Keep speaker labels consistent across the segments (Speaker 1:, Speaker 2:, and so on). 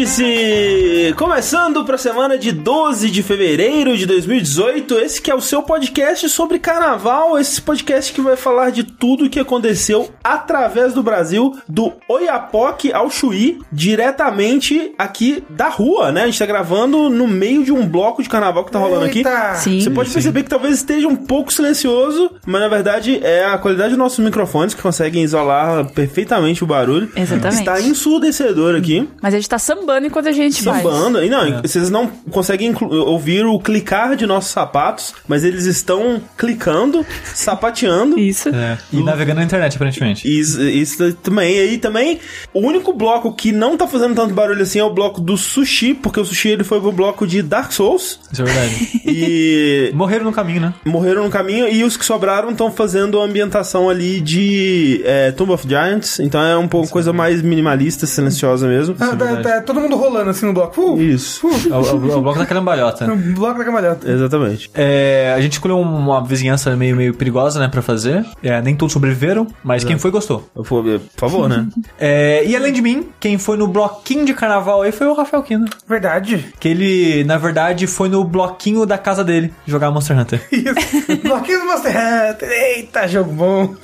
Speaker 1: Vértice! Começando para a semana de 12 de fevereiro de 2018, esse que é o seu podcast sobre carnaval, esse podcast que vai falar de tudo o que aconteceu através do Brasil, do Oiapoque ao Chuí, diretamente aqui da rua, né? A gente tá gravando no meio de um bloco de carnaval que tá rolando aqui.
Speaker 2: Eita.
Speaker 3: Sim.
Speaker 1: Você pode perceber que talvez esteja um pouco silencioso, mas na verdade é a qualidade dos nossos microfones que conseguem isolar perfeitamente o barulho.
Speaker 3: Exatamente.
Speaker 1: Está ensurdecedor aqui.
Speaker 3: Mas a gente tá sambando enquanto a gente faz.
Speaker 1: E não, vocês não conseguem ouvir o clicar de nossos sapatos, mas eles estão clicando, sapateando.
Speaker 3: Isso.
Speaker 4: É, e navegando na internet, aparentemente.
Speaker 1: Isso, isso também. E aí também, o único bloco que não tá fazendo tanto barulho assim é o bloco do sushi, porque o sushi ele foi pro bloco de Dark Souls.
Speaker 4: Isso é verdade.
Speaker 1: E
Speaker 4: Morreram no caminho, né?
Speaker 1: morreram no caminho e os que sobraram estão fazendo a ambientação ali de é, Tomb of Giants. Então é um pouco coisa mais minimalista, silenciosa mesmo.
Speaker 2: Ah, tá, tá todo mundo rolando assim no bloco. Uh,
Speaker 1: Isso,
Speaker 4: É o, é o- é o bloco da carambalhota.
Speaker 2: no bloco da camalhota.
Speaker 1: exatamente.
Speaker 4: É, a gente escolheu uma vizinhança meio, meio perigosa, né, pra fazer. É, nem todos sobreviveram, mas quem foi gostou.
Speaker 1: Vou- Por favor, né?
Speaker 4: É, e além de mim, quem foi no bloquinho de carnaval aí foi o Rafael Kino.
Speaker 2: Verdade.
Speaker 4: Que ele, na verdade, foi no bloquinho da casa dele jogar Monster Hunter.
Speaker 2: Isso. Bloquinho do Monster Hunter. Eita, jogo bom.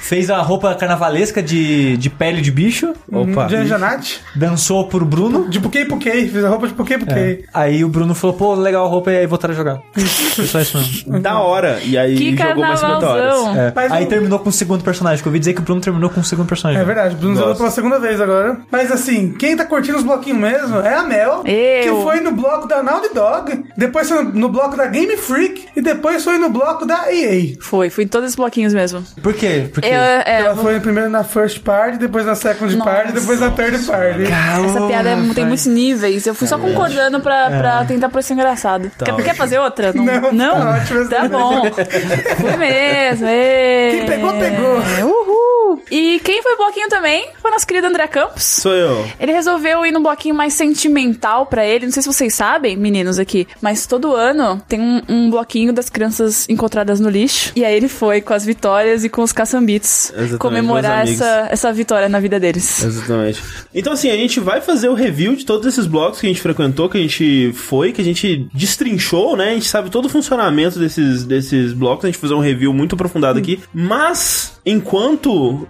Speaker 4: Fez a roupa carnavalesca de, de pele de bicho,
Speaker 1: Opa.
Speaker 2: De Janate.
Speaker 4: dançou pro Bruno.
Speaker 2: De Puquei Puquei. Fiz a roupa de Puquei Puquei.
Speaker 4: Aí o Bruno falou, pô, legal a roupa, e aí voltaram a jogar. Foi só isso mesmo.
Speaker 1: Da hora. E aí
Speaker 3: Que
Speaker 1: jogou mais 50 horas.
Speaker 4: É,
Speaker 2: Mas
Speaker 4: aí
Speaker 2: o-
Speaker 4: terminou com o segundo personagem, que eu ouvi dizer que o Bruno terminou com o segundo personagem.
Speaker 2: É verdade, Bruno
Speaker 1: Gosto.
Speaker 2: jogou pela segunda vez agora. Mas assim, quem tá curtindo os bloquinhos mesmo é a Mel.
Speaker 3: Eu.
Speaker 2: Que foi no bloco da Naughty Dog, depois foi no bloco da Game Freak e depois foi no bloco da EA.
Speaker 3: Foi, fui em todos os bloquinhos mesmo.
Speaker 4: Por quê? Porque...
Speaker 3: Eu, é,
Speaker 2: Ela foi primeiro na First Party, depois na Second
Speaker 3: Nossa.
Speaker 2: Party, depois na Third Party.
Speaker 3: essa piada é- tem muitos níveis. Eu fui só concordando pra, pra tentar parecer engraçado. Quer, quer fazer outra?
Speaker 2: Não, tá ótimo
Speaker 3: Tá bom. Fui mesmo. ê.
Speaker 2: Quem pegou, pegou.
Speaker 3: Uhul. E quem foi bloquinho também foi nosso querido André Campos.
Speaker 1: Sou eu.
Speaker 3: Ele resolveu ir num bloquinho mais sentimental pra ele. Não sei se vocês sabem, meninos aqui, mas todo ano tem um, um bloquinho das crianças encontradas no lixo. E aí ele foi com as vitórias e com os caçambitos
Speaker 1: Exatamente,
Speaker 3: comemorar essa, essa vitória na vida deles.
Speaker 1: Exatamente. Então, assim, a gente vai fazer o review de todos esses blocos que a gente frequentou, que a gente foi, que a gente destrinchou, né? A gente sabe todo o funcionamento desses, desses blocos. A gente vai fazer um review muito aprofundado aqui. Mas, enquanto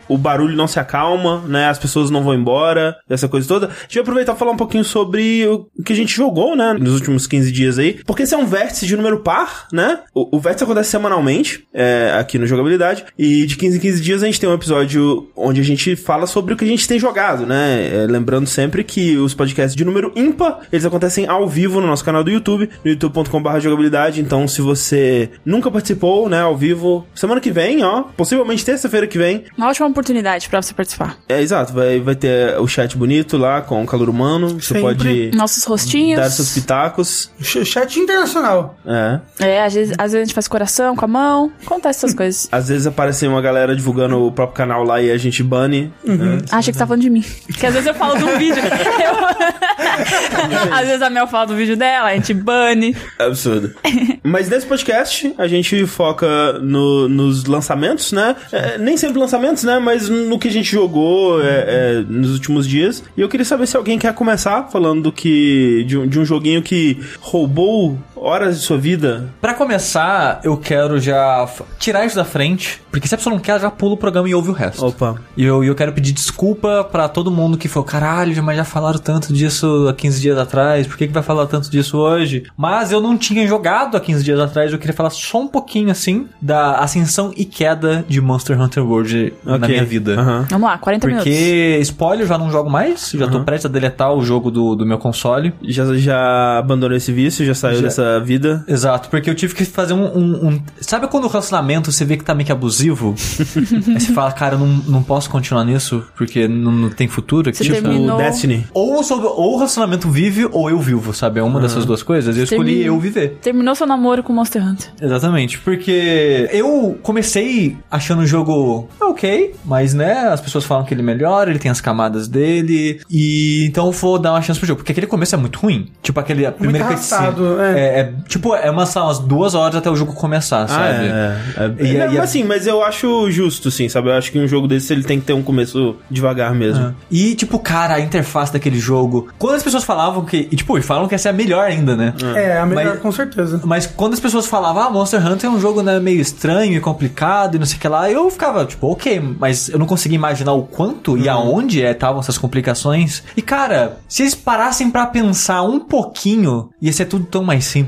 Speaker 1: o barulho não se acalma, né? As pessoas não vão embora, essa coisa toda, a gente vai aproveitar e falar um pouquinho sobre o que a gente jogou, né? Nos últimos 15 dias aí. Porque esse é um vértice de número par, né? O, o vértice acontece semanalmente, é, aqui no Jogabilidade. E de 15 em 15 dias a gente tem um episódio onde a gente fala sobre o que a gente tem jogado, né? É, lembrando sempre que os podcasts de número ímpar, eles acontecem ao vivo no nosso canal do YouTube, no youtube.com.br jogabilidade. Então, se você nunca participou, né, ao vivo, semana que vem, ó, possivelmente terça-feira que vem,
Speaker 3: Uma ótima oportunidade pra você participar.
Speaker 1: é exato, vai, vai ter o chat bonito lá com o calor humano. Você
Speaker 2: Sempre.
Speaker 1: pode
Speaker 3: Nossos rostinhos.
Speaker 1: dar seus pitacos.
Speaker 2: Ch- Chat internacional.
Speaker 1: É.
Speaker 3: É, às vezes, às vezes a gente faz coração com a mão. Acontece essas coises.
Speaker 1: Às vezes aparece uma galera divulgando o próprio canal lá e a gente bane. né?
Speaker 3: Ah, achei que você tá falando de mim. Porque às vezes eu falo de um vídeo. eu- às vezes a Mel fala do vídeo dela, a gente bane.
Speaker 1: Absurdo. Mas nesse podcast, a gente foca no- nos lançamentos, né? É, nem sempre lançamentos, né? Mas no que a gente jogou é, é, nos últimos dias. E eu queria saber se alguém quer começar falando do que. De de um joguinho que roubou horas de sua vida.
Speaker 4: Pra começar, eu quero já tirar isso da frente, porque se a pessoa não quer, já pula o programa e ouve o resto.
Speaker 1: Opa.
Speaker 4: E eu, eu quero pedir desculpa pra todo mundo que falou, caralho, mas já falaram tanto disso há 15 dias atrás, por que, que vai falar tanto disso hoje? Mas eu não tinha jogado há 15 dias atrás, eu queria falar só um pouquinho, assim, da ascensão e queda de Monster Hunter World na
Speaker 1: Ok.
Speaker 4: minha vida.
Speaker 1: Aham.
Speaker 3: Vamos lá, 40 minutos.
Speaker 4: Porque, spoiler, eu já não jogo mais, já tô
Speaker 1: Uhum.
Speaker 4: prestes a deletar o jogo do, do meu console.
Speaker 1: Já, já abandonou esse vício, já saiu
Speaker 4: Já.
Speaker 1: dessa vida.
Speaker 4: Exato, porque eu tive que fazer um, um- um- Sabe quando o relacionamento você vê que tá meio que abusivo? Aí você fala, cara, eu não, não posso continuar nisso porque não, não tem futuro.
Speaker 3: Você
Speaker 4: tipo,
Speaker 3: terminou-
Speaker 1: O Destiny.
Speaker 4: ou, sou- ou o relacionamento vive ou eu vivo, sabe? É uma dessas duas coisas. Eu escolhi
Speaker 3: Terminou.
Speaker 4: eu viver.
Speaker 3: Terminou seu namoro com Monster Hunter.
Speaker 4: Exatamente, porque eu comecei achando o jogo ok, mas né, as pessoas falam que ele melhora, ele tem as camadas dele, e então eu vou dar uma chance pro jogo, porque aquele começo é muito ruim. Tipo, aquele a primeira cutscene
Speaker 2: arrastado, é.
Speaker 4: é, É, tipo, é lá, umas duas horas até o jogo começar, sabe?
Speaker 1: Ah, é, é.
Speaker 4: E-
Speaker 1: É,
Speaker 4: e-
Speaker 1: mas assim, mas eu acho justo, sim, sabe? Eu acho que um jogo desse ele tem que ter um começo devagar mesmo.
Speaker 4: E, tipo, cara, a interface daquele jogo. Quando as pessoas falavam que. E, tipo, e falam que essa é a melhor ainda, né?
Speaker 2: É, a melhor
Speaker 4: Mas-
Speaker 2: com certeza.
Speaker 4: Mas quando as pessoas falavam, ah, Monster Hunter é um jogo né, meio estranho e complicado e não sei o que lá, eu ficava, tipo, ok, mas eu não conseguia imaginar o quanto e aonde estavam essas complicações. E, cara, se eles parassem pra pensar um pouquinho, ia ser tudo tão mais simples.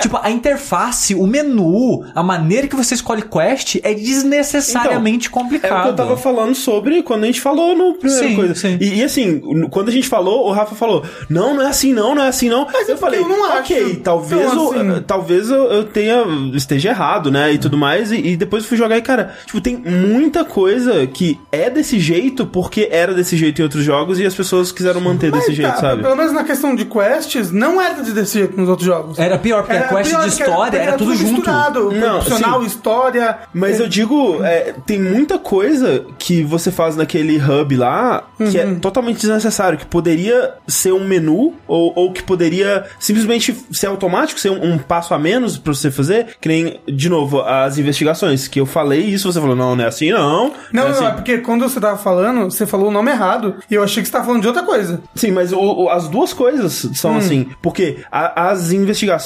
Speaker 4: Tipo, a interface, o menu, a maneira que você escolhe quest é desnecessariamente
Speaker 1: É
Speaker 4: complicado.
Speaker 1: o que eu tava falando sobre quando a gente falou no primeiro
Speaker 4: Sim,
Speaker 1: coisa.
Speaker 4: sim.
Speaker 1: E, e assim, quando a gente falou, o Rafa falou: Não, não é assim não, não é assim não. Mas
Speaker 2: é
Speaker 1: eu falei,
Speaker 2: porque eu não
Speaker 1: ok,
Speaker 2: acho
Speaker 1: talvez, eu,
Speaker 2: assim."
Speaker 1: eh, talvez eu, eu tenha esteja errado, né? E tudo mais. E, e depois eu fui jogar e, cara, tipo, tem muita coisa que é desse jeito porque era desse jeito em outros jogos e as pessoas quiseram manter desse
Speaker 2: Mas,
Speaker 1: jeito,
Speaker 2: tá,
Speaker 1: sabe?
Speaker 2: Pelo menos na questão de quests, não era desse jeito nos outros jogos.
Speaker 4: Era pior, porque a quest
Speaker 2: pior,
Speaker 4: de história era, tudo junto.
Speaker 2: misturado.
Speaker 1: Não,
Speaker 2: opcional,
Speaker 1: sim.
Speaker 2: história.
Speaker 1: Mas
Speaker 2: é,
Speaker 1: eu digo, é, tem muita coisa que você faz naquele hub lá que é totalmente desnecessário, que poderia ser um menu, ou, ou que poderia simplesmente ser automático, ser um, um passo a menos pra você fazer, que nem, de novo, as investigações, que eu falei isso, você falou, não, não é assim não.
Speaker 2: Não,
Speaker 1: é
Speaker 2: não,
Speaker 1: assim.
Speaker 2: é porque quando você tava falando, você falou o nome errado. E eu achei que você tava falando de outra coisa.
Speaker 1: Sim, mas o- o- as duas coisas são assim. Porque a- as investigações,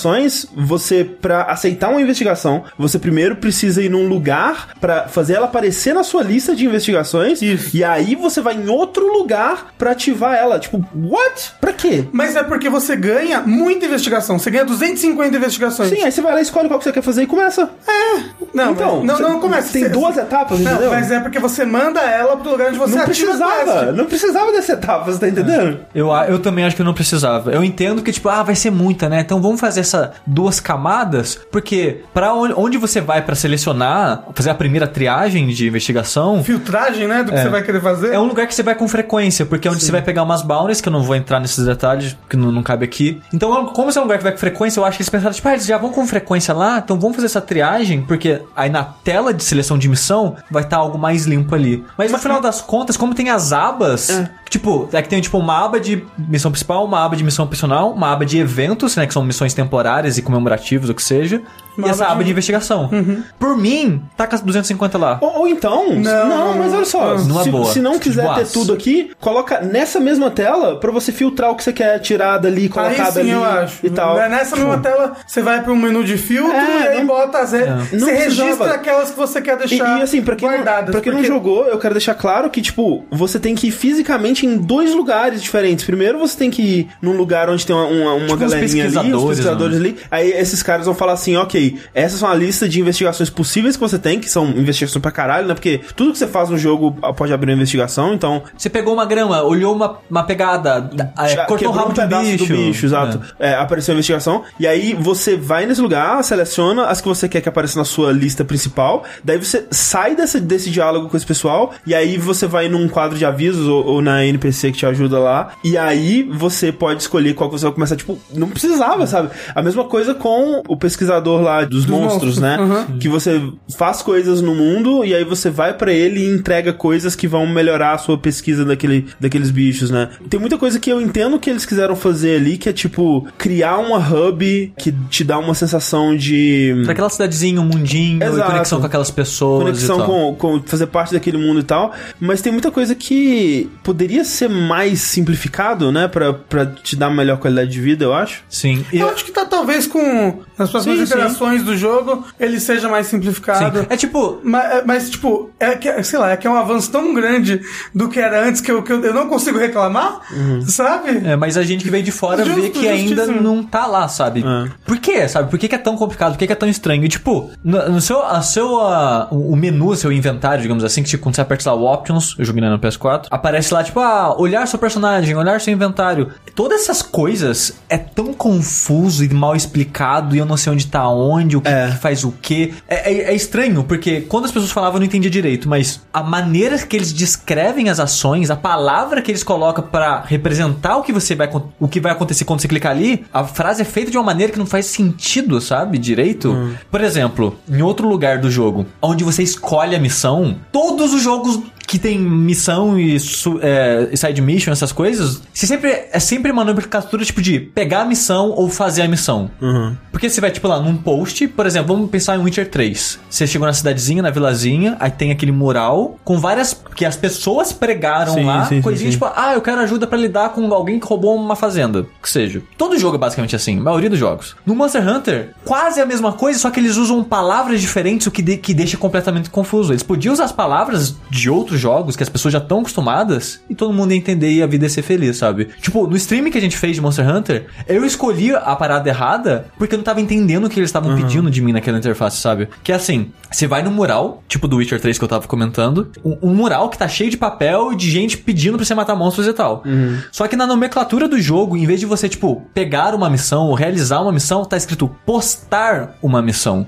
Speaker 1: você, pra aceitar uma investigação, você primeiro precisa ir num lugar pra fazer ela aparecer na sua lista de investigações.
Speaker 2: Isso.
Speaker 1: E aí você vai em outro lugar pra ativar ela. Tipo, what? Pra quê?
Speaker 2: Mas é porque você ganha muita investigação. Você ganha 250 investigações.
Speaker 1: Sim, aí você vai lá, escolhe qual que você quer fazer e começa.
Speaker 2: Não,
Speaker 1: Então,
Speaker 2: mas- não, não começa.
Speaker 1: tem
Speaker 2: Você-
Speaker 1: duas etapas,
Speaker 2: Não,
Speaker 1: entendeu?
Speaker 2: mas é porque você manda ela pro lugar onde você
Speaker 1: Não precisava,
Speaker 2: quest.
Speaker 1: não precisava dessa etapa, você tá entendendo?
Speaker 4: Eu, a- eu também acho que não precisava. Eu entendo que, tipo, ah, vai ser muita, né? Então vamos fazer essa duas camadas, porque pra onde, você vai pra selecionar, fazer a primeira triagem de investigação,
Speaker 2: Filtragem, né? Do que
Speaker 4: É.
Speaker 2: você vai querer fazer.
Speaker 4: é um lugar que você vai com frequência, porque é onde você vai pegar umas bounties, que eu não vou entrar nesses detalhes, que não, não cabe aqui. Então, como esse é um lugar que vai com frequência, eu acho que eles pensaram, tipo, ah, eles já vão com frequência lá, então vamos fazer essa triagem, porque aí na tela de seleção de missão vai estar algo mais limpo ali. Mas no final das contas, como tem as abas, tipo, é que tem tipo uma aba de missão principal, uma aba de missão opcional, uma aba de eventos, né, que são missões temporárias e comemorativas, o que seja, e essa
Speaker 2: aba de-
Speaker 4: de investigação. Por mim, tá com as 250 lá.
Speaker 1: Ou, ou então, não,
Speaker 2: Não,
Speaker 1: mas olha só,
Speaker 4: numa
Speaker 1: se,
Speaker 4: boa,
Speaker 1: se não quiser ter tudo aqui, coloca nessa mesma tela pra você filtrar o que você quer tirar dali, colocar
Speaker 2: Aí sim,
Speaker 1: dali
Speaker 2: eu acho.
Speaker 1: e tal.
Speaker 2: Né, Nessa mesma tela, você vai para um menu de filtro
Speaker 1: É,
Speaker 2: e aí
Speaker 1: não-
Speaker 2: bota as.
Speaker 1: Não
Speaker 2: Você
Speaker 1: precisava.
Speaker 2: registra aquelas que você quer
Speaker 1: E,
Speaker 2: deixar
Speaker 1: e, assim, pra quem, não,
Speaker 2: guardadas.
Speaker 1: pra quem não
Speaker 2: porque-
Speaker 1: jogou, eu quero deixar claro que, tipo, você tem que ir fisicamente em dois lugares diferentes. Primeiro você tem que ir num lugar onde tem uma, uma, uma
Speaker 4: Tipo
Speaker 1: galerinha ali, os
Speaker 4: pesquisadores,
Speaker 1: pesquisadores
Speaker 4: né?
Speaker 1: ali. Aí esses caras vão falar assim, ok, essas são a lista de investigações possíveis que você tem, que são investigações pra caralho, né? Porque tudo que você faz no jogo pode abrir uma investigação, então
Speaker 4: Você pegou uma grama, olhou uma, uma pegada, é, cortou o rabo de um
Speaker 1: pedaço
Speaker 4: bicho.
Speaker 1: do bicho, exato. É, apareceu a investigação. E aí você vai nesse lugar, seleciona as que você quer que apareça na sua lista principal. Daí você sai dessa, desse diálogo com esse pessoal. E aí você vai num quadro de avisos ou, ou na NPC que te ajuda lá. E aí você pode escolher qual que você vai começar. Tipo, não precisava, sabe? A mesma coisa com o pesquisador lá dos, monstros,
Speaker 2: monstros,
Speaker 1: né?
Speaker 2: uhum.
Speaker 1: Que você faz coisas no mundo e aí você vai pra ele e entrega coisas que vão melhorar a sua pesquisa daquele, daqueles bichos, né? Tem muita coisa que eu entendo que eles quiseram fazer ali, que é tipo, criar uma hub que te dá uma sensação de.
Speaker 4: Pra aquela cidadezinha, um mundinho,
Speaker 1: Exato.
Speaker 4: e conexão com aquelas pessoas
Speaker 1: Conexão
Speaker 4: e tal.
Speaker 1: com, com fazer parte daquele mundo e tal, mas tem muita coisa que poderia ser mais simplificado, né? Pra, pra te dar uma melhor qualidade de vida, eu acho.
Speaker 4: Sim. E
Speaker 2: Eu acho que tá talvez com as próximas
Speaker 1: Sim, sim.
Speaker 2: Do jogo ele seja mais simplificado.
Speaker 4: sim. É tipo,
Speaker 2: Mas, mas, tipo, é que, sei lá, é que é um avanço tão grande do que era antes que eu, que eu, eu não consigo reclamar, sabe?
Speaker 4: É, mas a gente que veio de fora
Speaker 2: Justo,
Speaker 4: vê que ainda
Speaker 2: justíssimo.
Speaker 4: não tá lá, sabe?
Speaker 1: É.
Speaker 4: Por quê, sabe? Por que, que é tão complicado? Por que, que é tão estranho? E, tipo, no, no seu, a seu, ah, o menu, seu inventário, digamos assim, que tipo, quando você aperta lá o Options, eu joguei no PS4, aparece lá, tipo, ah, olhar seu personagem, olhar seu inventário. Todas essas coisas é tão confuso e mal explicado e eu não sei onde tá onde, o que,
Speaker 1: É.
Speaker 4: que faz o quê. É, é- é estranho, porque quando as pessoas falavam eu não entendia direito, mas a maneira que eles descrevem as ações, a palavra que eles colocam pra representar o que você vai o que vai acontecer quando você clicar ali, a frase é feita de uma maneira que não faz sentido, sabe? Direito. Por exemplo, em outro lugar do jogo, onde você escolhe a missão, todos os jogos que tem missão e, é, side mission, essas coisas, você sempre, é sempre uma nomenclatura tipo de pegar a missão ou fazer a missão.
Speaker 1: Uhum.
Speaker 4: Porque você vai, tipo, lá num post, por exemplo, vamos pensar em Witcher 3. Você chegou na cidadezinha, na vilazinha, aí tem aquele mural com várias. que as pessoas pregaram
Speaker 1: Sim,
Speaker 4: lá,
Speaker 1: sim,
Speaker 4: coisinhas
Speaker 1: sim.
Speaker 4: tipo, ah, eu quero ajuda pra lidar com alguém que roubou uma fazenda. Que seja. Todo jogo é basicamente assim, a maioria dos jogos. No Monster Hunter, quase a mesma coisa, só que eles usam palavras diferentes, o que, de- que deixa completamente confuso. Eles podiam usar as palavras de outros jogos que as pessoas já estão acostumadas e todo mundo ia entender e a vida ia ser feliz, sabe? Tipo, no stream que a gente fez de Monster Hunter, eu escolhi a parada errada porque eu não tava entendendo o que eles estavam pedindo de mim naquela interface, sabe? Que é assim, você vai no mural, tipo do Witcher 3 que eu tava comentando, um, um mural que tá cheio de papel e de gente pedindo pra você matar monstros e tal. Só que na nomenclatura do jogo, em vez de você, tipo, pegar uma missão ou realizar uma missão, tá escrito postar uma missão.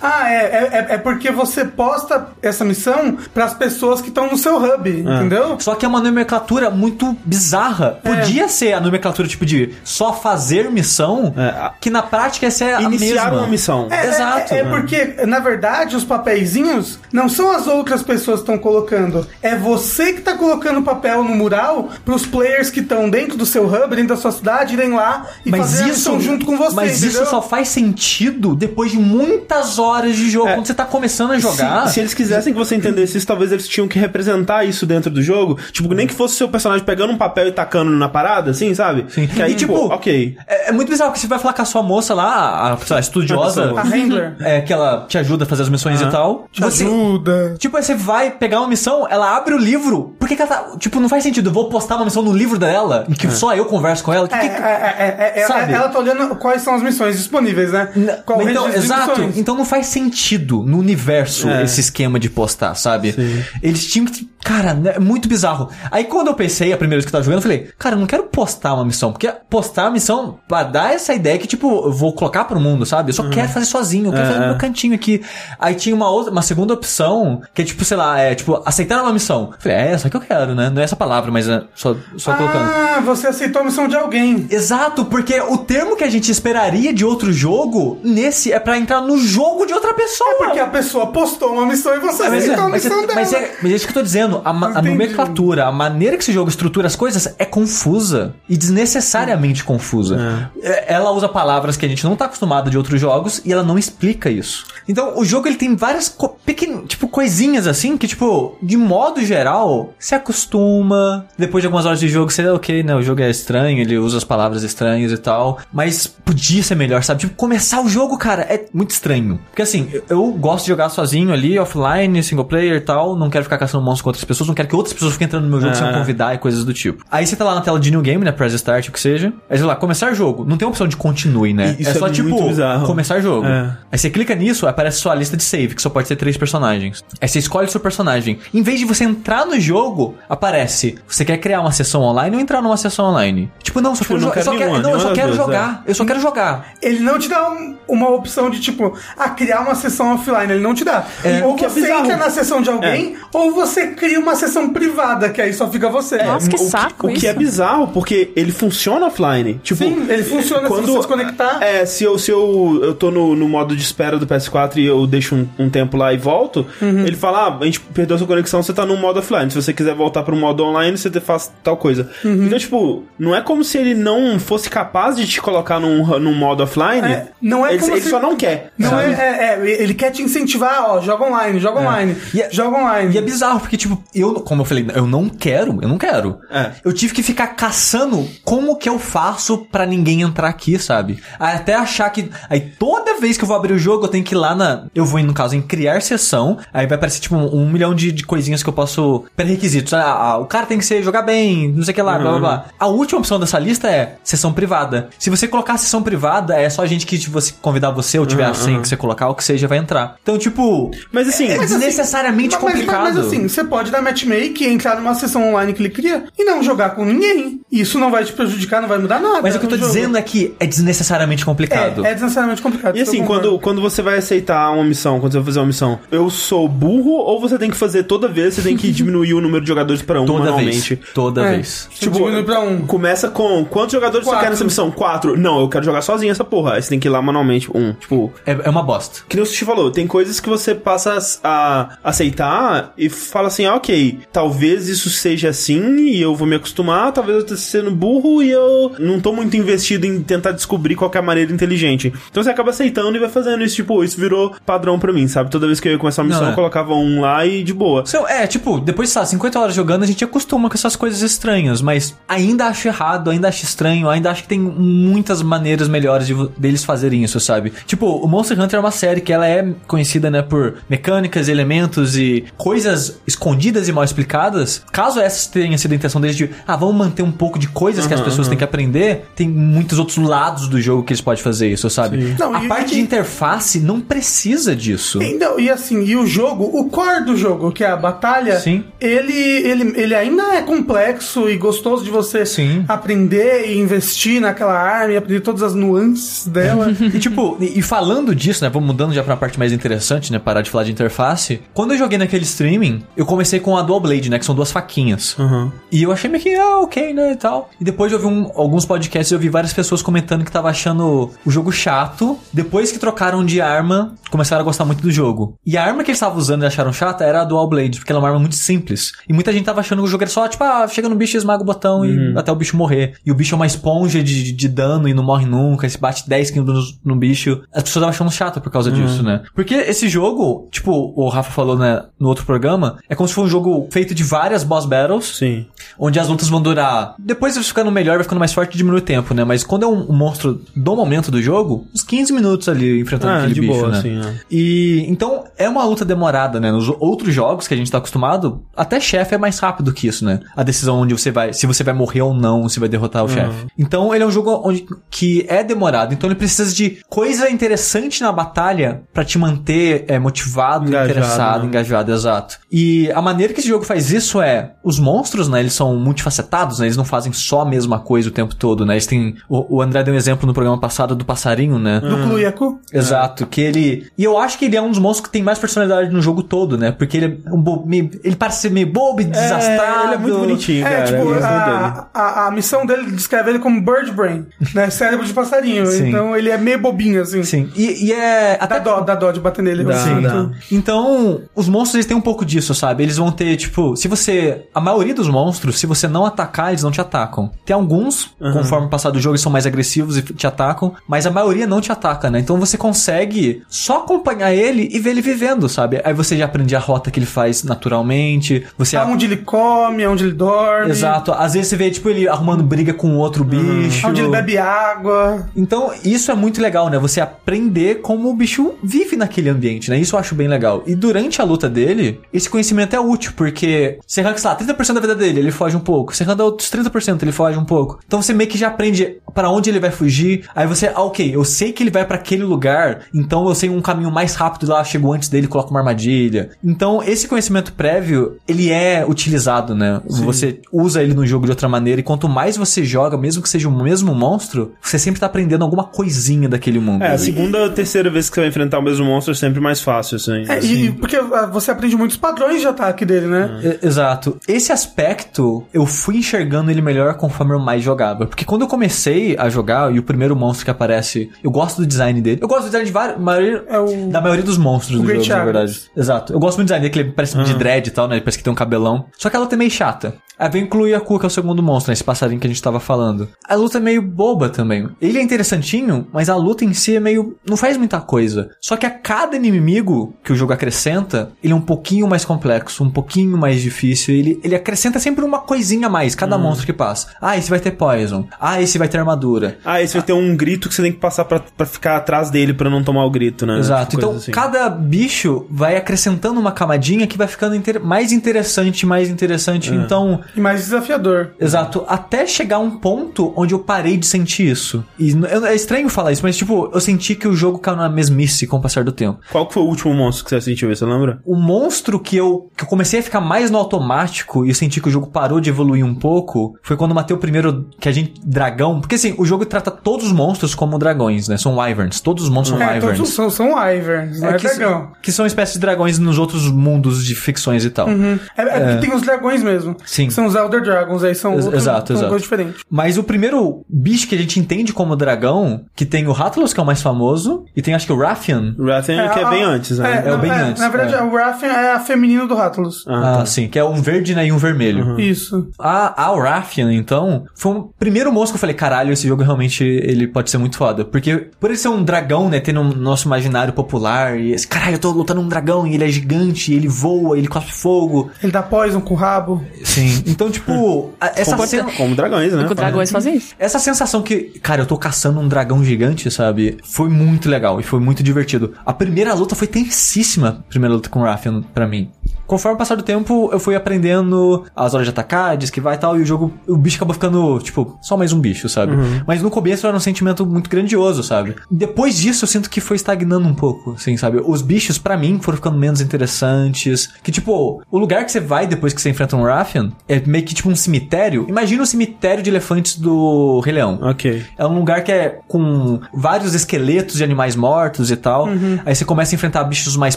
Speaker 2: Ah, é, é, é- é porque você posta essa missão pras pessoas que estão no seu hub, entendeu?
Speaker 4: Só que é uma nomenclatura muito bizarra.
Speaker 2: É.
Speaker 4: Podia ser a nomenclatura tipo de só fazer missão,
Speaker 1: É, a-
Speaker 4: que na prática essa é a
Speaker 1: Iniciar
Speaker 4: mesma.
Speaker 1: uma missão.
Speaker 2: É,
Speaker 4: Exato.
Speaker 2: É, é porque, na verdade, os papeizinhos não são as outras pessoas que estão colocando. É você que tá colocando o papel no mural pros players que estão dentro do seu hub, dentro da sua cidade, irem lá e
Speaker 4: Mas
Speaker 2: fazer a
Speaker 4: isso,
Speaker 2: missão junto com você.
Speaker 4: mas
Speaker 2: entendeu?
Speaker 4: isso só faz sentido depois de muitas horas de jogo.
Speaker 1: É.
Speaker 4: Quando você tá começando a jogar.
Speaker 1: Se, se eles quisessem que você entendesse isso, talvez eles tinham que representar isso dentro do jogo. Tipo, nem que fosse seu personagem pegando um papel e tacando na parada, assim, sabe?
Speaker 4: Sim.
Speaker 1: Que aí,
Speaker 4: E,
Speaker 1: tipo,
Speaker 4: tipo,
Speaker 1: ok.
Speaker 4: É, é muito bizarro que você vai falar com a sua moça lá, a, sei lá, estudiosa.
Speaker 2: A Handler.
Speaker 4: É, que ela te ajuda a fazer as missões e tal.
Speaker 2: Te ajuda.
Speaker 4: Tipo, aí você vai pegar uma missão, ela abre o livro. Por que, que ela tá. Tipo, não faz sentido. Eu vou postar uma missão no livro dela, em que só eu converso com ela. Que,
Speaker 2: É,
Speaker 4: que-
Speaker 2: é, é, é, é,
Speaker 4: Sabe?
Speaker 2: ela tá olhando quais são as missões disponíveis, né? Qual o
Speaker 4: então, exato.
Speaker 2: missões.
Speaker 4: Então não faz sentido no universo
Speaker 1: É.
Speaker 4: esse esquema de postar, sabe?
Speaker 1: Sim.
Speaker 4: Eles que. Cara, né, é muito bizarro. Aí quando eu pensei, a primeira vez que eu tava jogando, eu falei, cara, eu não quero postar uma missão. Porque postar a missão pra dar essa ideia que, tipo, eu vou colocar pro mundo, sabe? Eu só quero fazer sozinho, eu quero
Speaker 1: É,
Speaker 4: fazer no
Speaker 1: é.
Speaker 4: meu cantinho aqui. Aí tinha uma outra, uma segunda opção, que é tipo, sei lá, é tipo, aceitar uma missão. Eu falei, é essa que eu quero, né? Não é essa palavra, mas é só, só colocando.
Speaker 2: Ah, você aceitou a missão de alguém.
Speaker 4: Exato, porque o termo que a gente esperaria de outro jogo, nesse é pra entrar no jogo de outra pessoa.
Speaker 2: Porque a pessoa postou uma missão e você
Speaker 4: Mas, é,
Speaker 2: aceitou a
Speaker 4: mas, é,
Speaker 2: missão dela.
Speaker 4: mas, é, mas é que eu tô dizendo. A, a nomenclatura, a maneira que esse jogo estrutura as coisas é confusa. E desnecessariamente confusa. É, Ela usa palavras que a gente não tá acostumado de outros jogos e ela não explica isso. Então, o jogo ele tem várias co pequen- tipo, coisinhas assim que, tipo, de modo geral, se acostuma. Depois de algumas horas de jogo, você, ok, né? O jogo é estranho, ele usa as palavras estranhas e tal. Mas podia ser melhor, sabe? Tipo, começar o jogo, cara, é muito estranho. Porque assim, eu, eu gosto de jogar sozinho ali, offline, single player e tal. Não quero ficar caçando monstros com outras pessoas, não quero que outras pessoas fiquem entrando no meu jogo
Speaker 1: É.
Speaker 4: sem eu convidar e coisas do tipo. Aí você tá lá na tela de new game, né? Press start, o que seja. Aí você vai lá, começar jogo. Não tem opção de continue, né?
Speaker 1: Isso
Speaker 4: é só
Speaker 1: é
Speaker 4: tipo,
Speaker 1: bizarro.
Speaker 4: começar jogo.
Speaker 1: É.
Speaker 4: Aí você clica nisso, aparece sua lista de save, que só pode ter três personagens. Aí você escolhe seu personagem. Em vez de você entrar no jogo, aparece, você quer criar uma sessão online ou entrar numa sessão online? Tipo, não, só quero,
Speaker 1: não
Speaker 4: eu só
Speaker 1: quero
Speaker 4: quero, não, eu só quero jogar. Eu só quero jogar.
Speaker 2: Ele não te dá um- uma opção de tipo, ah, criar uma sessão offline. Ele não te dá.
Speaker 4: É,
Speaker 2: ou
Speaker 1: é
Speaker 2: você
Speaker 1: bizarro.
Speaker 2: entra na sessão de alguém, ou você cria uma sessão privada, que aí só fica você.
Speaker 3: Nossa, que
Speaker 1: o,
Speaker 3: saco
Speaker 1: O que
Speaker 3: isso.
Speaker 1: é bizarro, porque ele funciona offline. Tipo,
Speaker 2: Sim, ele funciona se você desconectar.
Speaker 1: É, se eu, se eu, eu tô no, no modo de espera do PS4 e eu deixo um, um tempo lá e volto,
Speaker 2: Uhum.
Speaker 1: ele fala, ah, a gente perdeu sua conexão, você tá no modo offline. Se você quiser voltar pro modo online, você faz tal coisa.
Speaker 2: Uhum.
Speaker 1: Então, tipo, não é como se ele não fosse capaz de te colocar num, num modo offline.
Speaker 2: É, não é
Speaker 1: ele,
Speaker 2: como
Speaker 1: ele
Speaker 2: se-
Speaker 1: só não quer.
Speaker 2: Não é, é, é, ele quer te incentivar, ó, joga online, joga online,
Speaker 4: E é-
Speaker 2: joga online.
Speaker 4: E é bizarro, porque, tipo, eu, como eu falei, eu não quero, eu não quero.
Speaker 1: É.
Speaker 4: Eu tive que ficar caçando como que eu faço pra ninguém entrar aqui, sabe? Até achar que. Aí toda vez que eu vou abrir o jogo, eu tenho que ir lá na. Eu vou, no caso, em criar sessão. Aí vai aparecer, tipo, um, um milhão de, de coisinhas que eu posso. Pré-requisitos. Ah, ah, o cara tem que ser jogar bem, não sei o que lá, blá blá blá. A última opção dessa lista é sessão privada. Se você colocar sessão privada, é só gente que tipo, você convidar você ou tiver a senha que você colocar, o que seja, vai entrar. Então, tipo.
Speaker 1: Mas assim,
Speaker 4: É
Speaker 2: Mas, assim,
Speaker 4: desnecessariamente
Speaker 2: mas- mas-
Speaker 4: complicado.
Speaker 2: Mas, assim, você pode dar matchmake, entrar numa sessão online que ele cria e não jogar com ninguém. Isso não vai te prejudicar, não vai mudar nada.
Speaker 4: Mas o que eu tô
Speaker 2: jogo.
Speaker 4: dizendo é que é desnecessariamente complicado.
Speaker 2: É, é desnecessariamente complicado.
Speaker 1: E assim, quando, quando você vai aceitar uma missão, quando você vai fazer uma missão, eu sou burro ou você tem que fazer toda vez, você tem que diminuir o número de jogadores pra um
Speaker 4: Toda
Speaker 1: manualmente?
Speaker 4: vez. Toda
Speaker 2: É.
Speaker 4: vez.
Speaker 2: Tipo, diminui pra um.
Speaker 1: Começa com quantos jogadores você
Speaker 2: Quatro.
Speaker 1: quer nessa missão? Quatro. Não, eu quero jogar sozinho essa porra. Aí você tem que ir lá manualmente. Um. Tipo,
Speaker 4: É, é uma bosta.
Speaker 1: que nem o Sushi falou, tem coisas que você passa a aceitar e fala assim, ah, ok, talvez isso seja assim e eu vou me acostumar, talvez eu esteja sendo burro e eu não tô muito investido em tentar descobrir qual que é a maneira inteligente. Então você acaba aceitando e vai fazendo isso, tipo, isso virou padrão pra mim, sabe? Toda vez que eu ia começar uma missão,
Speaker 4: Não, é.
Speaker 1: eu colocava um lá e de boa.
Speaker 4: É, tipo, depois, sabe, 50 horas jogando, a gente acostuma com essas coisas estranhas, mas ainda acho errado, ainda acho estranho, ainda acho que tem muitas maneiras melhores de, deles fazerem isso, sabe? Tipo, o Monster Hunter é uma série que ela é conhecida, né, por mecânicas, elementos e coisas escondidas e mal explicadas. Caso essa tenha sido a intenção deles de, ah, vamos manter um pouco de coisas que as pessoas têm que aprender, tem muitos outros lados do jogo que eles podem fazer isso, sabe?
Speaker 2: Não,
Speaker 4: a
Speaker 2: e-
Speaker 4: parte
Speaker 2: e-
Speaker 4: de interface não precisa disso.
Speaker 2: E, não, e assim, e o jogo, o core do jogo, que é a batalha,
Speaker 4: Sim.
Speaker 2: Ele, ele, ele ainda é complexo e gostoso de você
Speaker 4: Sim.
Speaker 2: aprender e investir naquela arma e aprender todas as nuances dela.
Speaker 4: E tipo, e, e falando disso, né? Vamos mudando já pra uma parte mais interessante, né? Parar de falar de interface. Quando eu joguei naquele streaming, eu comecei com a Dual Blade, né? Que são duas faquinhas.
Speaker 1: Uhum.
Speaker 4: E eu achei meio que, ah, ok, né? E tal. E depois eu vi um- alguns podcasts e eu vi várias pessoas comentando que tava achando o jogo chato. Depois que trocaram de arma, começaram a gostar muito do jogo. E a arma que eles estavam usando e acharam chata era a Dual Blade, porque ela é uma arma muito simples. E muita gente tava achando que o jogo era só, tipo, ah, chega no bicho e esmaga o botão e até o bicho morrer. E o bicho é uma esponja de, de dano e não morre nunca. E se bate 10 quilos no, no bicho. As pessoas estavam achando chato por causa disso, né? Porque esse jogo, tipo, o Rafa falou né, no outro programa, é como se fosse um jogo feito de várias boss battles
Speaker 1: Sim.
Speaker 4: onde as lutas vão durar. Depois vai ficando melhor, vai ficando mais forte e diminui o tempo, né? Mas quando é um, um monstro do momento do jogo, uns 15 minutos ali enfrentando
Speaker 1: Ah,
Speaker 4: aquele
Speaker 1: de
Speaker 4: bicho,
Speaker 1: boa,
Speaker 4: né?
Speaker 1: assim, é.
Speaker 4: E então é uma luta demorada, né? Nos outros jogos que a gente tá acostumado, até chefe é mais rápido que isso, né? A decisão onde você vai, se você vai morrer ou não, se vai derrotar o chefe. Então ele é um jogo onde que é demorado, então ele precisa de coisa interessante na batalha pra te manter é, motivado,
Speaker 1: Engajado,
Speaker 4: interessado,
Speaker 1: né?
Speaker 4: engajado, exato. E a maneira que esse jogo faz isso é os monstros, né? Eles são multifacetados, né? Eles não fazem só a mesma coisa o tempo todo, né? Eles têm o, o André deu um exemplo no programa passado do passarinho, né?
Speaker 2: Do Kluyaku.
Speaker 4: Exato, que ele. E eu acho que ele é um dos monstros que tem mais personalidade no jogo todo, né? Porque ele é um bo... ele parece ser meio bobo e desastrado.
Speaker 1: ele é muito bonitinho,
Speaker 2: É,
Speaker 1: cara.
Speaker 2: tipo, a, a, a missão dele descreve ele como bird brain, né? Cérebro de passarinho.
Speaker 4: Sim.
Speaker 2: Então ele é meio bobinho, assim.
Speaker 4: Sim. E, e é.
Speaker 2: Dá
Speaker 4: Até
Speaker 2: dó, dá dó de bater nele.
Speaker 1: Dá,
Speaker 2: sinto.
Speaker 1: dá.
Speaker 4: Então, os monstros eles têm um pouco disso, sabe? Eles vão ter, tipo, se você. A maioria dos monstros, se você não atacar, eles não te atacam. Tem alguns, conforme o passar do jogo, eles são mais agressivos e te atacam, mas a maioria não te ataca, né? Então você consegue só acompanhar ele e ver ele vivendo, sabe? Aí você já aprende a rota que ele faz naturalmente. Você
Speaker 2: Aonde ele come, aonde ele dorme.
Speaker 4: Exato. Às vezes você vê, tipo, ele arrumando briga com outro bicho.
Speaker 2: Onde ele bebe água.
Speaker 4: Então, isso é muito legal, né? Você aprender como o bicho vive naquele ambiente, né? Isso eu acho bem legal. E durante a luta dele, esse conhecimento é útil, porque você arranca, sei lá, 30% da vida dele, ele foge um pouco. Você arranca outros 30%, ele foge um pouco. Então você meio que já aprende para onde ele vai fugir. Aí você, ah, ok, eu sei que ele vai para aquele lugar, então eu sei um caminho mais rápido lá, chego antes dele, coloco uma armadilha. Então, esse conhecimento prévio, ele é utilizado, né? Você usa ele no jogo de outra maneira, e quanto mais você joga, mesmo que seja o mesmo monstro, você sempre tá aprendendo alguma coisinha daquele mundo.
Speaker 1: É, a segunda ou terceira vez que você vai enfrentar o mesmo monstro é sempre mais fácil, assim.
Speaker 2: É, e, e porque ah, você aprende muitos padrões de ataque dele, né?
Speaker 4: E- Exato. Esse aspecto, eu fui enxergando ele melhor conforme eu mais jogava. Porque quando eu comecei a jogar, e o primeiro monstro que aparece, eu gosto do design dele. Eu gosto do design de vários, maioria,
Speaker 2: É o-
Speaker 4: da maioria dos monstros
Speaker 2: o
Speaker 4: do
Speaker 2: Great
Speaker 4: jogo, na verdade. Exato. Eu gosto muito do design dele, que ele parece de dread e tal, né? Ele parece que tem um cabelão. Só que a luta é meio chata. Aí vem incluir a Ku, que é o segundo monstro, né? Esse passarinho que a gente tava falando. A luta é meio boba também. Ele é interessantinho, mas a luta em si é meio. não faz muita coisa. Só que a cada inimigo que o jogo acrescenta, ele é um pouquinho mais complexo, um pouquinho mais difícil. Ele, ele acrescenta sempre uma coisinha a mais, cada monstro que passa. Ah, esse vai ter poison. Ah, esse vai ter armadura.
Speaker 1: Ah, esse vai ter um grito que você tem que passar pra, pra ficar atrás dele pra não tomar o grito, né?
Speaker 4: Exato.
Speaker 1: Coisa
Speaker 4: Então,
Speaker 1: assim.
Speaker 4: cada bicho vai acrescentando uma camadinha que vai ficando inter- mais interessante, mais interessante. Então,
Speaker 2: E mais desafiador.
Speaker 4: Exato, até chegar um ponto onde eu parei de sentir isso. E é estranho falar isso, mas tipo, eu senti que o jogo caiu na mesmice com o passar do tempo.
Speaker 1: Qual que foi o último monstro que você sentiu, você lembra?
Speaker 4: O monstro que eu, que eu comecei a ficar mais no automático e eu senti que o jogo parou de evoluir um pouco foi quando eu matei o primeiro que a gente. dragão. Porque assim, o jogo trata todos os monstros como dragões, né? São wyverns. Todos os monstros são
Speaker 2: É,
Speaker 4: wyverns.
Speaker 2: todos são, são wyverns, não é,
Speaker 4: que,
Speaker 2: dragão.
Speaker 4: que são espécies de dragões nos outros mundos de ficções e tal.
Speaker 2: Uhum. É, é porque tem os dragões mesmo.
Speaker 4: Sim.
Speaker 2: São os Elder Dragons, aí são
Speaker 4: Ex-
Speaker 2: outros,
Speaker 4: exato,
Speaker 2: são
Speaker 4: exato.
Speaker 2: coisas diferentes.
Speaker 4: Mas o primeiro bicho que a gente entende como dragão, que tem o Rathalos, que é o mais famoso, e tem acho que o Rathian.
Speaker 1: Rathan, que é
Speaker 2: a-
Speaker 1: bem antes, né?
Speaker 4: É o
Speaker 2: na-
Speaker 4: bem antes,
Speaker 2: Na verdade,
Speaker 4: é.
Speaker 2: o Rathian é a feminino do Rathalos. cavalos.
Speaker 4: Ah, sim, que é um verde né, e um vermelho.
Speaker 2: Isso.
Speaker 4: A, a Rathian, então, foi o primeiro monstro que eu falei, caralho, esse jogo realmente ele pode ser muito foda. Porque por ele ser um dragão, né, tendo um nosso imaginário popular, e esse, caralho, eu tô lutando um dragão e ele é gigante, ele voa, ele cospe fogo.
Speaker 2: Ele dá poison com o rabo.
Speaker 4: Sim. Então, tipo, a- essa,
Speaker 1: Como,
Speaker 4: sen-
Speaker 1: como dragões, né?
Speaker 3: Com dragões fazem isso.
Speaker 4: essa sensação que, cara, eu tô caçando um dragão gigante, sabe? Foi muito legal e foi muito divertido. A primeira luta foi tensíssima, a primeira luta com o Rathian pra mim. Conforme o passar do tempo, eu fui aprendendo as horas de atacar, de esquivar e tal, e o jogo, o bicho acabou ficando, tipo, só mais um bicho, sabe? Mas no começo era um sentimento muito grandioso, sabe? Depois disso, eu sinto que foi estagnando um pouco, assim, sabe? Os bichos, pra mim, foram ficando menos interessantes. Que, tipo, o lugar que você vai depois que você enfrenta um Rathian é meio que tipo um cemitério. Imagina o cemitério de elefantes do Rei Leão.
Speaker 1: Ok.
Speaker 4: É um lugar que é com vários esqueletos de animais mortos e tal.
Speaker 2: Uhum.
Speaker 4: Aí você começa a enfrentar bichos mais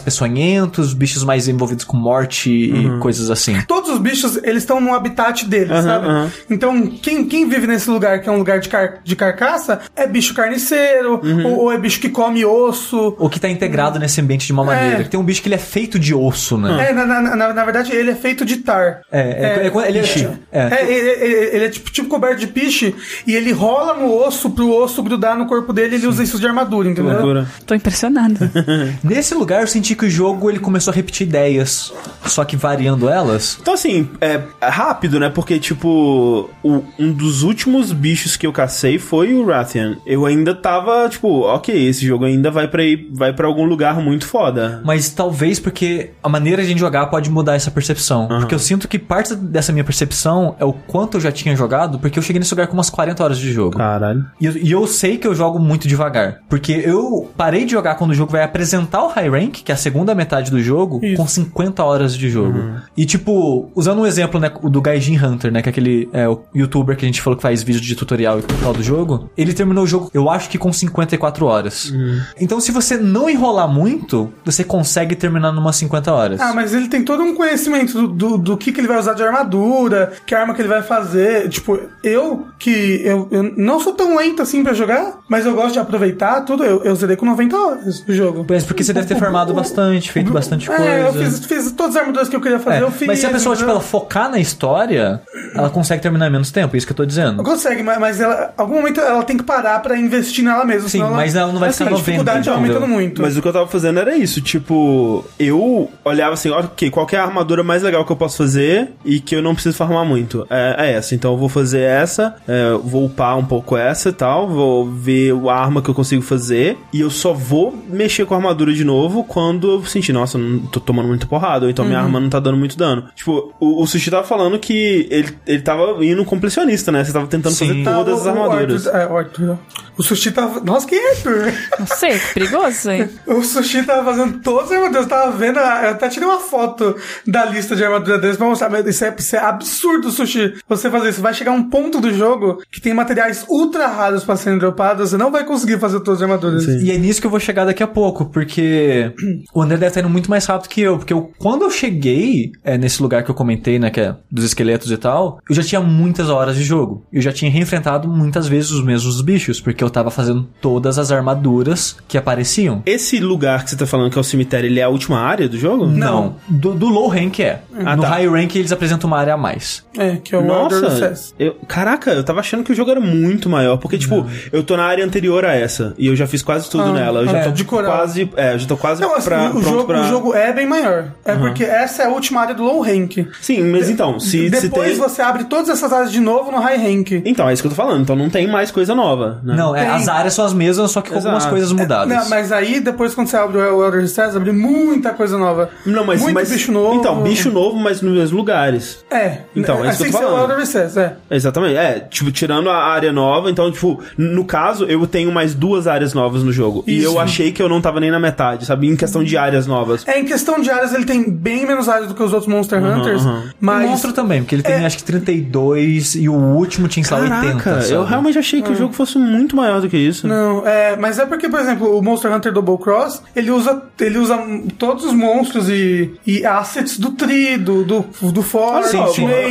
Speaker 4: peçonhentos, bichos mais envolvidos com morte e coisas assim.
Speaker 2: Todos os bichos, eles estão no habitat deles,
Speaker 1: Aham,
Speaker 2: sabe?
Speaker 1: aham.
Speaker 2: Então, quem, quem vive nesse lugar, que é um lugar de, car de carcaça, é bicho carniceiro,
Speaker 1: Uhum.
Speaker 2: ou, ou é bicho que come osso.
Speaker 4: Ou que tá integrado nesse ambiente de uma maneira.
Speaker 2: É.
Speaker 4: Tem um bicho que ele é feito de osso, né?
Speaker 2: É, na, na, na, na verdade, ele é feito de tar.
Speaker 4: É, é, é, ele é,
Speaker 1: Ixi.
Speaker 4: é.
Speaker 2: É, ele, ele- ele é tipo, tipo coberto de piche e ele rola no osso pro osso grudar no corpo dele e ele usa isso de armadura, entendeu?
Speaker 3: Tô impressionada.
Speaker 4: Nesse lugar eu senti que o jogo ele começou a repetir ideias, só que variando elas.
Speaker 1: Então, assim, é é rápido, né? Porque, tipo, o- um dos últimos bichos que eu cacei foi o Rathian. Eu ainda tava, tipo, ok, esse jogo ainda vai pra, ir, vai pra algum lugar muito foda.
Speaker 4: Mas talvez porque a maneira de a gente jogar pode mudar essa percepção. Porque eu sinto que parte dessa minha percepção é o quanto eu já tinha jogado, porque eu cheguei nesse lugar com umas 40 horas de jogo.
Speaker 1: Caralho.
Speaker 4: E eu, e eu sei que eu jogo muito devagar. Porque eu parei de jogar quando o jogo vai apresentar o High Rank, que é a segunda metade do jogo,
Speaker 2: Isso.
Speaker 4: com 50 horas de jogo. E tipo, usando um exemplo, né, o do Gaijin Hunter, né, que é aquele é, o youtuber que a gente falou que faz vídeo de tutorial e tutorial do jogo, ele terminou o jogo, eu acho que com 54 horas. Então se você não enrolar muito, você consegue terminar numas 50 horas.
Speaker 2: Ah, mas ele tem todo um conhecimento do, do, do que, que ele vai usar de armadura, que arma que ele vai fazer. Tipo, eu que eu, eu não sou tão lento assim pra jogar, mas eu gosto de aproveitar tudo. Eu, eu zerei com 90 horas do jogo.
Speaker 4: Mas porque você deve ter farmado bastante, feito bastante coisa.
Speaker 2: É, eu fiz, fiz todas as armaduras que eu queria fazer,
Speaker 4: É,
Speaker 2: eu fiz.
Speaker 4: mas se a pessoa, tipo, ela focar na história, ela consegue terminar em menos tempo, é isso que eu tô dizendo.
Speaker 2: Consegue, mas, mas ela, algum momento ela tem que parar pra investir nela mesma.
Speaker 4: Sim,
Speaker 2: senão
Speaker 4: mas ela não vai
Speaker 2: assim,
Speaker 4: ficar
Speaker 2: a
Speaker 4: 90,
Speaker 2: dificuldade vai
Speaker 4: entendeu?
Speaker 2: aumentando muito.
Speaker 1: Mas o que eu tava fazendo era isso, tipo, eu olhava assim, ok, qual que é a armadura mais legal que eu posso fazer e que eu não preciso farmar muito? É, é essa, então eu vou fazer essa, é, vou upar um pouco essa e tal, vou ver a arma que eu consigo fazer e eu só vou mexer com a armadura de novo quando eu sentir, nossa, não tô tomando muito porrada, ou então minha arma não tá dando muito dano. Tipo, o, o Sushi tava falando que ele, ele tava indo completionista, né? Você tava tentando
Speaker 4: Sim.
Speaker 1: fazer
Speaker 2: Tá,
Speaker 1: todas
Speaker 2: o-
Speaker 1: as
Speaker 2: o
Speaker 1: armaduras.
Speaker 2: Arthur- é, o Arthur. O Sushi tava. Nossa, quem é Arthur?
Speaker 3: Não sei, que perigoso isso aí.
Speaker 2: O Sushi tava fazendo todas as armaduras. Eu tava vendo. a- Eu até tirei uma foto da lista de armadura deles pra mostrar. Mas Isso é, isso é absurdo, Sushi. Você fazer isso. Vai chegar um ponto do jogo que tem materiais ultra raros pra serem dropados. Você não vai conseguir fazer todas as armaduras.
Speaker 1: Sim.
Speaker 4: E é nisso que eu vou chegar daqui a pouco, porque o André deve estar indo muito mais rápido que eu. Porque eu, quando eu cheguei é, nesse lugar que eu comentei, né, que é dos esqueletos e tal, eu já tinha muitas horas de jogo. Eu já tinha reenfrentado muitas vezes os mesmos bichos, porque eu tava fazendo todas as armaduras que apareciam.
Speaker 1: Esse lugar que você tá falando que é o cemitério, ele é a última área do jogo?
Speaker 4: Não, do, do low rank é.
Speaker 1: Ah,
Speaker 4: no
Speaker 1: tá.
Speaker 4: high rank eles apresentam uma área a mais.
Speaker 2: É, que é o
Speaker 1: Nossa, eu, caraca, eu tava achando que o jogo era muito maior, porque, tipo, eu tô na área anterior a essa, e eu já fiz quase tudo
Speaker 2: Ah,
Speaker 1: nela, eu já
Speaker 2: é,
Speaker 1: tô
Speaker 2: de
Speaker 1: quase, é, eu já tô quase
Speaker 2: Não, assim,
Speaker 1: pra,
Speaker 2: o,
Speaker 1: pronto
Speaker 2: jogo,
Speaker 1: pra...
Speaker 2: o jogo é bem maior. É porque essa é a última área do low rank.
Speaker 1: Sim, mas então, se, se
Speaker 2: Depois
Speaker 1: tem...
Speaker 2: você abre todas essas áreas de novo no high rank.
Speaker 1: Então, é isso que eu tô falando, então não tem mais coisa nova, né?
Speaker 4: Não, é,
Speaker 2: Tem.
Speaker 4: as áreas são as mesmas, só que com algumas
Speaker 1: Exato.
Speaker 4: coisas mudadas.
Speaker 2: Não, mas aí, depois, quando você abre o Elder Scrolls, abre muita coisa nova.
Speaker 1: Não, mas,
Speaker 2: Muito
Speaker 1: mas
Speaker 2: bicho novo.
Speaker 1: Então, bicho novo, mas nos mesmos lugares.
Speaker 2: É.
Speaker 1: Então, é isso que eu
Speaker 2: assim
Speaker 1: tô
Speaker 2: que é o
Speaker 1: falando.
Speaker 2: Elder Recess, é.
Speaker 1: Exatamente, é, tipo, tirando a área nova, então, tipo, no caso, eu tenho mais duas áreas novas no jogo. E
Speaker 2: Isso.
Speaker 1: eu achei que eu não tava nem na metade, sabe? Em questão de áreas novas.
Speaker 2: É, em questão de áreas, ele tem bem menos áreas do que os outros Monster Hunters,
Speaker 1: aham.
Speaker 2: mas...
Speaker 4: O monstro também, porque ele tem
Speaker 2: É.
Speaker 4: acho que 32 e o último tinha, sei lá, 80.
Speaker 1: Caraca,
Speaker 4: sabe?
Speaker 1: eu realmente achei que o jogo fosse muito maior do que isso.
Speaker 2: Não, é, mas é porque, por exemplo, o Monster Hunter Double Cross, ele usa, ele usa todos os monstros e, e assets do Tri, do, do, do Force,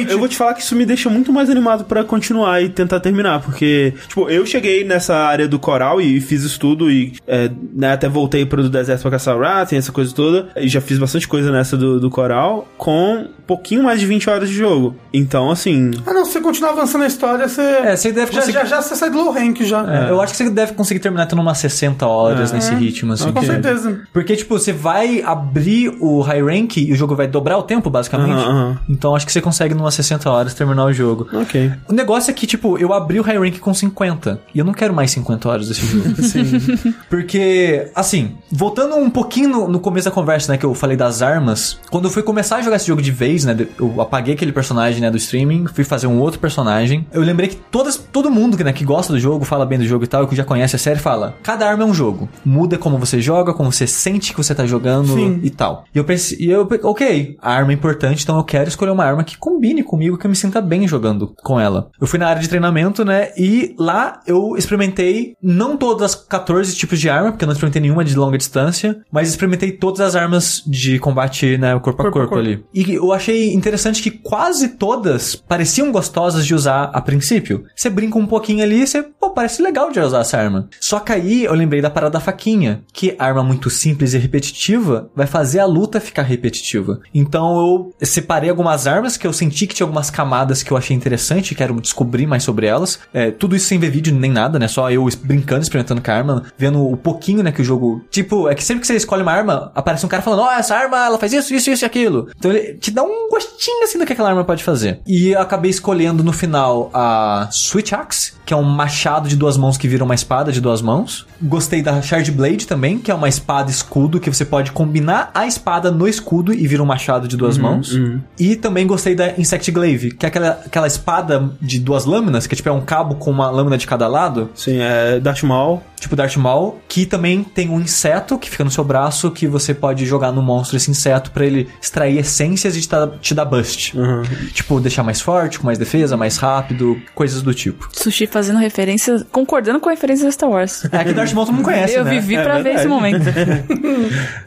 Speaker 1: eu vou te falar que isso me deixa muito mais animado pra continuar e tentar terminar, porque, tipo, eu cheguei nessa área do coral e fiz estudo e, é, né, até voltei pro do deserto pra caçar o Rat, essa coisa toda, e já fiz bastante coisa nessa do, do Coral com um pouquinho mais de 20 horas de jogo. Então, assim.
Speaker 2: Ah, não, se você continuar avançando a história, você.
Speaker 4: É, você deve
Speaker 2: já,
Speaker 4: conseguir-
Speaker 2: já, já você sai do low rank já.
Speaker 4: É, Eu acho que você deve conseguir terminar tendo umas 60 horas
Speaker 1: É.
Speaker 4: nesse ritmo, assim.
Speaker 2: Com certeza.
Speaker 4: Porque, tipo, você vai abrir o high rank e o jogo vai dobrar o tempo, basicamente.
Speaker 1: Aham, aham.
Speaker 4: Então acho que você consegue, numas 60 horas, terminar o jogo.
Speaker 1: Ok.
Speaker 4: O negócio é que, tipo, eu abri o high rank com 50. E eu não quero mais 50 horas desse jogo.
Speaker 1: Sim.
Speaker 4: Porque, assim, voltando um pouquinho no, no começo da conversa, né, que eu falei das armas, quando eu fui começar a jogar esse jogo de vez, né, eu apaguei aquele personagem, né, do streaming, fui fazer um outro personagem, eu lembrei que todas, todo mundo que, né, que gosta do jogo, fala bem do jogo e tal, que já conhece a série, fala, cada arma é um jogo. Muda como você joga, como você sente que você tá jogando
Speaker 2: Sim.
Speaker 4: e tal. E eu pensei, e eu, ok, a arma é importante, então eu quero escolher uma arma que combine comigo, que eu me sinta bem jogando com ela. Eu fui na área de treinamento, né, e lá eu experimentei não todas as 14 tipos de arma, porque eu não experimentei nenhuma de longa distância, mas experimentei todas as armas de combate, né, corpo a
Speaker 2: Corpo a
Speaker 4: corpo,
Speaker 2: corpo.
Speaker 4: ali. E eu achei interessante que quase todas pareciam gostosas de usar a princípio. Você brinca um pouquinho ali e você, pô, parece legal de usar essa arma. Só que aí eu lembrei da parada da faquinha, que arma muito simples e repetitiva vai fazer a luta ficar repetitiva. Então eu separei algumas armas que eu senti que tinha algumas camadas que eu achei interessante, quero descobrir mais sobre elas. É, tudo isso sem ver vídeo nem nada, né? Só eu brincando, experimentando com a arma, vendo o pouquinho, né, que o jogo. Tipo, é que sempre que você escolhe uma arma, aparece um cara falando, ó, essa arma ela faz isso, isso, isso e aquilo. Então ele te dá um gostinho assim do que aquela arma pode fazer. E eu acabei escolhendo no final a Switch Axe, que é um machado de duas mãos que vira uma espada de duas mãos. Gostei da Shard Blade também, que é uma espada escudo que você pode combinar a espada no escudo e vira um machado de duas mãos. E também gostei da Insect Glaive, que é aquela, aquela espada de duas lâminas, que tipo é um cabo com uma lâmina de cada lado
Speaker 1: Sim, é Darth Maul.
Speaker 4: tipo Darth Maul, que também tem um inseto que fica no seu braço que você pode jogar no monstro esse inseto pra ele extrair essências e te dar, te dar bust.
Speaker 1: Uhum.
Speaker 4: Tipo, deixar mais forte, com mais defesa, mais rápido, coisas do tipo.
Speaker 3: Sushi fazendo referência, concordando com a referência de Star Wars.
Speaker 4: É que Darth Maul todo mundo conhece,
Speaker 3: Eu
Speaker 4: né?
Speaker 3: vivi
Speaker 1: É
Speaker 3: pra ver esse momento.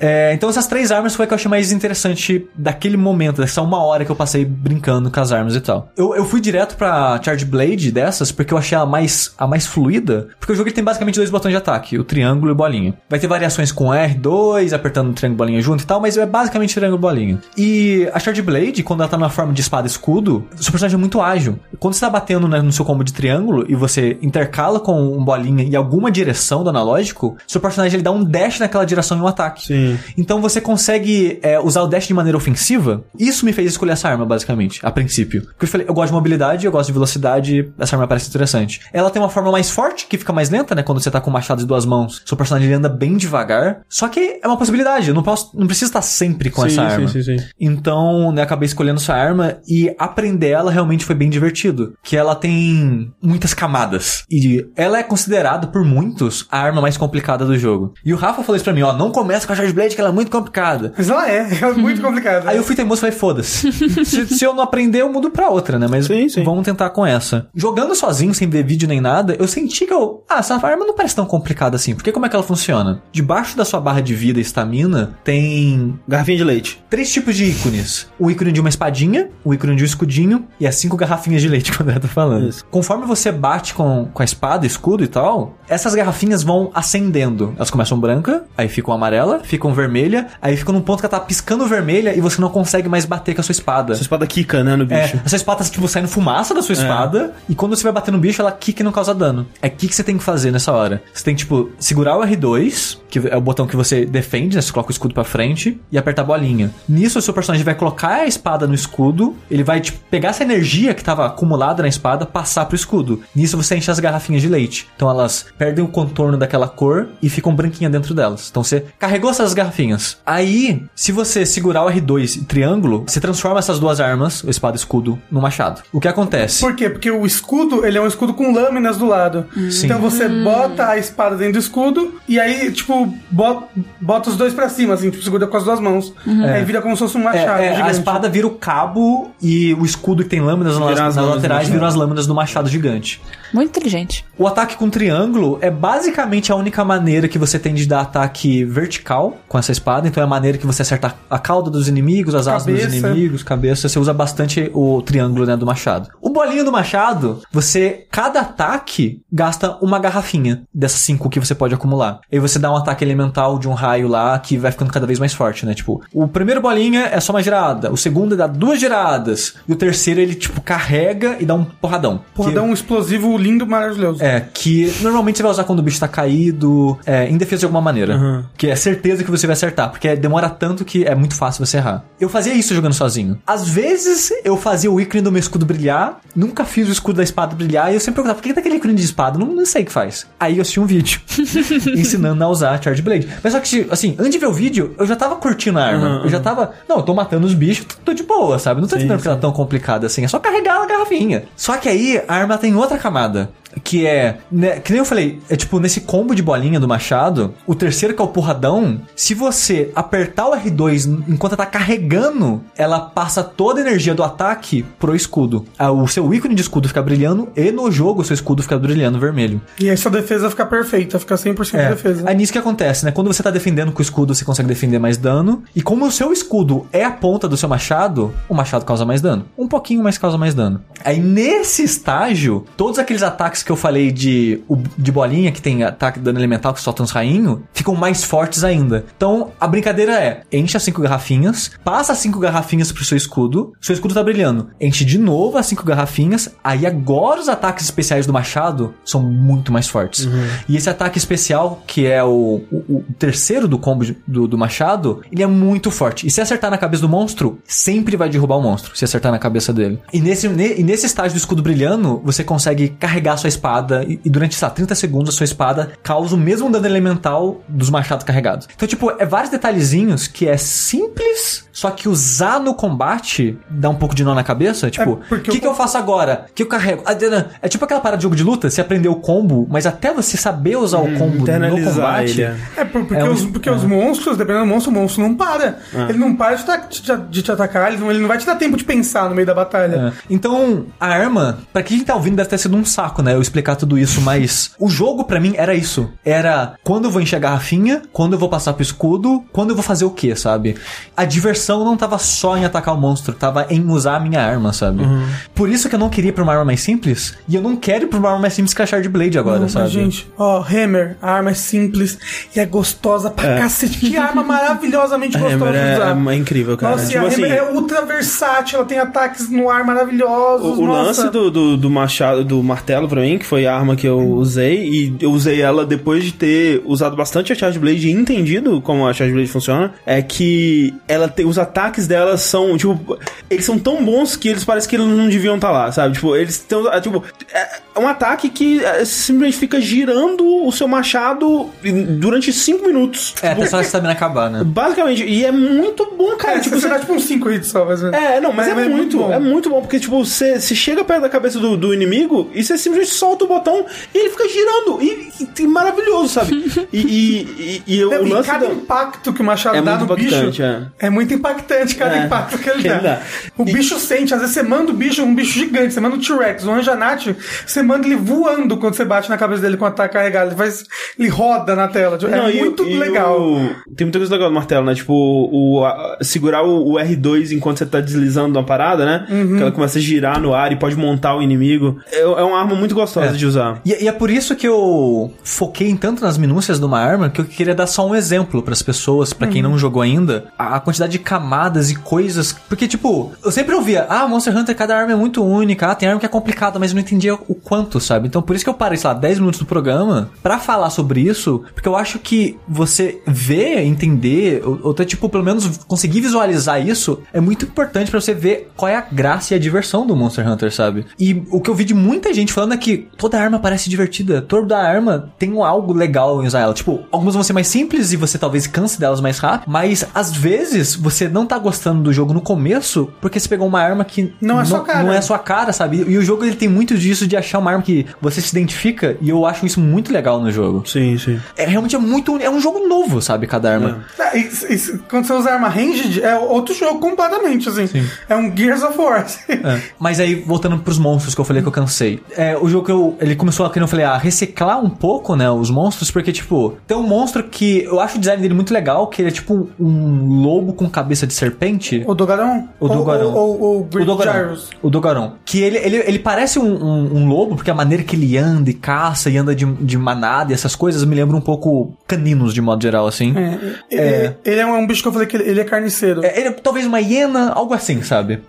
Speaker 4: É, então essas três armas foi a que eu achei mais interessante daquele momento, dessa uma hora que eu passei brincando com as armas e tal. Eu, eu fui direto pra Charge Blade dessas porque eu achei a mais, a mais fluida, porque o jogo ele tem basicamente dois botões de ataque, o triângulo e o bolinha. Vai ter variações com R2, apertando o triângulo e bolinha junto e tal, mas é basicamente triângulo e bolinha. E a Charge Blade, quando ela tá numa forma de espada e escudo, seu personagem é muito ágil. Quando você tá batendo né, no seu combo de triângulo e você intercala com um bolinha em alguma direção do analógico, seu personagem ele dá um dash naquela direção e um ataque.
Speaker 1: Sim.
Speaker 4: Então você consegue é, usar o dash de maneira ofensiva. Isso me fez escolher essa arma, basicamente, a princípio. Porque eu falei, eu gosto de mobilidade, eu gosto de velocidade, essa arma parece interessante. Ela tem uma forma mais forte, que fica mais lenta, né? Quando você tá com o machado de duas mãos. Seu personagem ele anda bem devagar. Só que é uma possibilidade. Eu não posso. Não preciso estar sempre com
Speaker 1: sim,
Speaker 4: essa
Speaker 1: sim,
Speaker 4: arma.
Speaker 1: sim, sim.
Speaker 4: Então, né, acabei escolhendo essa arma e aprender ela realmente foi bem divertido. Que ela tem muitas camadas. E ela é considerada por muitos a arma mais complicada do jogo. E o Rafa falou isso pra mim, ó, não começa com a Charge Blade que ela é muito complicada.
Speaker 2: Mas ela é, é muito complicada.
Speaker 4: Aí eu fui teimoso e falei, foda-se. se, se eu não aprender, eu mudo pra outra, né? Mas
Speaker 1: Sim, sim.
Speaker 4: vamos tentar com essa. Jogando sozinho, sem ver vídeo nem nada, eu senti que eu... Ah, essa arma não parece tão complicada assim. Porque como é que ela funciona? Debaixo da sua barra de vida e estamina, tem
Speaker 1: Garrafinha de leite.
Speaker 4: Três tipos de ícones. O ícone de uma espadinha, o ícone de um escudinho e as cinco garrafinhas de leite, quando eu tô falando.
Speaker 1: Isso.
Speaker 4: Conforme você bate com, com a espada, escudo e tal, essas garrafinhas vão acendendo. Elas começam branca, aí ficam amarela, ficam vermelha, aí ficam num ponto que ela tá piscando vermelha e você não consegue mais bater com a sua espada.
Speaker 1: Essa espada quica, né, no
Speaker 4: É,
Speaker 1: bicho.
Speaker 4: a sua espada tá, tipo, saindo fumaça da sua espada, e quando você vai bater no bicho, ela quica e não causa dano. É o que, que você tem que fazer nessa hora? Você tem, tipo, segurar o R2, que é o botão que você defende, né? Você coloca o escudo pra frente, e apertar a bolinha. Nisso, o seu personagem vai colocar a espada no escudo, ele vai, tipo, pegar essa energia que tava acumulada na espada, passar pro escudo. Nisso, você enche as garrafinhas de leite. Então, elas perdem o contorno daquela cor e ficam branquinhas dentro delas. Então, você carregou essas garrafinhas. Aí, se você segurar o R2 e triângulo, você transforma essas duas armas, o espada e escudo, no machado. O que acontece?
Speaker 2: Por quê? Porque o escudo, ele é um escudo com lâminas do lado.
Speaker 4: Sim.
Speaker 2: Então você bota a espada dentro do escudo e aí, tipo, bota, bota os dois pra cima, assim, tipo, segura com as duas mãos. Aí vira como se fosse um
Speaker 4: É,
Speaker 2: machado
Speaker 4: é, a
Speaker 2: gigante.
Speaker 4: espada vira o cabo e o escudo que tem lâminas nas,
Speaker 1: Vira
Speaker 4: laterais viram as lâminas do machado gigante.
Speaker 3: Muito inteligente.
Speaker 4: O ataque com triângulo é basicamente a única maneira que você tem de dar ataque vertical com essa espada. Então é a maneira que você acerta a cauda dos inimigos, as asas dos inimigos, cabeça. Você usa bastante o triângulo né, do machado. O bolinho do machado, você, cada ataque, gasta uma garrafinha dessas cinco que você pode acumular. E você dá um ataque elemental de um raio lá que vai ficando cada vez mais forte, né? Tipo, o primeiro bolinha é só uma girada, o segundo dá duas giradas, e o terceiro ele, tipo, carrega e dá um porradão.
Speaker 2: Porra,
Speaker 4: Que-
Speaker 2: um explosivo lindo, maravilhoso.
Speaker 4: é, que normalmente você vai usar quando o bicho tá caído, é, em defesa de alguma maneira. Que é certeza que você vai acertar, porque demora tanto que é muito fácil você errar. Eu fazia isso jogando sozinho. Às vezes eu fazia o ícone do meu escudo brilhar, nunca fiz o escudo da espada brilhar, e eu sempre perguntava, por que tá aquele ícone de espada? Não, não sei o que faz. Aí eu assisti um vídeo ensinando a usar a Charge Blade. Mas só que, assim, antes de ver o vídeo, eu já tava curtindo a arma. Eu já tava, não, eu tô matando os bichos, tô de boa, sabe? Não tô entendendo porque ela é tão complicada assim. É só carregar a garrafinha. Só que aí a arma tem outra camada. Que é, né, que nem eu falei, é tipo nesse combo de bolinha do machado, o terceiro que é o porradão, se você apertar o R2 enquanto tá carregando, ela passa toda a energia do ataque pro escudo. Ah, O seu ícone de escudo fica brilhando e no jogo o seu escudo fica brilhando vermelho.
Speaker 2: E aí sua defesa fica perfeita, fica 100% de
Speaker 4: É,
Speaker 2: defesa.
Speaker 4: é nisso que acontece, né? Quando você tá defendendo com o escudo, você consegue defender mais dano. E como o seu escudo é a ponta do seu machado, o machado causa mais dano. Um pouquinho, mas causa mais dano. Aí nesse estágio, todos aqueles ataques que eu falei de, de bolinha, que tem ataque dano elemental, que solta uns rainhos, ficam mais fortes ainda. Então a brincadeira é: enche as cinco garrafinhas, passa as cinco garrafinhas pro seu escudo, seu escudo tá brilhando. Enche de novo as cinco garrafinhas, aí agora os ataques especiais do machado são muito mais fortes. E esse ataque especial, que é o, o- o terceiro do combo de- do, do machado, ele é muito forte. E se acertar na cabeça do monstro, sempre vai derrubar o monstro, se acertar na cabeça dele. E nesse, ne- e nesse estágio do escudo brilhando, você consegue carregar sua espada e, e durante, sei lá, 30 segundos a sua espada causa o mesmo dano elemental dos machados carregados. Então, tipo, é vários detalhezinhos que é simples, só que usar no combate dá um pouco de nó na cabeça. Tipo, o
Speaker 2: porque
Speaker 4: que,
Speaker 2: o-
Speaker 4: que eu faço agora? O que eu carrego? Ah, É tipo aquela parada de jogo de luta, você aprendeu o combo, mas até você saber usar o combo no combate.
Speaker 1: ele, é.
Speaker 2: É, por- porque,
Speaker 4: É um-
Speaker 2: os, porque os monstros, dependendo do monstro, o monstro não para. Ele não para de, te- de te atacar, ele não, ele não vai te dar tempo de pensar no meio da batalha.
Speaker 4: É. Então, a arma, pra quem tá ouvindo, deve ter sido um saco, né? Eu explicar tudo isso, mas o jogo pra mim era isso. Era quando eu vou encher a garrafinha, quando eu vou passar pro escudo, quando eu vou fazer o quê, sabe? A diversão não tava só em atacar o monstro, tava em usar a minha arma, sabe? Por isso que eu não queria ir pra uma arma mais simples, e eu não quero ir pra uma arma mais simples que a Shard Blade agora,
Speaker 2: Mas,
Speaker 4: sabe?
Speaker 2: gente, ó, Hammer, a arma é simples e é gostosa pra cacete. Que arma maravilhosamente gostosa de
Speaker 1: é,
Speaker 2: usar.
Speaker 1: é incrível, cara.
Speaker 2: Nossa, e
Speaker 1: tipo
Speaker 2: a
Speaker 1: assim,
Speaker 2: Hammer é ultra versátil, ela tem ataques no ar maravilhosos.
Speaker 1: O, o
Speaker 2: nossa.
Speaker 1: lance do, do, do machado, do martelo pra mim, que foi a arma que eu usei, e eu usei ela depois de ter usado bastante a Charge Blade e entendido como a Charge Blade funciona, é que ela tem, os ataques dela são, tipo, eles são tão bons que eles parecem que eles não deviam estar lá, sabe? Tipo, eles estão, é, tipo, é um ataque que é, simplesmente fica girando o seu machado durante 5 minutos.
Speaker 4: É, até só a stamina acabar, né?
Speaker 1: Basicamente, e é muito bom, cara.
Speaker 2: É,
Speaker 1: tipo,
Speaker 2: você dá tipo uns 5 hits só, menos.
Speaker 1: é, não, mas é,
Speaker 2: Mas é
Speaker 1: muito,
Speaker 2: muito bom.
Speaker 1: é muito bom, porque, tipo, você, você chega perto da cabeça do, do inimigo e você simplesmente solta o botão e ele fica girando. E, e- e maravilhoso, sabe? E, e, e, e o
Speaker 2: e
Speaker 1: lance
Speaker 2: cada
Speaker 1: do-
Speaker 2: impacto que o machado
Speaker 1: É
Speaker 2: dá no bicho
Speaker 1: é.
Speaker 2: é. muito impactante cada
Speaker 1: É,
Speaker 2: impacto que ele,
Speaker 1: que
Speaker 2: dá.
Speaker 1: dá.
Speaker 2: O bicho sente, às vezes você manda o bicho, um bicho gigante, você manda um T-Rex, um Anjanate, você manda ele voando quando você bate na cabeça dele com o ataque carregado. Ele faz. Ele roda na tela. É
Speaker 1: Não, e-
Speaker 2: muito
Speaker 1: e
Speaker 2: legal.
Speaker 1: o- Tem muita coisa legal do martelo, né? Tipo, o, a- segurar o, o R2 enquanto você tá deslizando uma parada, né?
Speaker 2: Uhum.
Speaker 1: Que ela começa a girar no ar e pode montar o inimigo. É, é uma arma muito gostosa
Speaker 4: É.
Speaker 1: de usar.
Speaker 4: E, e é por isso que eu foquei tanto nas minúcias de uma arma que eu queria dar só um exemplo pras pessoas, pra quem não jogou ainda, a, a quantidade de camadas e coisas. Porque, tipo, eu sempre ouvia, ah, Monster Hunter, cada arma é muito única, ah, tem arma que é complicada, mas eu não entendia o quanto, sabe? Então por isso que eu parei, sei lá, 10 minutos do programa pra falar sobre isso, porque eu acho que você ver, entender, ou, ou até, tipo, pelo menos conseguir visualizar isso, é muito importante pra você ver qual é a graça e a diversão do Monster Hunter, sabe? E o que eu vi de muita gente falando é que toda arma parece divertida, toda arma tem um algo legal em usar ela. Tipo, algumas vão ser mais simples e você talvez canse delas mais rápido, mas às vezes você não tá gostando do jogo no começo porque você pegou uma arma que
Speaker 2: Não é sua cara.
Speaker 4: Não é sua cara, sabe? E o jogo ele tem muito disso de achar uma arma que você se identifica e eu acho isso muito legal no jogo.
Speaker 1: Sim, sim.
Speaker 4: É realmente é muito. É um jogo novo, sabe? Cada arma.
Speaker 2: Ah, isso- isso- quando você usa arma ranged, é outro jogo completamente, assim. É um Gears of War. assim.
Speaker 4: É. Mas aí, voltando pros monstros que eu falei que eu cansei. É, o jogo que eu, ele começou, que eu falei, a reciclar um pouco, né, os monstros, porque, tipo, tem um monstro que eu acho o design dele muito legal, que ele é tipo um lobo com cabeça de serpente.
Speaker 2: O Dogarão?
Speaker 4: O Dogarão.
Speaker 2: Ou, ou, ou o
Speaker 4: o Dogarão. O Dogarão. Que ele, ele, ele parece um, um- um lobo, porque a maneira que ele anda e caça e anda de, de manada e essas coisas me lembra um pouco caninos, de modo geral, assim.
Speaker 2: É, Ele, ele é um bicho que eu falei que ele, ele é carniceiro.
Speaker 4: É, ele é talvez uma hiena, algo assim, sabe?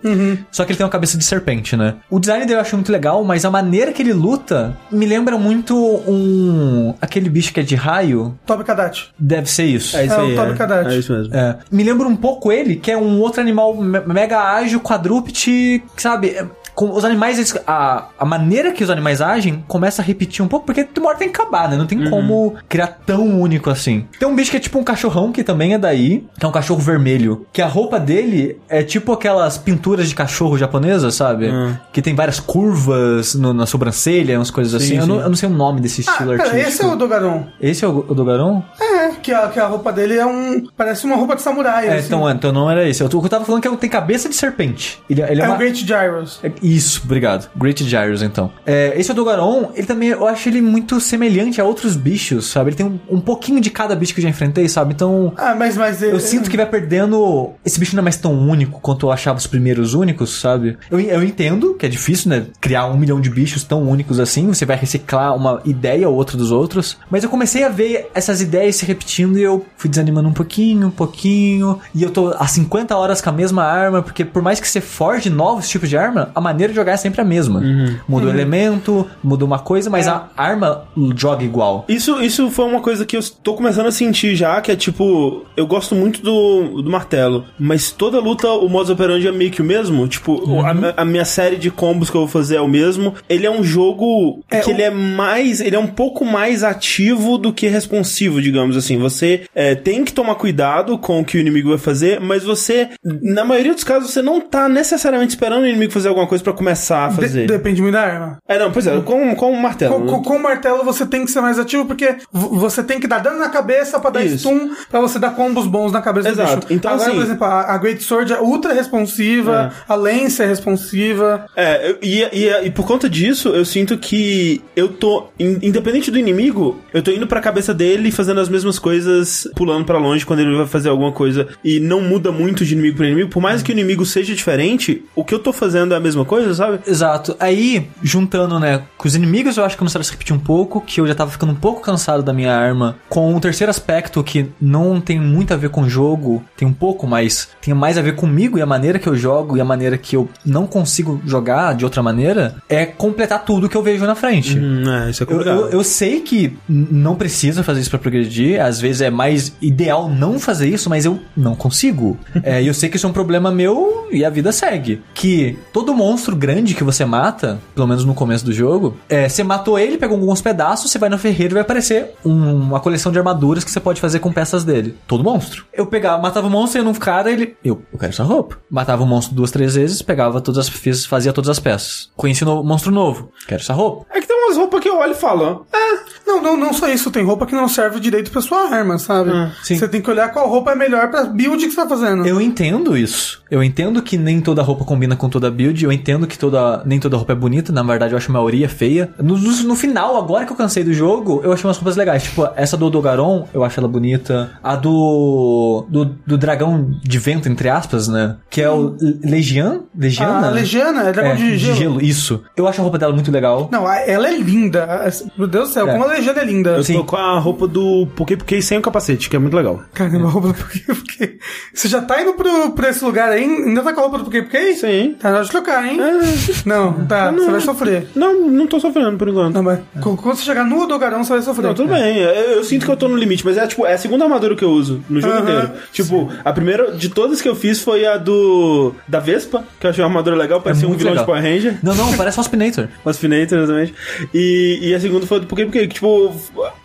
Speaker 4: Só que ele tem uma cabeça de serpente, né? O design dele eu acho muito legal, mas a maneira que ele luta me lembra muito um. aquele bicho que é de raio.
Speaker 2: Toby Kadat.
Speaker 4: Deve ser isso.
Speaker 1: É isso
Speaker 2: É, o
Speaker 1: aí.
Speaker 2: Toby Kadat.
Speaker 1: É isso mesmo.
Speaker 4: É. Me lembra um pouco ele, que é um outro animal me- mega ágil, quadrúpede, sabe? É, Com os animais, eles- a, a maneira que os animais agem começa a repetir um pouco, porque uma hora tem que acabar, né? Não tem como criar tão único assim. Tem um bicho que é tipo um cachorrão, que também é daí, que é um cachorro vermelho, que a roupa dele é tipo aquelas pinturas de cachorro japonesa, sabe? Que tem várias curvas no- na sobrancelha, umas coisas assim.
Speaker 1: Sim,
Speaker 4: Eu, não,
Speaker 1: sim.
Speaker 4: eu não sei o nome desse
Speaker 2: Ah,
Speaker 4: estilo
Speaker 2: pera,
Speaker 4: artístico.
Speaker 2: esse é o Dogarão.
Speaker 4: Esse é o, o Dogaron?
Speaker 2: É, que a, que a roupa dele é um. Parece uma roupa de samurai.
Speaker 4: É,
Speaker 2: assim.
Speaker 4: então, então não era esse. Eu, eu tava falando que ele tem cabeça de serpente. Ele, ele é,
Speaker 2: É
Speaker 4: uma...
Speaker 2: o Great Gyros.
Speaker 4: É, Isso, obrigado. Great Gyros, então. É, esse Odogaron, ele também, eu acho ele muito semelhante a outros bichos, sabe? Ele tem um, um pouquinho de cada bicho que eu já enfrentei, sabe? Então,
Speaker 2: Ah, mas. mas
Speaker 4: eu sinto que vai perdendo. Esse bicho não é mais tão único quanto eu achava os primeiros únicos, sabe? Eu, eu entendo que é difícil, né? Criar um milhão de bichos tão únicos assim. Você vai reciclar uma ideia ou outra dos outros. Mas eu comecei a ver essas ideias se repetindo e eu fui desanimando um pouquinho, um pouquinho. E eu tô há 50 horas com a mesma arma, porque por mais que você forge novos tipos de arma, a maneira de jogar é sempre a mesma. Muda o elemento, muda uma coisa, mas a arma joga igual.
Speaker 1: Isso, isso foi uma coisa que eu tô começando a sentir já, que é tipo, eu gosto muito do, do martelo, mas toda luta o modus operandi é meio que o mesmo, tipo, a, a minha série de combos que eu vou fazer é o mesmo. Ele é um jogo
Speaker 2: É,
Speaker 1: que
Speaker 2: o-
Speaker 1: ele é mais, ele é um pouco mais ativo do que responsivo, digamos assim. Você é, tem que tomar cuidado com o que o inimigo vai fazer, mas você, na maioria dos casos, você não tá necessariamente esperando o inimigo fazer alguma coisa pra começar a
Speaker 2: De-
Speaker 1: fazer.
Speaker 2: depende muito da arma.
Speaker 1: É, não, pois é, com, com o martelo.
Speaker 2: Com,
Speaker 1: né?
Speaker 2: com- com o martelo você tem que ser mais ativo, porque você tem que dar dano na cabeça pra dar
Speaker 1: Isso.
Speaker 2: stun, pra você dar combos bons na cabeça do
Speaker 1: Exato.
Speaker 2: bicho.
Speaker 1: Então,
Speaker 2: Agora,
Speaker 1: assim-
Speaker 2: por exemplo, a, a Great Sword é ultra responsiva, a Lance é responsiva.
Speaker 1: É, e, e, e por conta disso, eu sinto que eu tô, in- independente do inimigo, eu tô indo pra cabeça dele fazendo as mesmas coisas, pulando pra longe quando ele vai fazer alguma coisa e não muda muito de inimigo pra inimigo. Por mais que o inimigo seja diferente, o que eu tô fazendo é a mesma coisa, sabe?
Speaker 4: Exato. Aí, juntando, né, com os inimigos, eu acho que começaram a se repetir um pouco, que eu já tava ficando um pouco cansado da minha arma. Com um terceiro aspecto que não tem muito a ver com o jogo, tem um pouco, mas tem mais a ver comigo e a maneira que eu jogo e a maneira que eu não consigo jogar de outra maneira, é completar tudo que eu vejo na frente.
Speaker 1: Hum, é, isso é
Speaker 4: Eu,
Speaker 1: complicado.
Speaker 4: eu, eu sei que não precisa fazer isso pra progredir, às vezes é mais ideal não fazer isso, mas eu não consigo. É, E eu sei que isso é um problema meu e a vida segue. Que todo monstro grande que você mata, pelo menos no começo do jogo, é, você matou ele, pegou alguns pedaços, você vai no ferreiro e vai aparecer um- uma coleção de armaduras que você pode fazer com peças dele. Todo monstro. Eu pegava, matava o monstro e num cara ele. Eu, eu quero essa roupa. Matava o monstro duas, três vezes, pegava todas as fiz- fazia todas as peças. Conheci um monstro novo. Quero essa roupa.
Speaker 1: É que tem umas roupas que eu olho e falo, ah,
Speaker 2: Não, não, não só isso, tem roupa que não serve direito pra sua arma, sabe?
Speaker 1: Ah,
Speaker 4: sim.
Speaker 2: Você tem que olhar qual roupa é melhor pra build que você tá fazendo.
Speaker 4: Eu entendo isso. Eu entendo que nem toda roupa combina com toda build. Eu entendo que toda, nem toda roupa é bonita. Na verdade, eu acho a maioria feia. No, no, no final, agora que eu cansei do jogo, eu achei umas roupas legais. Tipo, essa do Dogaron, eu acho ela bonita. A do, do. do dragão de vento, entre aspas, né? Que é o Legian? Legiana?
Speaker 2: A Legiana é dragão
Speaker 4: É,
Speaker 2: de gelo.
Speaker 4: Isso. Eu acho a roupa dela muito legal.
Speaker 2: Não, ela é linda. Meu Deus do céu,
Speaker 4: É.
Speaker 2: como a Legiana é linda.
Speaker 1: eu
Speaker 4: Sim.
Speaker 1: tô com a roupa do Poké Poké sem o capacete, que é muito legal.
Speaker 2: Caramba, a roupa do Poké Poké. Você já tá indo pro, pra esse lugar aí? Ainda tá com a roupa do Poké Poké?
Speaker 1: Sim.
Speaker 2: Tá na hora de trocar, hein? Não, tá, você vai sofrer.
Speaker 1: Não, não tô sofrendo por enquanto.
Speaker 2: Não, mas quando você chegar no Odogarão, você vai sofrer.
Speaker 1: Não, tudo bem. Eu, eu sinto que eu tô no limite, mas é tipo, é a segunda armadura que eu uso no jogo
Speaker 2: Aham.
Speaker 1: inteiro. Tipo, a primeira de todas que eu fiz foi a do. da Vespa, que eu achei uma armadura legal, parecia um
Speaker 4: muito
Speaker 1: vilão
Speaker 4: legal.
Speaker 1: de Power Ranger.
Speaker 4: Não, não, parece um Waspinator.
Speaker 1: Waspinator, exatamente. E, e a segunda foi porque, porque, tipo,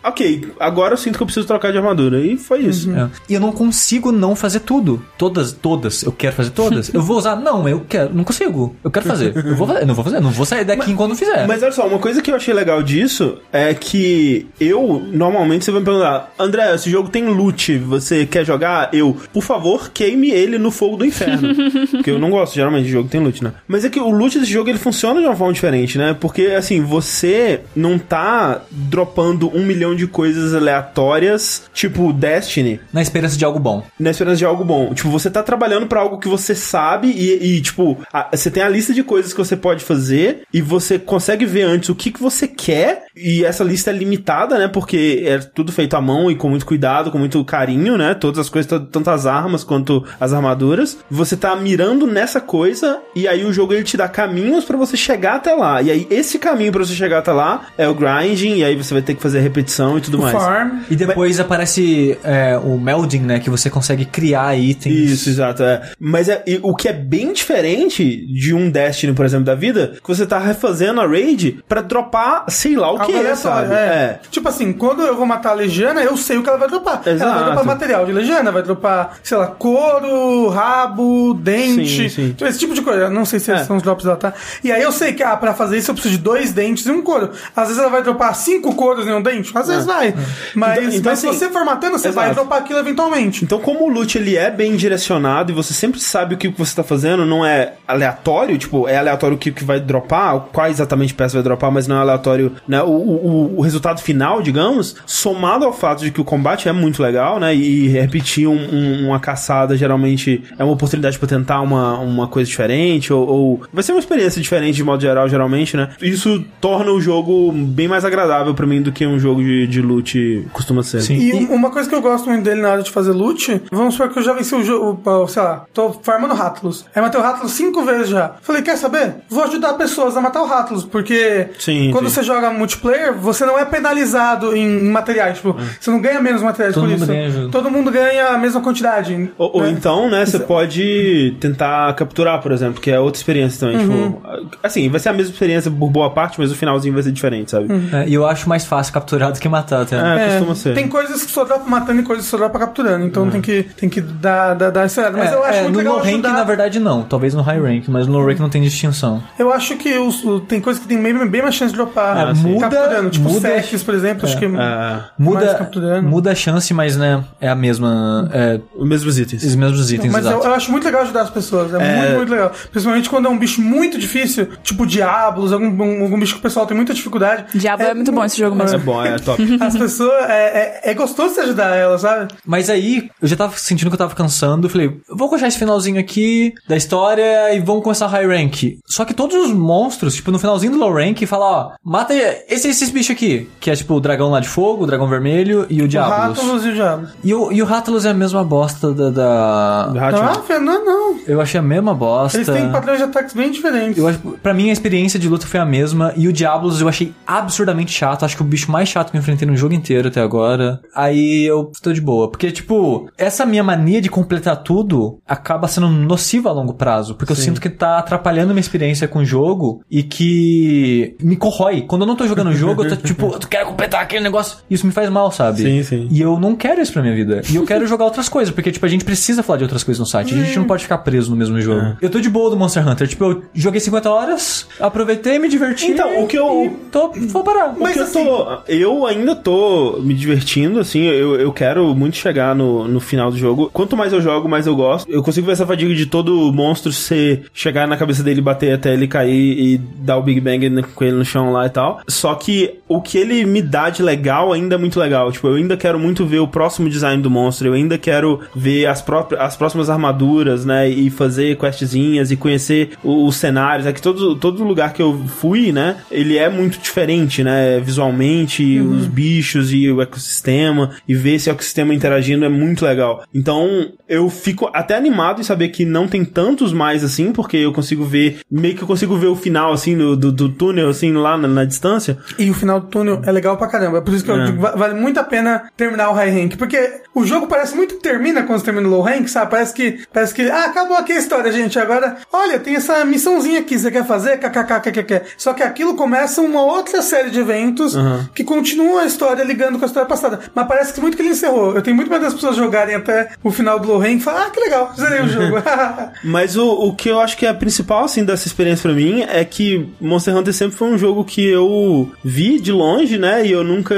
Speaker 1: ok, agora eu sinto que eu preciso trocar de armadura. E foi isso.
Speaker 4: É. E eu não consigo não fazer tudo. Todas, todas. Eu quero fazer todas. Eu vou usar? Não, eu quero. Não consigo. Eu quero fazer. Eu vou fazer. Não vou fazer. Não vou sair daqui enquanto não fizer.
Speaker 1: Mas olha só, uma coisa que eu achei legal disso é que eu, normalmente, você vai me perguntar, André, esse jogo tem loot, você quer jogar? Eu, por favor, queime ele no fogo do inferno. Porque eu não gosto, geralmente, de jogo que tem loot, né? Mas é que o loot desse jogo, ele funciona de uma forma diferente, né? Porque, assim, você não tá dropando um milhão de coisas aleatórias, tipo Destiny,
Speaker 4: Na esperança de algo bom.
Speaker 1: na esperança de algo bom. Tipo, você tá trabalhando pra algo que você sabe e, e, tipo, a- você tem a lista de coisas que você pode fazer e você consegue ver antes o que, que você quer e essa lista é limitada, né? Porque é tudo feito à mão e com muito cuidado, com muito carinho, né? Todas as coisas, tanto as armas quanto as armaduras. Você tá mirando nessa coisa e aí o jogo ele te dá caminhos pra você chegar até lá. E aí esse caminho pra você chegar até lá é o grinding e aí você vai ter que fazer repetição e tudo
Speaker 2: O
Speaker 1: mais.
Speaker 2: farm.
Speaker 4: E depois aparece é, o melding, né? Que você consegue criar itens.
Speaker 1: Isso, exato. É. Mas é, e o que é bem diferente de um Destiny, por exemplo, da vida, que você tá refazendo a raid pra dropar, sei lá o que,
Speaker 2: aleatório,
Speaker 1: sabe?
Speaker 2: é. Tipo assim, quando eu vou matar a Legiana, eu sei o que ela vai dropar. Ela
Speaker 1: Exato.
Speaker 2: vai dropar material de Legiana, vai dropar, sei lá, couro, rabo, dente.
Speaker 1: Sim, sim.
Speaker 2: Então, esse tipo de coisa. Eu não sei se
Speaker 1: É.
Speaker 2: são os drops dela, tá? E aí eu sei que, ah, pra fazer isso eu preciso de dois dentes e um couro. Às vezes ela vai dropar cinco couros e um dente, às vezes vai. Mas,
Speaker 1: Então- então,
Speaker 2: mas se
Speaker 1: assim,
Speaker 2: você for matando, você
Speaker 1: exato.
Speaker 2: vai dropar aquilo eventualmente.
Speaker 1: Então, como o loot ele é bem direcionado e você sempre sabe o que você tá fazendo, não é aleatório, tipo, é aleatório o que, que vai dropar, qual exatamente peça vai dropar, mas não é aleatório, né? O, o, o resultado final, digamos, somado ao fato de que o combate é muito legal, né? E repetir um- um- uma caçada geralmente é uma oportunidade pra tentar uma, uma coisa diferente, ou, ou vai ser uma experiência diferente de modo geral, geralmente, né? Isso torna o jogo bem mais agradável pra mim do que um jogo de, de loot costuma ser.
Speaker 4: Sim.
Speaker 2: E uma coisa que eu gosto muito dele na hora de fazer loot, vamos supor que eu já venci o jogo, sei lá, tô farmando Rattlus. Aí matei o Rattlus cinco vezes já. Falei, quer saber? Vou ajudar pessoas a matar o Rattlus, porque
Speaker 1: Sim,
Speaker 2: quando
Speaker 1: sim.
Speaker 2: você joga multiplayer, você não é penalizado em, materiais. Tipo, você não ganha menos materiais
Speaker 4: Todo
Speaker 2: por isso.
Speaker 4: ganha.
Speaker 2: Todo mundo ganha a mesma quantidade.
Speaker 1: Ou, ou
Speaker 2: né?
Speaker 1: então, né, você pode tentar capturar, por exemplo, que é outra experiência também.
Speaker 2: Uhum.
Speaker 1: Tipo, assim, vai ser a mesma experiência por boa parte, mas o finalzinho vai ser diferente, sabe?
Speaker 4: É, e eu acho mais fácil capturar do que matar até.
Speaker 1: É,
Speaker 2: É,
Speaker 1: costuma ser.
Speaker 2: Tem coisas que só dá pra matando e coisas que só dá pra capturando. Então tem que, tem que dar, dar, dar essa olhada. Mas
Speaker 4: É,
Speaker 2: eu acho
Speaker 4: é,
Speaker 2: muito
Speaker 4: no
Speaker 2: legal
Speaker 4: low rank,
Speaker 2: ajudar.
Speaker 4: na verdade, não. Talvez no high rank, mas no low rank não tem distinção.
Speaker 2: Eu acho que os, o- tem coisas que tem bem, bem mais chance de dropar
Speaker 1: Ah, sim.
Speaker 4: muda-
Speaker 2: capturando. Tipo
Speaker 4: muda-
Speaker 2: por exemplo, acho que
Speaker 1: É,
Speaker 2: mais
Speaker 4: Muda,
Speaker 2: capturando.
Speaker 4: muda a chance, mas né, é a mesma. É,
Speaker 1: os mesmos itens.
Speaker 4: os mesmos itens,
Speaker 2: Mas eu, eu acho muito legal ajudar as pessoas. É,
Speaker 1: É.
Speaker 2: muito, muito legal. Principalmente quando é um bicho muito difícil, tipo Diablos, algum, um- algum bicho que o pessoal tem muita dificuldade.
Speaker 3: Diablo é muito bom esse jogo mesmo.
Speaker 1: É bom, é top.
Speaker 2: As pessoas. É, é, é gostoso você ajudar elas, sabe?
Speaker 4: Mas aí, eu já tava sentindo que eu tava cansando. Falei, vou coxar esse finalzinho aqui da história e vamos começar high rank. Só que todos os monstros, tipo, no finalzinho do low rank, fala, ó, mata esse, esses bichos aqui. Que é tipo o dragão lá de fogo, o dragão vermelho e o
Speaker 2: O
Speaker 4: Diablos.
Speaker 2: Rattlus e o Diablos.
Speaker 4: E o, e o é a mesma bosta da. da-
Speaker 1: Hatchel.
Speaker 2: Ah, Fê, não, não.
Speaker 4: Eu achei a mesma bosta.
Speaker 2: Eles têm padrões de ataques bem diferentes.
Speaker 4: Eu acho, pra mim a experiência de luta foi a mesma e o Diablos eu achei absurdamente chato, acho que o bicho mais chato que eu enfrentei no jogo inteiro até agora. Aí eu tô de boa, porque tipo, essa minha mania de completar tudo acaba sendo nociva a longo prazo, porque eu sinto que tá atrapalhando minha experiência com o jogo e que me corrói. Quando eu não tô jogando o jogo, eu tô tipo, tu quer completar aquele negócio, isso me faz mal, sabe?
Speaker 1: Sim, sim.
Speaker 4: E eu não quero isso pra minha vida. E eu quero jogar outras coisas, porque, tipo, a gente precisa falar de outras coisas no site. A gente não pode ficar preso no mesmo jogo. Eu tô de boa do Monster Hunter. Tipo, eu joguei 50 horas, aproveitei, me diverti.
Speaker 1: Então, o que eu-
Speaker 4: Tô, vou parar.
Speaker 1: Mas eu, tô, eu ainda tô me divertindo, assim, eu, eu quero muito chegar no, no final do jogo. Quanto mais eu jogo, mais eu gosto. Eu consigo ver essa fadiga de todo monstro ser chegar na cabeça dele, bater até ele cair e dar o Big Bang com ele no chão lá e tal. Só que o que ele me dá de legal ainda é muito legal. Tipo, eu ainda quero muito ver o próximo design do monstro, eu ainda quero ver as, próprias, as próximas armaduras, né? E fazer questzinhas e conhecer os cenários. É que todo, todo lugar que eu fui, né? Ele é muito diferente, né? Visualmente, os bichos e o ecossistema. E ver esse ecossistema interagindo é muito legal. Então, eu fico até animado em saber que não tem tantos mais assim, porque eu consigo ver, meio que eu consigo ver o final, assim, do, do, do túnel, assim, lá na, na distância.
Speaker 2: E o final do túnel é legal pra caramba. É por isso que eu
Speaker 1: É.
Speaker 2: digo, va- vale muito a pena terminar o high rank. Porque o jogo parece muito que termina quando você termina o low rank, sabe? Parece que, parece que, ah, acabou aqui a história, gente. Agora, olha, tem essa missãozinha aqui. Você quer fazer? KKK, Só que aquilo começa uma outra série de eventos
Speaker 1: Uhum.
Speaker 2: que continuam a história ligando com a história passada. Mas parece que muito que ele encerrou. Eu tenho muito medo das pessoas jogarem até o final do Lorraine e falar, ah, que legal, zerei o jogo.
Speaker 1: Mas o, o que eu acho que é a principal, assim, dessa experiência pra mim é que Monster Hunter sempre foi um jogo que eu vi de longe, né? E eu nunca.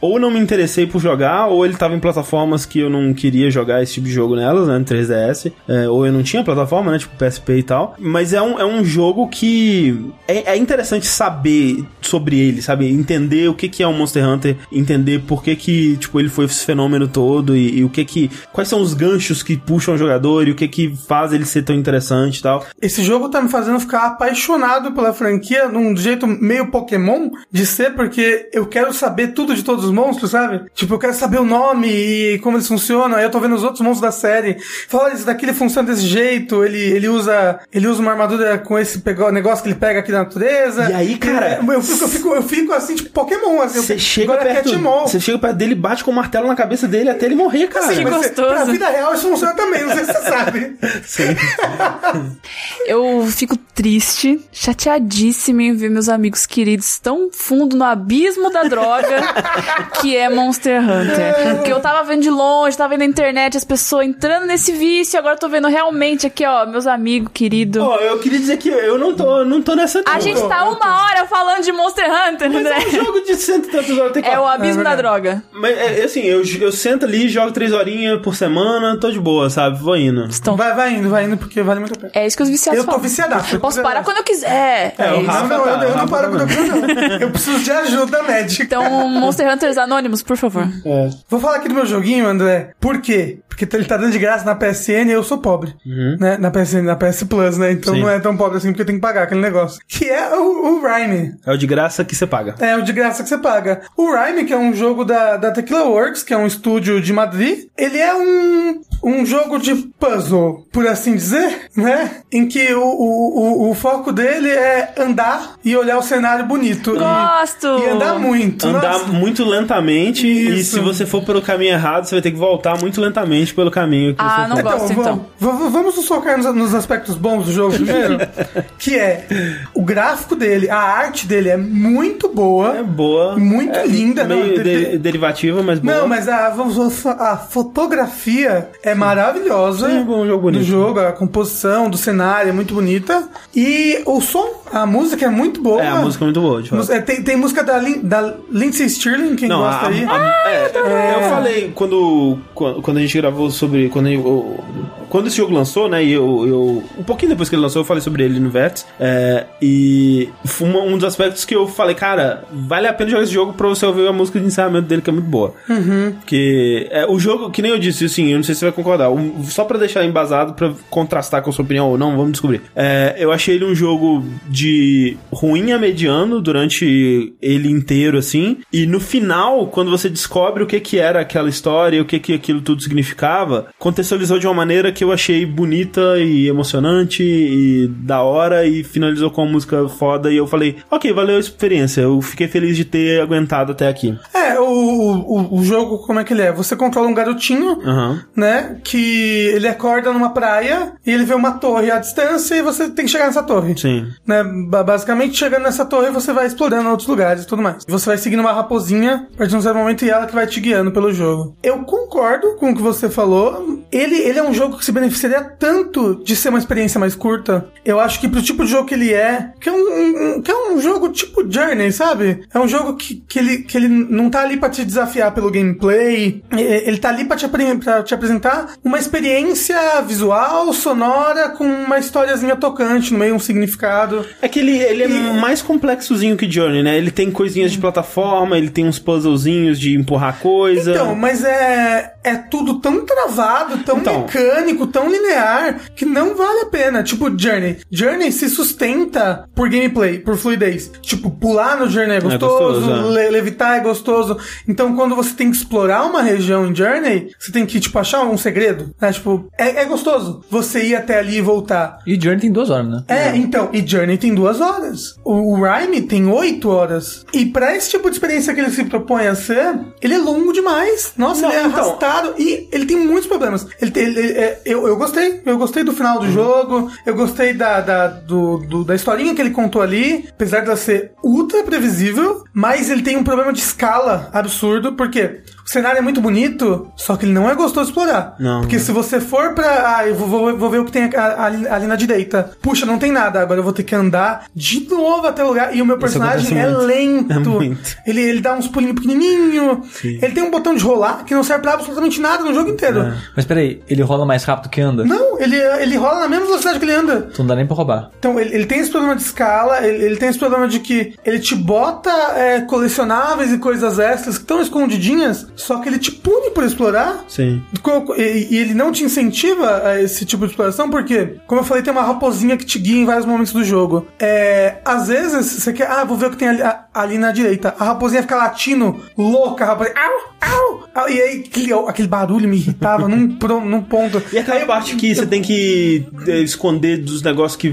Speaker 1: Ou não me interessei por jogar, ou ele tava em plataformas que eu não queria jogar esse tipo de jogo nelas, né? No 3DS. é, ou eu não tinha plataforma, né? Tipo PSP e tal. Mas é um, é um jogo que é, é interessante saber sobre ele, sabe? Entender o que, que é um Monster Hunter, entender por que, que tipo, ele foi esse fenômeno todo e, e o que que. Quais são os ganchos que puxam o jogador e o que que faz ele ser tão interessante e tal.
Speaker 2: Esse jogo tá me fazendo ficar apaixonado pela franquia num jeito meio Pokémon de ser, porque eu quero saber tudo de todos os monstros, sabe? Tipo, eu quero saber o nome e como eles funcionam. Aí eu tô vendo os outros monstros da série. Fala, esse daqui ele funciona desse jeito, ele, ele usa ele usa uma armadura com esse pegou, negócio que ele pega aqui da natureza.
Speaker 1: E aí, cara,
Speaker 2: eu, eu fico, eu, fico, eu fico assim, tipo Pokémon, assim.
Speaker 1: Você chega
Speaker 2: agora
Speaker 1: perto, você chega perto dele, bate com o martelo na cabeça dele até ele morrer, cara.
Speaker 2: Assim,
Speaker 3: Que
Speaker 2: mas
Speaker 3: gostoso.
Speaker 2: Pra vida real isso funciona também, não sei se você sabe.
Speaker 1: Sim.
Speaker 3: Eu fico triste, chateadíssima em ver meus amigos queridos tão fundo no abismo da droga que é Monster Hunter. Porque eu tava vendo de longe, tava vendo na internet as pessoas entrando nesse vício, agora eu tô vendo realmente aqui, ó, meus amigos queridos.
Speaker 1: Ó, eu queria dizer que eu não tô, não tô nessa não.
Speaker 3: A gente tá uma hora falando de Monster Hunter,
Speaker 1: Mas é um
Speaker 3: André.
Speaker 1: jogo de cento e tantas horas. Tem que
Speaker 3: É o abismo
Speaker 2: É
Speaker 3: da droga.
Speaker 1: Mas é, é assim, eu, eu sento ali, jogo três horinhas por semana, tô de boa, sabe? Vou indo.
Speaker 3: Então,
Speaker 2: Vai, vai indo, vai indo, porque vale muito a pena.
Speaker 3: é isso que os viciados
Speaker 2: Eu tô viciadaço. eu tô
Speaker 3: Posso parar quando eu quiser.
Speaker 1: É, o
Speaker 3: isso.
Speaker 1: Rafa-
Speaker 2: Não, eu, eu
Speaker 1: Rafa
Speaker 2: não paro quando eu não. Eu preciso de ajuda médica.
Speaker 3: Então, Monster Hunters Anônimos, por favor.
Speaker 1: É.
Speaker 2: Vou falar aqui do meu joguinho, André. Por quê? Porque ele tá dando de graça na PSN e eu sou pobre. Né? Na PSN, na PS Plus, né? Então
Speaker 1: Sim.
Speaker 2: não é tão pobre assim porque eu tenho que pagar aquele negócio. Que é o, o Rhyme.
Speaker 1: É o de graça que você paga.
Speaker 2: É o de graça que você paga. O Rhyme, que é um jogo da, da Tequila Works, que é um estúdio de Madrid, ele é um, um jogo de puzzle, por assim dizer, né? Em que o, o, o, o foco dele é andar e olhar o cenário bonito. E-
Speaker 3: Gosto!
Speaker 2: E, andar muito.
Speaker 1: Andar
Speaker 2: Nossa.
Speaker 1: muito lentamente e
Speaker 2: Isso.
Speaker 1: se você for pelo caminho errado, você vai ter que voltar muito lentamente pelo caminho que
Speaker 3: Ah,
Speaker 1: você
Speaker 3: não gosto.
Speaker 2: Então,
Speaker 3: então.
Speaker 2: vamos, vamos nos focar nos, nos aspectos bons do jogo primeiro. que é o gráfico dele, a arte dele é muito boa.
Speaker 1: É boa.
Speaker 2: Muito
Speaker 1: É
Speaker 2: linda, não,
Speaker 1: Meio
Speaker 2: de-
Speaker 1: de-
Speaker 2: de-
Speaker 1: derivativa, mas boa.
Speaker 2: Não, mas a, vamos- a fotografia é maravilhosa.
Speaker 1: Sim, é um jogo bonito.
Speaker 2: Do jogo, a composição do cenário é muito bonita. E o som, a música é muito boa.
Speaker 1: É, a música é muito boa, de fato.
Speaker 2: É, tem, tem música da, Lin- da Lindsay Stirling, quem
Speaker 1: Não,
Speaker 2: gosta
Speaker 1: a,
Speaker 2: aí.
Speaker 1: a- é, eu falei quando quando a gente gravou sobre quando eu, quando esse jogo lançou, né? E eu, eu um pouquinho depois que ele lançou, eu falei sobre ele no Vets. É, e foi uma- um dos aspectos que eu falei, cara, vale a pena jogar esse jogo pra você ouvir a música de encerramento dele que é muito boa. Porque é, o jogo, que nem eu disse, assim, eu não sei se você vai concordar. um- só pra deixar embasado pra contrastar com a sua opinião ou não, vamos descobrir. É, eu achei ele um jogo de ruim a mediano durante ele inteiro, assim. E no final, quando você descobre o que que era aquela história, o que que aquilo tudo significava, contextualizou de uma maneira que eu achei bonita e emocionante e da hora e finalizou com uma música foda e eu falei, ok, valeu a experiência. Eu fiquei feliz de ter aguentado até aqui.
Speaker 2: É, o, o, o jogo, como é que ele é? Você controla um garotinho,
Speaker 1: Aham.
Speaker 2: né? Que ele acorda numa praia e ele vê uma torre à distância e você tem que chegar nessa torre.
Speaker 1: Sim.
Speaker 2: Né? Ba- Basicamente, chegando nessa torre, você vai explorando outros lugares e tudo mais. Você vai seguindo uma raposinha a partir de um certo momento e ela que vai te guiando pelo jogo. Eu concordo com o que você falou. Ele, ele é um jogo que se beneficiaria tanto de ser uma experiência mais curta. Eu acho que pro tipo de jogo que ele é, que é um, um- que é um jogo tipo Journey, sabe? É um jogo que, que, ele, que ele não tá ali pra te desafiar pelo gameplay. Ele tá ali pra te, pra te apresentar uma experiência visual, sonora, com uma historiazinha tocante no meio, um significado.
Speaker 1: É que ele, ele é mais complexozinho que Journey, né? Ele tem coisinhas de plataforma, ele tem uns puzzlezinhos de empurrar coisa.
Speaker 2: Então, mas é, é tudo tão travado, tão
Speaker 1: Então.
Speaker 2: mecânico, tão linear, que não vale a pena. Tipo, Journey. Journey se sustenta por gameplay, por fluidez. Tipo, pular no Journey é gostoso,
Speaker 1: gostoso,
Speaker 2: le- levitar é gostoso. Então, quando você tem que explorar uma região em Journey, você tem que, tipo, achar um segredo. Né? Tipo, é, é gostoso você ir até ali e voltar.
Speaker 4: E Journey tem duas horas, né?
Speaker 2: É, então, e Journey tem duas horas. O, o Rhyme tem oito horas. E pra esse tipo de experiência que ele se propõe a ser, ele é longo demais. Nossa,
Speaker 1: Não,
Speaker 2: ele é
Speaker 1: então-
Speaker 2: arrastado e ele tem muitos problemas. Ele tem, ele- é, eu, eu gostei, eu gostei do final
Speaker 1: Uhum.
Speaker 2: do jogo, eu gostei da, da, do, do- da historinha que ele contou ali, apesar dela ser ultra previsível, mas ele tem um problema de escala absurdo, porque o cenário é muito bonito, só que ele não é gostoso de explorar.
Speaker 1: Não.
Speaker 2: Porque se você for pra. Ah, eu vou, vou- vou ver o que tem ali, ali na direita. Puxa, não tem nada. Agora eu vou ter que andar de novo até o lugar. E o meu personagem
Speaker 1: acontece
Speaker 2: é
Speaker 1: muito.
Speaker 2: lento.
Speaker 1: É muito.
Speaker 2: Ele, ele dá uns pulinhos pequenininhos. Ele tem um botão de rolar que não serve pra absolutamente nada no jogo inteiro.
Speaker 1: É.
Speaker 4: Mas peraí, ele rola mais rápido que anda?
Speaker 2: Não, ele, ele rola na mesma velocidade que ele anda.
Speaker 4: Tu não dá nem pra roubar.
Speaker 2: Então, ele, ele tem esse problema de escala, ele, ele tem esse problema de que ele te bota é, colecionáveis e coisas extras que estão escondidinhas, só que ele te pune por explorar.
Speaker 1: Sim.
Speaker 2: E, ele não te incentiva a esse tipo de exploração, porque, como eu falei, tem uma raposinha que te guia em vários momentos do jogo. É, às vezes, você quer, ah, vou ver o que tem ali, ali na direita. A raposinha fica latindo, louca, a raposinha, au, au, au. E aí, aquele, aquele barulho me irritava num, num ponto.
Speaker 1: E aquela parte que você tem que é, esconder dos negócios que.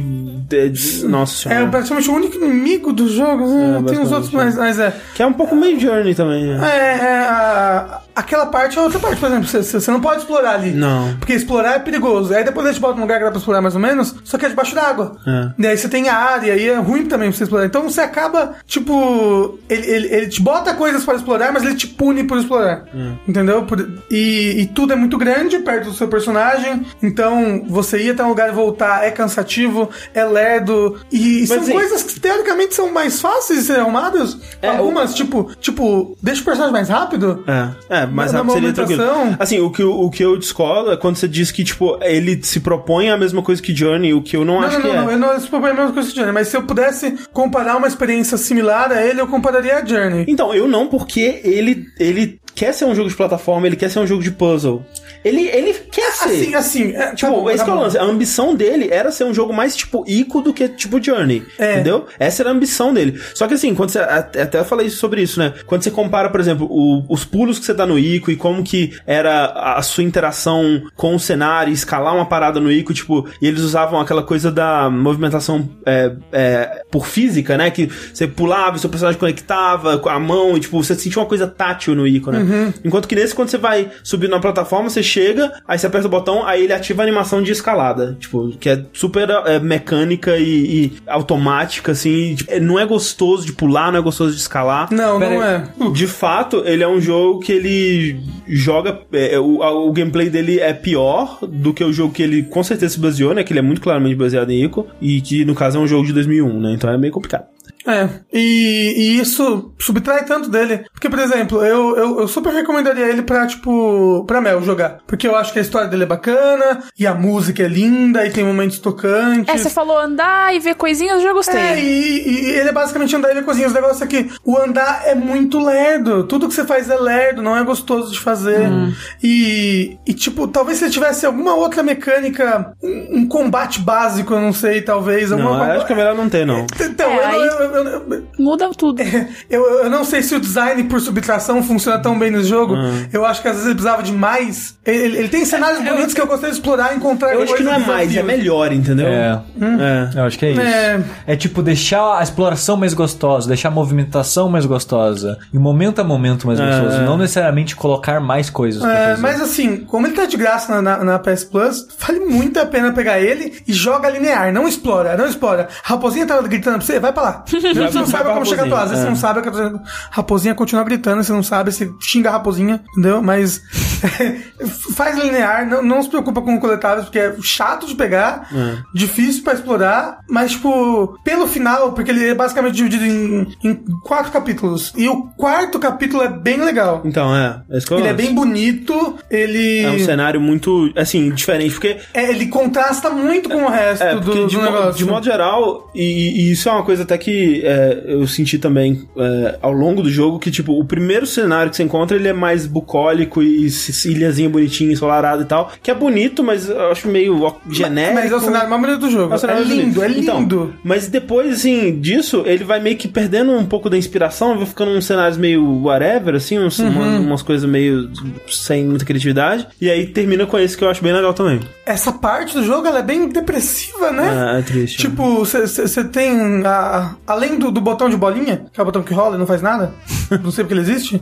Speaker 1: é, de- nossa
Speaker 2: É
Speaker 1: senhora.
Speaker 2: praticamente o único inimigo do jogo. né? tem os outros, mas, mas é.
Speaker 1: Que é um pouco meio Journey também, né?
Speaker 2: É, é, a- aquela parte é outra parte, por exemplo, você, você não pode explorar ali.
Speaker 1: Não.
Speaker 2: Porque explorar é perigoso. Aí depois eles botam um lugar que dá pra explorar mais ou menos, só que é debaixo d'água.
Speaker 1: É.
Speaker 2: Daí você tem a área e é ruim também pra você explorar. Então você acaba, tipo, ele, ele, ele te bota coisas para explorar, mas ele te pune por explorar. Entendeu? Por- e, e tudo é muito grande perto do seu personagem. Então você ir até um lugar e voltar é cansativo, é lerdo. E são
Speaker 1: assim-
Speaker 2: coisas que teoricamente são mais fáceis de serem arrumadas.
Speaker 1: É,
Speaker 2: Algumas, tipo, tipo, deixa o personagem mais rápido.
Speaker 1: É, é, mais
Speaker 2: Na- na
Speaker 1: seria tranquilo. Assim, o que, eu- o que eu discordo é quando você diz que, tipo, ele se propõe a mesma coisa que Journey, o que eu não,
Speaker 2: Não,
Speaker 1: acho
Speaker 2: não,
Speaker 1: que
Speaker 2: não,
Speaker 1: é.
Speaker 2: não, eu não problema é a mesma coisa que Journey, mas se eu pudesse comparar uma experiência similar a ele, eu compararia a Journey.
Speaker 1: Então, eu não, porque ele, ele quer ser um jogo de plataforma, ele quer ser um jogo de puzzle. Ele, ele quer ser.
Speaker 2: Assim, assim, é, tá
Speaker 1: Tipo,
Speaker 2: bom,
Speaker 1: esse
Speaker 2: tá
Speaker 1: que é o lance. A ambição dele era ser um jogo mais tipo Ico do que tipo Journey.
Speaker 2: É.
Speaker 1: Entendeu? Essa era a ambição dele. Só que assim, quando você. Até até falei sobre isso, né? Quando você compara, por exemplo, o- os pulos que você dá no Ico e como que era a sua interação com o cenário, escalar uma parada no Ico, tipo, e eles usavam aquela coisa da movimentação é, é, por física, né? Que você pulava, seu personagem conectava com a mão, e tipo, você sentia uma coisa tátil no Ico, né? Enquanto que nesse, quando você vai subir na plataforma, você chega, aí você aperta o botão, aí ele ativa a animação de escalada. Tipo, que é super é, mecânica e, e automática, assim. e, tipo, é- não é gostoso de pular, não é gostoso de escalar.
Speaker 2: Não,
Speaker 4: Pera
Speaker 2: não
Speaker 4: aí.
Speaker 2: é.
Speaker 1: De fato, ele é um jogo que ele joga. é, o, a- o gameplay dele é pior do que o jogo que ele com certeza se baseou, né? Que ele é muito claramente baseado em Ico. E que no caso é um jogo de 2001, né? Então é meio complicado.
Speaker 2: É, e, e isso subtrai tanto dele. Porque, por exemplo, eu, eu, eu super recomendaria ele pra, tipo, pra Mel jogar. Porque eu acho que a história dele é bacana, e a música é linda, e tem momentos tocantes.
Speaker 3: É, você falou andar e ver coisinhas, eu já gostei.
Speaker 2: É, e, e ele é basicamente andar e ver coisinhas. O negócio é que o andar é muito lerdo. Tudo que você faz é lerdo, não é gostoso de fazer.
Speaker 1: Hum.
Speaker 2: E, e, tipo, talvez se ele tivesse alguma outra mecânica, um, um combate básico, eu não sei, talvez.
Speaker 1: Não,
Speaker 2: alguma
Speaker 1: eu acho que é melhor não ter, não.
Speaker 2: Então,
Speaker 3: É,
Speaker 2: eu,
Speaker 3: aí-
Speaker 2: eu, eu- eu- eu-
Speaker 3: Muda tudo.
Speaker 2: eu, eu não sei se o design por subtração funciona tão bem no jogo.
Speaker 1: Hum.
Speaker 2: Eu acho que às vezes ele precisava de mais. Ele, ele- tem cenários bonitos que eu gostaria de explorar e encontrar
Speaker 1: Eu acho que não é mais, é melhor, entendeu?
Speaker 4: É.
Speaker 1: É.
Speaker 4: Eu acho que é isso.
Speaker 2: É.
Speaker 4: É. tipo deixar a exploração mais gostosa, deixar a movimentação mais gostosa, e momento a momento mais
Speaker 1: É.
Speaker 4: gostoso, não necessariamente colocar mais coisas
Speaker 2: É, mas assim, como ele tá de graça na, na, na PS Plus, vale muito a pena pegar ele e joga linear, não explora, não explora. A raposinha tá gritando pra você, vai pra lá. Você não
Speaker 1: vai
Speaker 2: sabe como chegar vezes
Speaker 1: raposinha,
Speaker 2: você não sabe, a raposinha continua gritando, você não sabe, você xinga a raposinha, entendeu? Mas faz linear, não, não se preocupa com coletáveis, porque é chato de pegar,
Speaker 1: É.
Speaker 2: difícil pra explorar, mas tipo, pelo final, porque ele é basicamente dividido em, em quatro capítulos, e o quarto capítulo é bem legal.
Speaker 1: Então, é. é que
Speaker 2: Ele é bem bonito, ele.
Speaker 1: É um cenário muito, assim, diferente, porque
Speaker 2: É, ele contrasta muito com o resto
Speaker 1: É,
Speaker 2: do, do
Speaker 1: de, mo-
Speaker 2: negócio.
Speaker 1: de modo geral, e, e isso é uma coisa até que é, eu senti também é, ao longo do jogo, que tipo, o primeiro cenário que você encontra, ele é mais bucólico e ilhazinha bonitinha, ensolarada e tal, que é bonito, mas eu acho meio genérico.
Speaker 2: Mas é o cenário mais bonito do jogo.
Speaker 1: É
Speaker 2: É,
Speaker 1: o cenário mais
Speaker 2: lindo, é
Speaker 1: bonito.
Speaker 2: lindo.
Speaker 1: Então, mas depois, assim, disso, ele vai meio que perdendo um pouco da inspiração, vai ficando uns cenários meio whatever, assim, uns-
Speaker 2: Uhum.
Speaker 1: uma- umas coisas meio sem muita criatividade. E aí termina com esse que eu acho bem legal também.
Speaker 2: Essa parte do jogo ela é bem depressiva, né?
Speaker 1: É, é triste.
Speaker 2: Tipo, você tem. a- além do, do botão de bolinha, que é o botão que rola e não faz nada, não sei porque ele existe.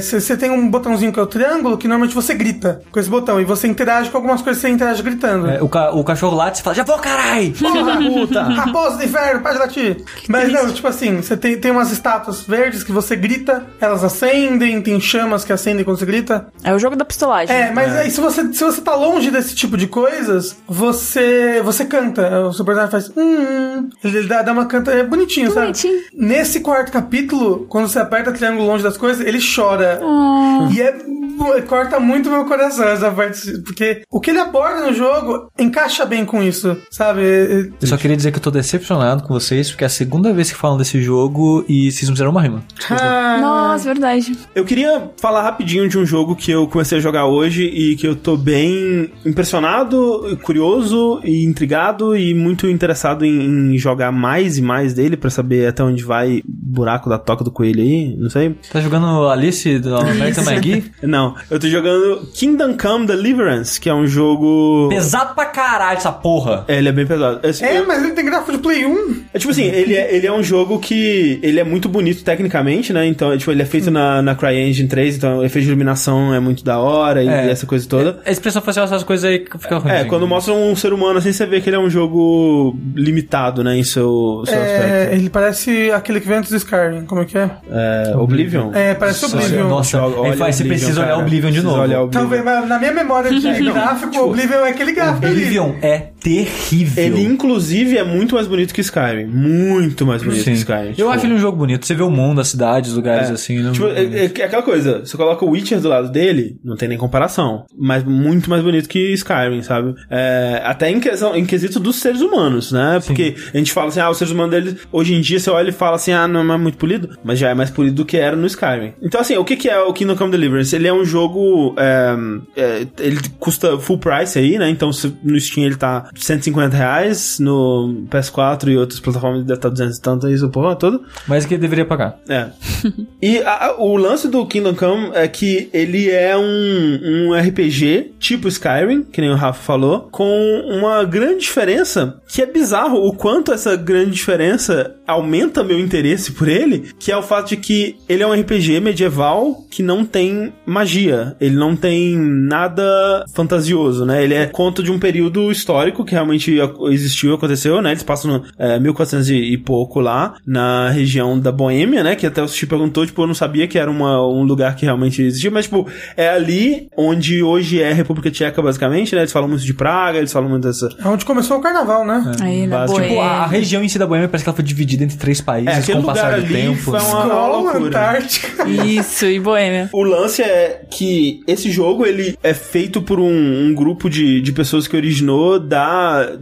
Speaker 2: Você tem um botãozinho que é o triângulo, que normalmente você grita com esse botão. E você interage com algumas coisas que você interage gritando.
Speaker 4: É, o, ca- o cachorro late e fala, já vou, carai!
Speaker 2: Porra, puta! Raposa do inferno, para de latir! Mas não, tipo assim, você tem, tem umas estátuas verdes que você grita, elas acendem, tem chamas que acendem quando você grita.
Speaker 3: É o jogo da pistolagem.
Speaker 2: É, mas aí se você, se você tá longe desse tipo de coisas, você você canta. O seu personagem faz. Hum, ele ele dá, dá uma canta. É bonitinho, sabe?
Speaker 3: Bonitinho.
Speaker 2: Nesse quarto capítulo, quando você aperta triângulo longe das coisas, ele chora. E é. Corta muito meu coração essa parte. Porque o que ele aborda no jogo encaixa bem com isso, sabe?
Speaker 4: Eu só queria dizer que eu tô decepcionado com vocês, porque é a segunda vez que falam desse jogo e vocês não fizeram uma rima.
Speaker 2: Ah,
Speaker 3: Nossa, verdade.
Speaker 1: Eu queria falar rapidinho de um jogo que eu comecei a jogar hoje e que eu tô bem impressionado, curioso e intrigado e muito interessado em, em jogar mais e mais dele pra saber até onde vai o buraco da toca do coelho aí, não sei.
Speaker 4: Tá jogando Alice do American Maggie?
Speaker 1: Não, eu tô jogando Kingdom Come Deliverance, que é um jogo...
Speaker 4: Pesado pra caralho essa porra.
Speaker 1: É, ele é bem pesado. Esse-
Speaker 2: É,
Speaker 1: eu-
Speaker 2: mas ele tem gráfico de Play 1.
Speaker 1: É tipo assim, ele é, ele é um jogo que ele é muito bonito tecnicamente, né? Então, é, tipo, ele é feito na, na CryEngine 3, então o efeito de iluminação é muito da hora e
Speaker 4: É.
Speaker 1: essa coisa toda.
Speaker 4: A expressão facial, essas coisas aí que fica ruim.
Speaker 1: É, quando mostra um ser humano assim, você vê que ele é um jogo limitado, né, em seu, seu
Speaker 2: É,
Speaker 1: aspecto.
Speaker 2: Ele parece aquele que vem antes do Skyrim. Como é que é?
Speaker 1: É, Oblivion?
Speaker 2: É, parece Oblivion.
Speaker 4: Nossa,
Speaker 1: Joga-
Speaker 4: ele faz- você precisa olhar
Speaker 1: cara.
Speaker 4: Oblivion de novo.
Speaker 1: olhar Oblivion.
Speaker 2: Talvez, mas na minha memória de gráfico,
Speaker 1: tipo,
Speaker 2: Oblivion é aquele gráfico ali.
Speaker 4: Oblivion é terrível.
Speaker 1: Ele, inclusive, é muito mais bonito que Skyrim. Muito mais bonito
Speaker 4: Sim.
Speaker 1: que Skyrim.
Speaker 4: Eu
Speaker 1: tipo.
Speaker 4: acho ele um jogo bonito. Você vê o mundo, as cidades, lugares
Speaker 1: É.
Speaker 4: assim. Não...
Speaker 1: Tipo, é, é- é aquela coisa, você coloca o Witcher do lado dele, não tem nem comparação. Mas muito mais bonito que Skyrim, sabe? É, até em, questão, em quesito dos seres humanos, né? Porque a gente fala assim, ah, os seres humanos deles, hoje em dia você olha e fala assim, ah, não é muito polido, mas já é mais polido do que era no Skyrim. Então, assim, o que, que é o Kingdom Come Deliverance? Ele é um jogo. é, é, ele custa full price aí, né? Então, se- no Steam ele tá 150 reais, no PS4 e outras plataformas deve estar 200 e tanto, isso, porra, toda.
Speaker 4: Mas que deveria pagar.
Speaker 1: É. e a- o lance do Kingdom Come é que ele é um, um RPG tipo Skyrim, que nem o Rafa falou, com uma grande diferença que é bizarro o quanto essa grande diferença aumenta meu interesse por ele, que é o fato de que ele é um RPG medieval que não tem magia, ele não tem nada fantasioso, né? Ele é conto de um período histórico que realmente existiu, aconteceu, né? Eles passam no é, 1400 e pouco lá, na região da Boêmia, né? Que até o Sushi perguntou, tipo, eu não sabia que era uma, um lugar que realmente existia, mas, tipo, é ali onde hoje é a República Tcheca, basicamente, né? Eles falam muito de Praga, eles falam muito dessa...
Speaker 2: É onde começou o carnaval, né?
Speaker 3: Aí, na.
Speaker 4: Tipo, a, região em si da Boêmia parece que ela foi dividida entre três países
Speaker 1: É,
Speaker 4: com o passar do tempo.
Speaker 1: foi uma- loucura.
Speaker 2: Antártica.
Speaker 3: Isso, e Boêmia.
Speaker 1: O lance é que esse jogo ele é feito por um, um grupo de, de pessoas que originou da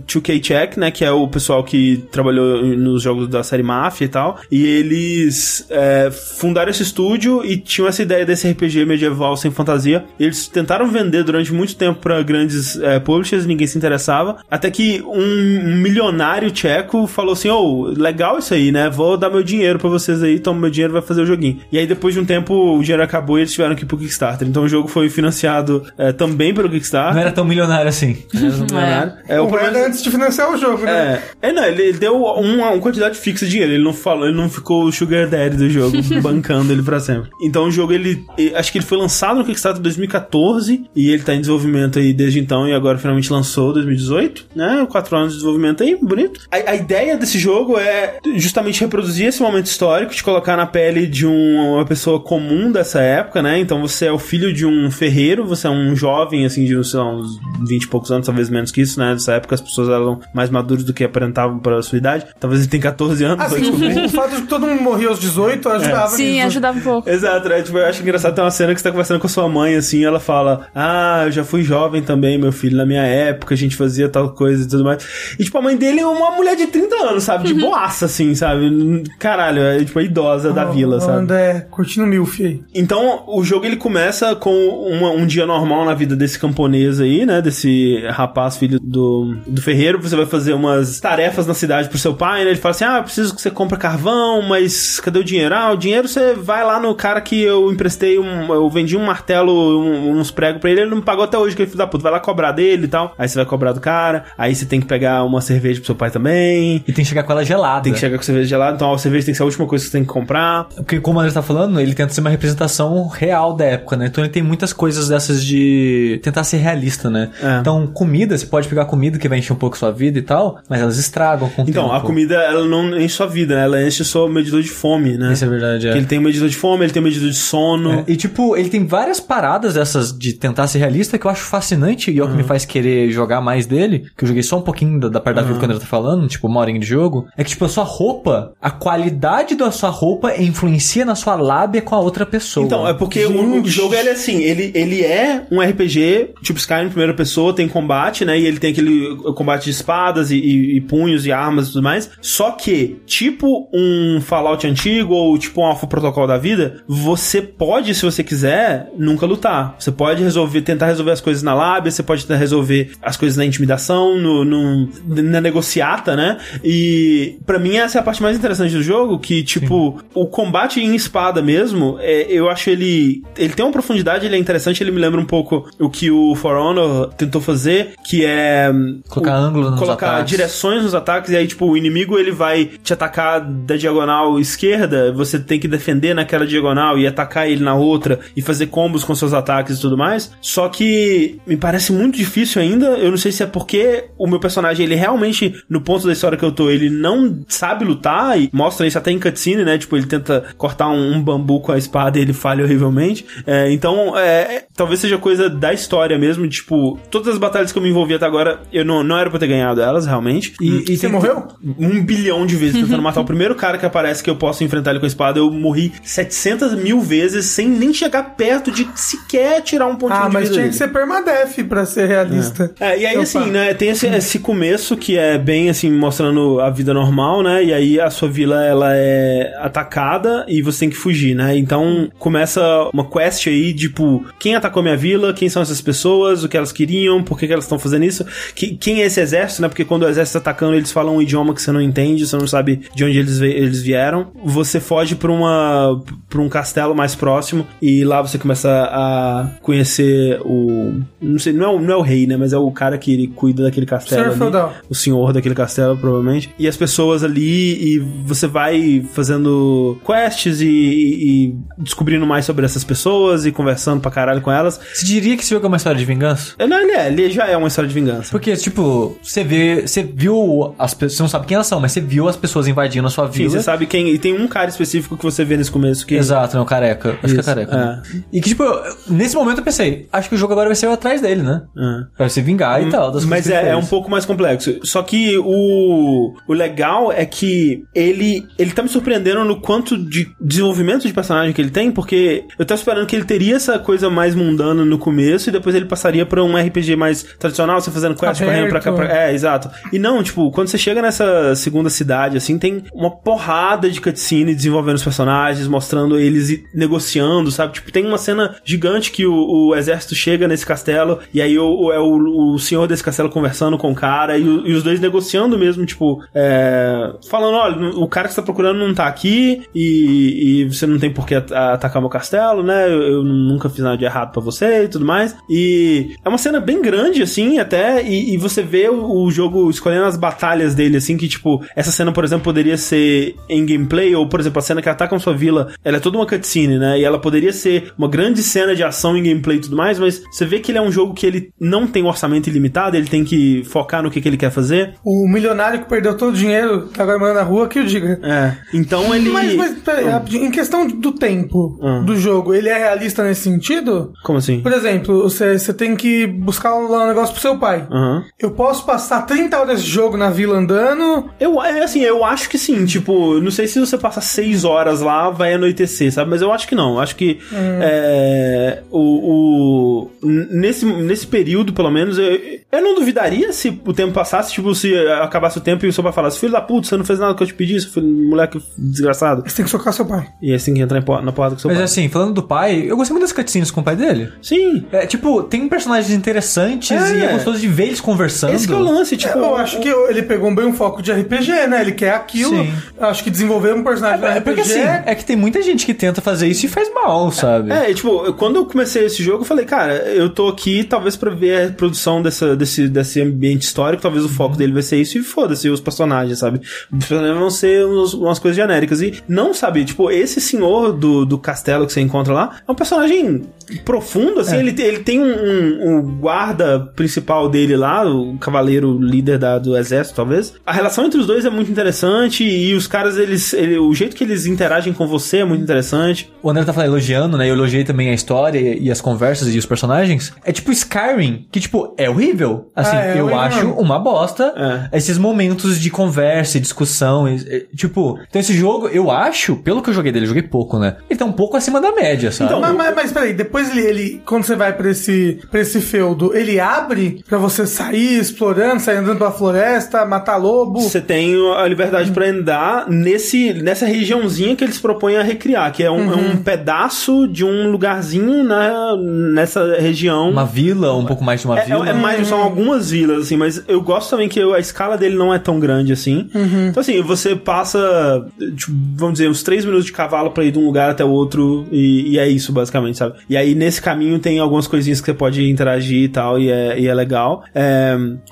Speaker 1: 2K Check, né? Que é o pessoal que trabalhou nos jogos da série Mafia e tal. E eles é, fundaram esse estúdio e tinham essa ideia desse RPG medieval sem fantasia. Eles tentaram vender durante muito tempo pra grandes é, publishers, ninguém se interessava. Até que um milionário tcheco falou assim: Ô, legal isso aí, né? Vou dar meu dinheiro pra vocês aí, toma meu dinheiro vai fazer o joguinho. E aí depois de um tempo o dinheiro acabou e eles tiveram que ir pro Kickstarter. Então o jogo foi financiado é, também pelo Kickstarter.
Speaker 4: Não era tão milionário assim.
Speaker 1: Era um milionário. É, o
Speaker 2: o
Speaker 1: problema-
Speaker 2: era antes de financiar o jogo, né?
Speaker 1: é, é, não, ele ele deu uma, uma quantidade fixa de dinheiro. Ele não falou, ele não ficou o Sugar Daddy do jogo, bancando ele pra sempre. Então o jogo, ele, ele- Acho que ele foi lançado no Kickstarter em 2014 e ele tá em desenvolvimento aí desde então e agora finalmente lançou 2018, né? Quatro anos de desenvolvimento aí, bonito. A, a ideia desse jogo é justamente reproduzir esse momento histórico, te colocar na pele de um- uma pessoa comum dessa época, né? Então você é o filho de um ferreiro, você é um jovem, assim, de lá, uns 20 e poucos anos, talvez menos que isso, né? Nessa época as pessoas eram mais maduras do que aparentavam para a sua idade. Talvez ele tenha 14 anos.
Speaker 2: Assim,
Speaker 1: descobrir.
Speaker 2: o, o fato de que todo mundo morria aos 18 aj- ajudava
Speaker 3: Sim,
Speaker 2: nisso.
Speaker 3: ajudava um pouco.
Speaker 1: Exato, né? Tipo, eu acho engraçado tem uma cena que você tá conversando com a sua mãe, assim, ela fala: Ah, eu já fui jovem também, meu filho, na minha época a gente fazia tal coisa e tudo mais. E, tipo, a mãe dele é uma mulher de 30 anos, sabe? De boaça, assim, sabe? Caralho, é tipo a idosa da vila, sabe?
Speaker 2: André, curtindo milf aí.
Speaker 1: Então, o jogo ele começa com uma- um dia normal na vida desse camponês aí, né? Desse rapaz, filho do, do ferreiro. Você vai fazer umas tarefas na cidade pro seu pai, né? Ele fala assim: Ah, preciso que você compre carvão, mas cadê o dinheiro? Ah, o dinheiro você vai lá no cara que eu emprestei um. Eu vendi um martelo, um- uns pregos pra ele, ele não pagou até hoje, que ele filho da puta. Vai lá cobrar dele e tal. Aí você vai cobrar do cara. Aí você tem que pegar uma cerveja pro seu pai também.
Speaker 4: E tem que chegar com ela gelada.
Speaker 1: Tem que chegar com cerveja gelada, então a cerveja tem que ser a última coisa que você tem que comprar.
Speaker 4: Porque, como o André tá falando, ele tenta ser uma representação real da época, né? Então ele tem muitas coisas dessas de tentar ser realista, né?
Speaker 1: É.
Speaker 4: Então, comida, você pode pegar comida que vai encher um pouco sua vida e tal, mas elas estragam com o
Speaker 1: Então,
Speaker 4: tempo.
Speaker 1: a comida, ela não enche sua vida, né? Ela enche o seu medidor de fome, né?
Speaker 4: Isso é verdade, é.
Speaker 1: Ele tem um medidor de fome, ele tem um medidor de sono.
Speaker 4: É, E tipo, ele tem várias paradas dessas de tentar ser realista que eu acho fascinante e é o que me faz querer jogar mais dele, que eu joguei só um pouquinho da, da parte da vida quando ele tá falando, tipo, uma horinha de jogo, é que tipo, a sua roupa, a qualidade da sua roupa influencia na sua lábia com a outra pessoa.
Speaker 1: Então, é porque o, o jogo ele é assim, ele, ele é um RPG, tipo Skyrim em primeira pessoa, tem combate, né? E ele tem aquele combate de espadas e, e- e punhos e armas e tudo mais. Só que, tipo um Fallout antigo ou tipo um Alpha Protocol da vida, você pode, se você quiser, nunca lutar. Você pode resolver, tentar resolver as coisas na lábia, você pode tentar resolver as coisas na intimidação, no, no- na negociata, né? E pra mim essa é a parte mais interessante do jogo, que tipo, o combate em espada mesmo, é, eu acho ele ele tem uma profundidade, ele é interessante, ele me lembra um pouco o que o For Honor tentou fazer, que é
Speaker 4: Colocar
Speaker 1: o-
Speaker 4: ângulo nos
Speaker 1: colocar
Speaker 4: ataques.
Speaker 1: direções nos ataques e aí tipo o inimigo ele vai te atacar da diagonal esquerda, você tem que defender naquela diagonal e atacar ele na outra e fazer combos com seus ataques e tudo mais. Só que me parece muito difícil ainda. Eu não sei se é porque o meu personagem ele realmente no ponto da história que eu tô, ele não sabe lutar e mostra isso até em cutscene, né? Tipo, ele tenta cortar um, um bambu com a espada e ele falha horrivelmente. É, então, é, talvez seja coisa da história mesmo, tipo, todas as batalhas que eu me envolvi até agora, eu não, não era pra ter ganhado elas, realmente. E, e
Speaker 2: Você morreu?
Speaker 1: um bilhão de vezes tentando matar o primeiro cara que aparece que eu posso enfrentar ele com a espada. Eu morri 700 mil vezes sem nem chegar perto de sequer tirar um pontinho
Speaker 2: Ah,
Speaker 1: de
Speaker 2: mas
Speaker 1: vida
Speaker 2: tinha
Speaker 1: dele.
Speaker 2: que ser permadeath pra ser realista.
Speaker 1: É, e aí
Speaker 2: Opa.
Speaker 1: assim, né, tem esse, esse começo que é bem assim, mostrando a vida normal, né, e aí a sua vila, ela é atacada e você tem que fugir, né, então começa uma quest aí, tipo, quem atacou minha vila, quem são essas pessoas, o que elas queriam, por que, que elas estão fazendo isso, que- quem é esse exército, né, porque quando o exército tá atacando, eles falam um idioma que você não entende, você não sabe de onde eles, eles vieram, você foge pra uma, pra um castelo mais próximo e lá você começa a conhecer o, não sei, não é, o- não é o rei, né, mas é o cara que ele cuida daquele castelo
Speaker 2: Senhor
Speaker 1: ali, o senhor daquele castelo, provavelmente. E as pessoas ali, e você vai fazendo quests e, e- e descobrindo mais sobre essas pessoas e conversando pra caralho com elas.
Speaker 4: Você diria que esse jogo é uma história de vingança?
Speaker 1: É, Não, ele é, ele já é uma história de vingança.
Speaker 4: Porque, tipo, você vê. Você viu as pessoas. Você não sabe quem elas são, mas você viu as pessoas invadindo a sua
Speaker 1: Sim,
Speaker 4: vila.
Speaker 1: você sabe quem. E tem um cara específico que você vê nesse começo que.
Speaker 4: Exato, não, careca. Acho que é
Speaker 1: Isso,
Speaker 4: careca. né? E que, tipo, eu- nesse momento eu pensei, acho que o jogo agora vai ser atrás dele, né?
Speaker 1: É.
Speaker 4: Pra se vingar e tal. Das
Speaker 1: Mas é, é um pouco mais complexo. Só que o, o legal é que ele, ele tá me surpreendendo no quanto de desenvolvimento de personagem que ele tem, porque eu tava esperando que ele teria essa coisa mais mundana no começo e depois ele passaria pra um RPG mais tradicional, você fazendo quest,
Speaker 2: Aberto.
Speaker 1: correndo pra cá, pra... É, exato. E não, tipo, quando você chega nessa segunda cidade, assim, tem uma porrada de cutscene desenvolvendo os personagens, mostrando eles negociando, sabe? Tipo, tem uma cena gigante que o, o exército chega nesse castelo e aí o, é o, o senhor desse castelo conversando com o cara e, o- e os dois negociando mesmo, tipo, é, falando, olha, o cara que você tá procurando não tá aqui e, e você não tem por que at- atacar meu castelo, né? Eu, eu nunca fiz nada de errado pra você e tudo mais. E é uma cena bem grande, assim, até, e, e você vê o, o jogo escolhendo as batalhas dele, assim, que, tipo, essa cena, por exemplo, poderia ser em gameplay, ou, por exemplo, a cena que atacam sua vila, ela é toda uma cutscene, né? E ela poderia ser uma grande cena de ação em gameplay e tudo mais, mas você vê que ele é um jogo que ele não tem orçamento ilimitado, ele tem que focar no que, que ele quer fazer.
Speaker 2: O milionário que perdeu todo o dinheiro, tá agora morando na rua, que eu diga.
Speaker 1: É. Então ele.
Speaker 2: Mas, mas peraí, rapidinho. em questão do tempo
Speaker 1: Hum.
Speaker 2: do jogo, ele é realista nesse sentido?
Speaker 1: Como assim?
Speaker 2: Por exemplo, você, você tem que buscar lá um negócio pro seu pai.
Speaker 1: Aham.
Speaker 2: Eu posso passar 30 horas de jogo na vila andando.
Speaker 1: Eu, é assim, eu acho que sim. Tipo, não sei se você passa seis horas horas lá, vai anoitecer, sabe? Mas eu acho que não. Eu acho que
Speaker 2: Hum.
Speaker 1: é, o, o- nesse, nesse período, pelo menos, eu, eu não duvidaria se o tempo passasse, tipo, se acabasse o tempo e o seu pai falasse, filho da puta, você não fez nada que eu te pedi, seu filho, moleque desgraçado.
Speaker 2: Você tem que socar seu pai.
Speaker 1: E assim que entrar em por- na porrada com seu
Speaker 4: Mas
Speaker 1: pai.
Speaker 4: assim, falando do pai, eu gostei muito das cutscenes com o pai dele.
Speaker 1: Sim.
Speaker 4: É, tipo, tem personagens interessantes
Speaker 1: É.
Speaker 4: e é gostoso de ver eles conversando.
Speaker 1: Esse que é o lance, tipo.
Speaker 2: eu acho que ele pegou bem um foco de RPG, né? Ele quer aquilo.
Speaker 4: Sim.
Speaker 2: Acho que desenvolver um personagem
Speaker 4: É
Speaker 2: de
Speaker 4: porque
Speaker 2: RPG
Speaker 4: assim, é que tem muita gente que tenta fazer isso e faz mal, sabe?
Speaker 1: É, e, tipo, quando eu comecei esse jogo, eu falei, cara, eu tô aqui talvez pra ver a reprodução dessa, desse, desse ambiente histórico, talvez o foco dele vai ser isso, e foda-se os personagens, sabe? Os personagens vão ser uns- umas coisas genéricas. E não, sabe, tipo, esse senhor do, do castelo que você encontra lá é um personagem profundo, assim, ele, ele tem um, um- um guarda principal dele lá, o cavaleiro líder da- do exército, talvez. A relação entre os dois é muito interessante, e os caras, eles, ele- o jeito que eles interagem com você é muito interessante.
Speaker 4: O André tá falando, elogiando, né? Eu elogiei também a história e, e as conversas e os personagens. É tipo Skyrim, que, tipo, é horrível. Assim,
Speaker 2: Ah, é
Speaker 4: eu
Speaker 2: horrível
Speaker 4: acho uma bosta esses momentos de conversa e discussão. e- e, tipo, então esse jogo, eu acho, pelo que eu joguei dele, eu joguei pouco, né? Ele tá um pouco acima da média, sabe?
Speaker 1: Então,
Speaker 2: Mas, mas, mas peraí, depois ele, ele- quando você vai pra esse, pra esse feudo, ele abre pra você sair explorando, sair andando pela floresta, matar lobo.
Speaker 1: Você tem a liberdade pra andar nesse, nessa regiãozinha que eles propõem a recriar, que é um, é um pedaço de um lugarzinho na, nessa região.
Speaker 4: uma vila, um pouco mais de uma
Speaker 1: É,
Speaker 4: vila.
Speaker 1: é, é mais, são algumas vilas, assim, mas eu gosto também que a escala dele não é tão grande assim. Então, assim, você passa, tipo, vamos dizer, uns três minutos de cavalo pra ir de um lugar até o outro, e, e é isso, basicamente, sabe? E aí, nesse caminho, tem algumas coisinhas que você pode interagir e tal, e é, e é legal. É,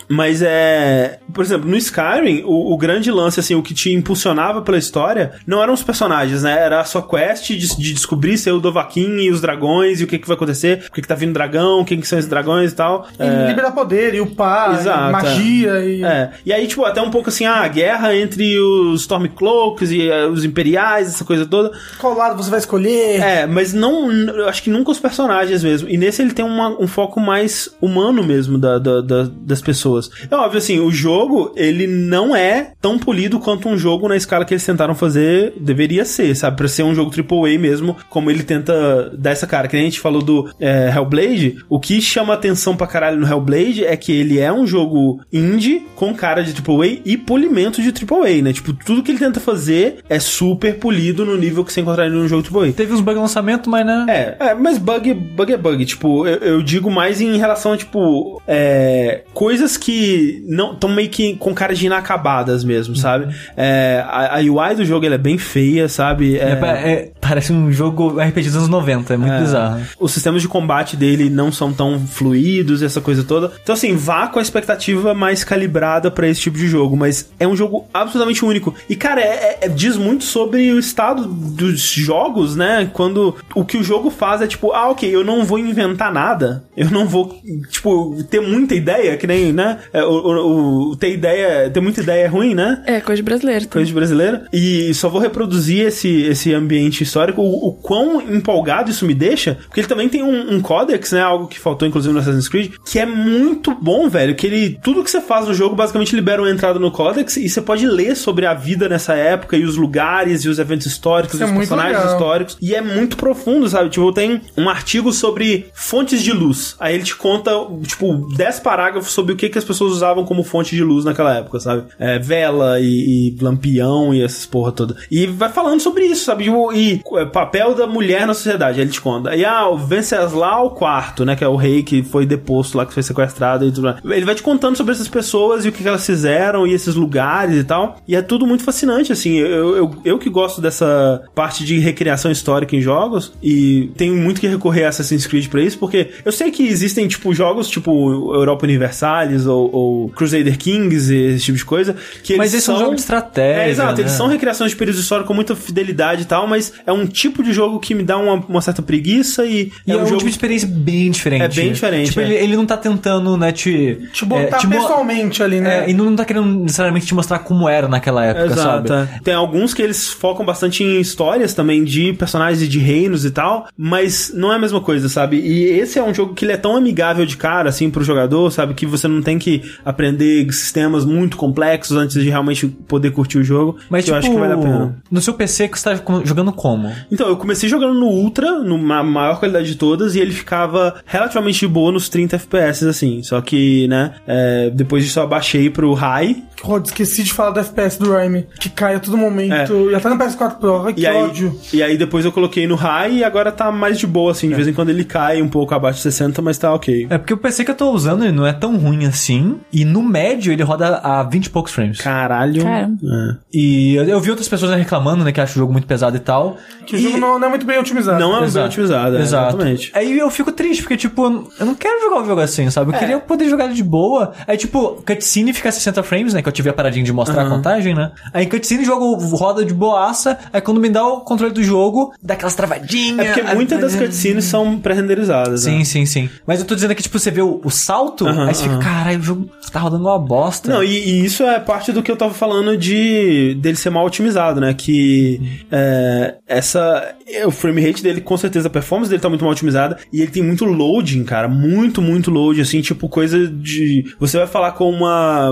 Speaker 1: mas é. Por exemplo, no Skyrim, o, o grande lance, assim, o que te impulsionava pela história, não eram os personagens, né? Era a sua quest de, de descobrir ser o Dovahkiin e os dragões, e o que, que vai acontecer, por que, que tá vindo dragão, quem que são esses dragões e tal.
Speaker 2: E liberar poder, e upar, e
Speaker 1: Exato,
Speaker 2: magia e.
Speaker 1: É. E aí, tipo, até um pouco assim, ah, a guerra entre os Stormcloaks e eh, os Imperiais, essa coisa toda.
Speaker 2: Qual lado você vai escolher?
Speaker 1: É, mas não. Eu acho que nunca os personagens mesmo. E nesse ele tem uma- um foco mais humano mesmo da, da- da- das pessoas. É óbvio, assim, o jogo, ele não é tão polido quanto um jogo na escala que eles tentaram fazer deveria ser, sabe? Pra ser um jogo AAA mesmo, como ele tenta dar essa cara. Que nem a gente falou do é, Hellblade, o que chama atenção pra caralho no Hellblade é que ele é um jogo indie com cara de AAA e polimento de AAA, né? Tipo, tudo que ele tenta fazer é super polido no nível que você encontraria num jogo AAA.
Speaker 4: Teve uns bugs no lançamento, mas né?
Speaker 1: É, é, mas bug, bug é bug. Tipo, eu, eu digo mais em relação a, tipo, é, coisas que não estão meio que com cara de inacabadas mesmo, sabe? É, a, a UI do jogo é bem feia, sabe?
Speaker 4: É, pa- é- parece um jogo RPG dos anos 90, é muito
Speaker 1: É.
Speaker 4: bizarro.
Speaker 1: Os sistemas de combate dele não são tão fluidos, essa coisa toda. Então, assim, vá com a expectativa mais calibrada pra esse tipo de jogo, mas é um jogo absolutamente único. E, cara, é- é- diz muito sobre o estado dos jogos, né? Quando o que o jogo faz é tipo, ah, ok, eu não vou inventar nada, eu não vou, tipo, ter muita ideia, que nem, né? É, O, o- o- ter ideia, ter muita ideia é ruim, né?
Speaker 3: É, coisa de brasileiro. tá?
Speaker 1: coisa de brasileira. E só vou reproduzir esse, esse ambiente histórico. O, o quão empolgado isso me deixa, porque ele também tem um, um códex, né? Algo que faltou, inclusive, no Assassin's Creed, que é muito bom, velho. Que ele. Tudo que você faz no jogo basicamente libera uma entrada no códex e você pode ler sobre a vida nessa época e os lugares e os eventos históricos
Speaker 2: Isso
Speaker 1: e
Speaker 2: é
Speaker 1: os
Speaker 2: muito
Speaker 1: personagens
Speaker 2: legal.
Speaker 1: históricos. E é muito profundo, sabe? Tipo, tem um artigo sobre fontes de luz. Aí ele te conta, tipo, 10 parágrafos sobre o que, que as pessoas usavam como fonte de luz naquela época, sabe? É, vela e, e lampião e essas porra toda. E vai falando sobre isso, sabe? Tipo, e é, papel da mulher na sociedade. Ele te conta. E ah, o Venceslau IV, né? Que é o rei que foi deposto lá, que foi sequestrado e tudo mais. Ele vai te contando sobre essas pessoas e o que, que elas fizeram e esses lugares e tal. E é tudo muito fascinante, assim. Eu, eu, eu que gosto dessa parte de recriação histórica em jogos e tenho muito que recorrer a Assassin's Creed pra isso, porque eu sei que existem, tipo, jogos tipo Europa Universalis ou, ou Crusader Kings e esse tipo de coisa, que
Speaker 4: Mas
Speaker 1: eles
Speaker 4: esse é um
Speaker 1: são...
Speaker 4: jogo de estratégia.
Speaker 1: É, exato, eles
Speaker 4: né?
Speaker 1: são recriações de períodos históricos com muita fidelidade e tal, mas é um tipo de jogo que me dá uma, uma certa preguiça e,
Speaker 4: E é,
Speaker 1: um
Speaker 4: um
Speaker 1: jogo
Speaker 4: tipo de experiência bem diferente.
Speaker 1: É bem diferente,
Speaker 4: Tipo,
Speaker 1: é.
Speaker 4: ele, ele não tá tentando, né, te...
Speaker 2: Te botar
Speaker 4: é, te mo-
Speaker 2: pessoalmente ali, né?
Speaker 4: É, e não tá querendo necessariamente te mostrar como era naquela época,
Speaker 1: Exato.
Speaker 4: sabe?
Speaker 1: é. Tem alguns que eles focam bastante em histórias também de personagens e de reinos e tal, mas não é a mesma coisa, sabe? E esse é um jogo que ele é tão amigável de cara, assim, pro jogador, sabe? Que você não tem que aprender sistemas muito complexos antes de realmente poder curtir o jogo.
Speaker 4: Mas, tipo,
Speaker 1: eu acho que vale a pena.
Speaker 4: no seu PC que você tá jogando como?
Speaker 1: Então, eu comecei jogando no Ultra, numa maior qualidade de todas, e ele ficava relativamente de boa nos 30 FPS, assim. Só que, né, é, depois disso eu abaixei pro High,
Speaker 2: Rod, esqueci de falar do FPS do Rhyme, que cai a todo momento. Já tá no PS4 Pro, ai, que
Speaker 1: É. E aí,
Speaker 2: ódio.
Speaker 1: e aí depois eu coloquei no high e agora tá mais de boa, assim. De vez em quando ele cai um pouco abaixo de 60, mas tá ok.
Speaker 4: É porque o PC que eu tô usando ele não é tão ruim assim. E no médio ele roda a 20 e poucos frames.
Speaker 1: Caralho.
Speaker 3: Caramba.
Speaker 1: É.
Speaker 4: E eu, eu vi outras pessoas reclamando, né, que acham o jogo muito pesado e tal.
Speaker 2: Que
Speaker 4: E-
Speaker 2: o jogo não, não é muito bem otimizado.
Speaker 1: Não é bem
Speaker 4: Exato.
Speaker 1: otimizado, é,
Speaker 4: Exato.
Speaker 1: exatamente.
Speaker 4: Aí eu fico triste, porque, tipo, eu não quero jogar um jogo assim, sabe? Eu queria poder jogar ele de boa. Aí, tipo, cutscene fica a 60 frames, né? Que eu tive a paradinha de mostrar a contagem, né? Aí cutscene, o jogo roda de boaça. Aí quando me dá o controle do jogo, dá aquelas travadinhas.
Speaker 1: É porque muitas das cutscenes são pré-renderizadas.
Speaker 4: Sim,
Speaker 1: né?
Speaker 4: sim, sim. Mas eu tô dizendo que, tipo, você vê o, o salto,
Speaker 1: Aham,
Speaker 4: aí você fica, caralho, o jogo tá rodando uma bosta.
Speaker 1: Não, e, e isso é parte do que eu tava falando de dele ser mal otimizado, né? Que é, essa. é, O frame rate dele, com certeza, a performance dele tá muito mal otimizada. E ele tem muito loading, cara. Muito, muito loading, assim, tipo coisa de. Você vai falar com uma.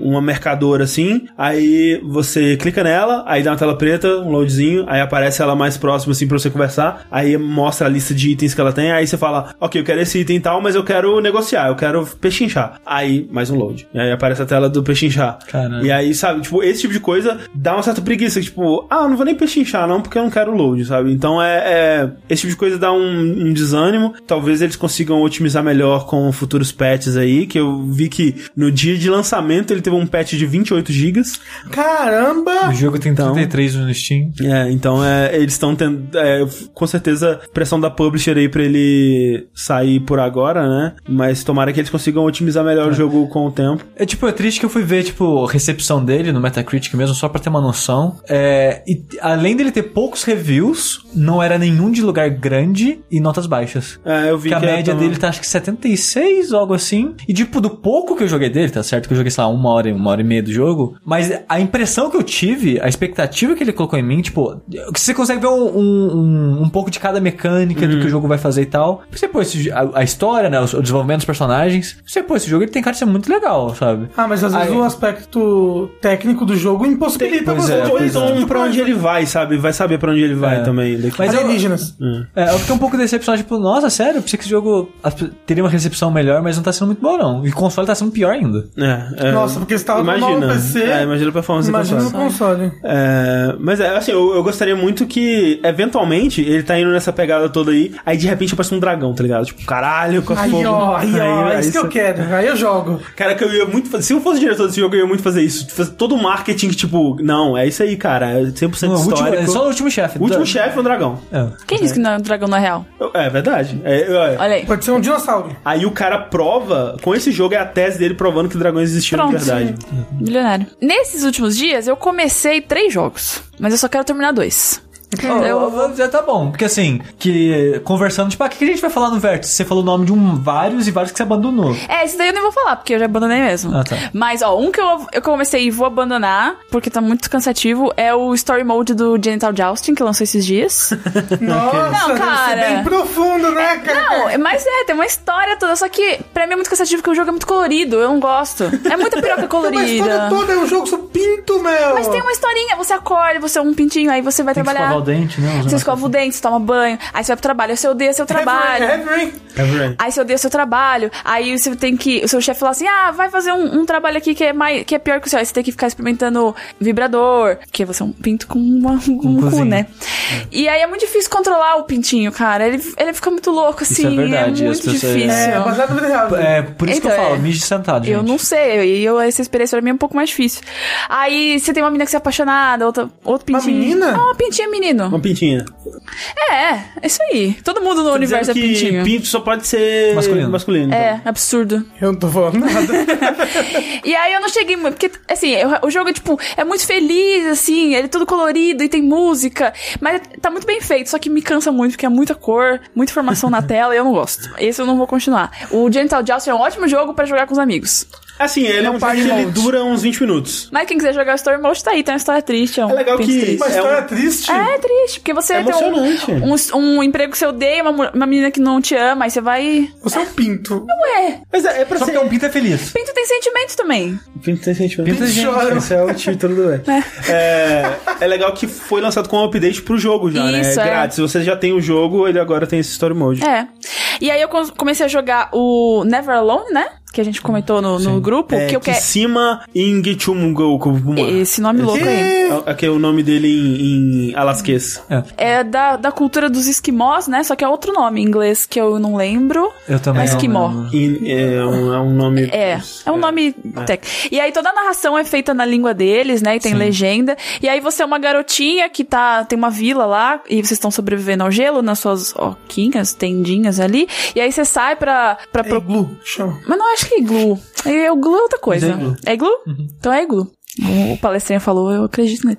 Speaker 1: Uma mercadora assim, aí você clica nela, aí dá uma tela preta, um loadzinho, aí aparece ela mais próxima assim pra você conversar, aí mostra a lista de itens que ela tem, aí você fala, ok, eu quero esse item e tal, mas eu quero negociar, eu quero pechinchar. Aí, mais um load. E aí aparece a tela do pechinchar.
Speaker 4: Caralho.
Speaker 1: E aí, sabe, tipo, esse tipo de coisa dá uma certa preguiça, tipo, ah, eu não vou nem pechinchar não, porque eu não quero load, sabe? Então é, é- esse tipo de coisa dá um, um desânimo. Talvez eles consigam otimizar melhor com futuros patches aí, que eu vi que no dia de lançamento ele teve um patch de 28 GB.
Speaker 2: Caramba!
Speaker 4: O jogo tem
Speaker 1: Então-
Speaker 4: 33 no Steam.
Speaker 1: É, então é, eles estão tendo. é, com certeza, pressão da publisher aí pra ele sair por agora, né? Mas tomara que eles consigam otimizar melhor o jogo com o tempo.
Speaker 4: É tipo, é triste que eu fui ver, tipo, a recepção dele no Metacritic mesmo, só pra ter uma noção. É, e além dele ter poucos reviews, não era nenhum de lugar grande e notas baixas.
Speaker 1: É, eu vi
Speaker 4: Que
Speaker 1: que,
Speaker 4: a
Speaker 1: é
Speaker 4: média
Speaker 1: tão-
Speaker 4: dele tá acho que 76, algo assim. E tipo, do pouco que eu joguei dele, tá certo que eu joguei, sei lá, uma hora, uma hora e meia do jogo. Mas a impressão que eu tive, a expectativa que ele colocou em mim, tipo, você consegue ver um, um, um- pouco de cada mecânica do que o jogo vai fazer e tal. Você pô, esse, a, a história, né? O, o desenvolvimento dos personagens. Você pô, esse jogo ele tem cara de ser muito legal, sabe?
Speaker 2: Ah, mas às vezes
Speaker 4: Aí-
Speaker 2: o aspecto técnico do jogo impossibilita
Speaker 4: Pois
Speaker 2: você
Speaker 4: é,
Speaker 2: de
Speaker 1: então
Speaker 2: tipo de
Speaker 1: pra onde ele vai, sabe? Vai saber pra onde ele vai
Speaker 4: É.
Speaker 1: também. daqui.
Speaker 4: Mas
Speaker 2: Alienígenas.
Speaker 4: É, eu fiquei um pouco decepcionado, tipo, nossa, sério, eu pensei que esse jogo teria uma recepção melhor, mas não tá sendo muito bom, não. E o console tá sendo pior ainda.
Speaker 1: É, é,
Speaker 2: Nossa, porque você tava com
Speaker 1: imagina,
Speaker 2: no PC,
Speaker 1: É, imagina a performance do
Speaker 2: Imagina no
Speaker 1: console.
Speaker 2: console.
Speaker 1: É, mas é, assim, eu, eu gostaria muito que, eventualmente, ele tá indo nessa pegada toda aí, aí de repente aparece um dragão, tá ligado? Tipo, caralho, com
Speaker 2: Aí,
Speaker 1: fogo.
Speaker 2: ó, aí, ó,
Speaker 1: Aí-
Speaker 2: é isso
Speaker 1: aí
Speaker 2: que eu
Speaker 1: você-
Speaker 2: quero. Aí eu jogo.
Speaker 1: Cara, que eu ia muito fazer. Se eu fosse diretor desse jogo, eu ia muito fazer isso. Fazer todo o marketing, que, tipo, não, é isso aí, cara. É 100%
Speaker 4: Não, o último,
Speaker 1: histórico.
Speaker 4: é só o último chefe.
Speaker 1: O último chefe é um dragão.
Speaker 4: É.
Speaker 3: Quem disse que não, o dragão não é real?
Speaker 1: É verdade. É, é.
Speaker 3: Olha aí.
Speaker 2: Pode ser um dinossauro.
Speaker 1: Aí o cara prova, com esse jogo é a tese dele provando que dragões existiram
Speaker 3: Pronto.
Speaker 1: de verdade.
Speaker 3: Milionário. Nesses últimos dias, eu comecei três jogos. Mas eu só quero terminar dois.
Speaker 4: Eu- já tá bom, porque assim, que conversando, tipo, ah, o que que a gente vai falar no Vértice? Você falou o nome de um vários e vários que você abandonou.
Speaker 3: É, esse daí eu nem vou falar, porque eu já abandonei mesmo.
Speaker 4: Ah, tá.
Speaker 3: Mas, ó, um que eu, eu comecei e vou abandonar, porque tá muito cansativo, é o Story Mode do Genital Jousting, que lançou esses dias.
Speaker 2: Nossa,
Speaker 3: Não, cara.
Speaker 2: ser bem profundo, né, cara?
Speaker 3: Não, é- mas é, tem uma história toda, só que pra mim é muito cansativo porque o jogo é muito colorido, eu não gosto. É muita piroca
Speaker 2: Tem uma história
Speaker 3: colorida.
Speaker 2: toda, é um jogo sobre pinto, meu.
Speaker 3: Mas tem uma historinha, você acorda, você é um pintinho, aí você vai
Speaker 4: Tem que
Speaker 3: trabalhar.
Speaker 4: O dente, né?
Speaker 3: Você escova o dente, você toma banho, aí você vai pro trabalho, aí você odeia seu trabalho.
Speaker 2: Heavy Rain, Heavy Rain.
Speaker 3: Aí você odeia seu trabalho, aí você tem que. O seu chefe fala assim: ah, vai fazer um, um trabalho aqui que é, mais, que é pior que o seu. Aí você tem que ficar experimentando vibrador, porque você é um pinto com uma, com um cu, né? E aí é muito difícil controlar o pintinho, cara. Ele, ele fica muito louco, assim.
Speaker 4: é verdade,
Speaker 3: É
Speaker 4: as
Speaker 3: muito
Speaker 4: pessoas-
Speaker 3: difícil.
Speaker 2: É, baseado real.
Speaker 4: É, por isso que eu
Speaker 3: Então,
Speaker 4: falo,
Speaker 3: é.
Speaker 4: mije sentado, gente.
Speaker 3: Eu não sei, e eu, essa experiência pra mim é um pouco mais difícil. Aí você tem uma menina que se é apaixonada, outra, outro
Speaker 2: Uma
Speaker 3: pintinho.
Speaker 2: menina?
Speaker 3: Ah, uma pintinha
Speaker 1: Uma pintinha.
Speaker 3: É, é isso aí. Todo mundo no universo é pintinho.
Speaker 1: pinto só pode ser
Speaker 4: Masculino.
Speaker 1: masculino.
Speaker 3: É, absurdo.
Speaker 2: Eu não tô falando nada.
Speaker 3: E aí eu não cheguei muito, porque, assim, eu- o jogo, é, tipo, é muito feliz, assim, ele é tudo colorido e tem música, mas tá muito bem feito, só que me cansa muito, porque é muita cor, muita informação na tela e eu não gosto. Esse eu não vou continuar. O Genital Joust é um ótimo jogo pra jogar com os amigos.
Speaker 1: Assim, ele é um que ele dura uns 20 minutos.
Speaker 3: Mas quem quiser jogar o Story Mode tá aí, tem uma história triste. É, um
Speaker 1: É legal
Speaker 3: pinto
Speaker 1: que-
Speaker 3: triste.
Speaker 2: Uma
Speaker 1: É
Speaker 2: história
Speaker 1: um-
Speaker 2: triste.
Speaker 3: É triste, porque você
Speaker 1: É
Speaker 3: tem um, um, um emprego que você odeia, uma, uma menina que não te ama, aí você vai.
Speaker 2: Você é um pinto.
Speaker 3: Ué,
Speaker 1: Mas é, é pra
Speaker 4: Só
Speaker 1: ser...
Speaker 4: porque um pinto é feliz.
Speaker 3: Pinto tem sentimentos também.
Speaker 1: Pinto tem sentimento.
Speaker 4: Pinto é gente.
Speaker 2: chora.
Speaker 1: Esse é o título do é. é. É legal que foi lançado com um update pro jogo já,
Speaker 3: Isso,
Speaker 1: né?
Speaker 3: é.
Speaker 1: Grátis. Se você já tem o jogo, ele agora tem esse story mode.
Speaker 3: É. E aí eu com- comecei a jogar o Never Alone, né? Que a gente comentou no, no grupo.
Speaker 1: É,
Speaker 3: que eu quero.
Speaker 1: Kisima Ingichumgo Kubuma.
Speaker 3: Esse nome louco aí.
Speaker 1: É, que é o nome dele em, em alasquês.
Speaker 3: É da, da cultura dos esquimós, né? Só que é outro nome em inglês que eu não lembro.
Speaker 4: Eu também.
Speaker 3: É
Speaker 4: não
Speaker 3: esquimó.
Speaker 4: lembro.
Speaker 1: É, um, é um nome...
Speaker 3: É, é um nome. E aí toda a narração é feita na língua deles, né? E tem legenda. E aí você é uma garotinha que tá. Tem uma vila lá e vocês estão sobrevivendo ao gelo nas suas oquinhas, tendinhas ali. E aí você sai pra. pra
Speaker 2: É
Speaker 3: pro-
Speaker 2: iglu, chama.
Speaker 3: Mas não acho que é iglu. É, o iglu é outra coisa.
Speaker 4: Mas é iglu.
Speaker 3: É iglu? Então é iglu. O palestrinha falou, eu acredito nele.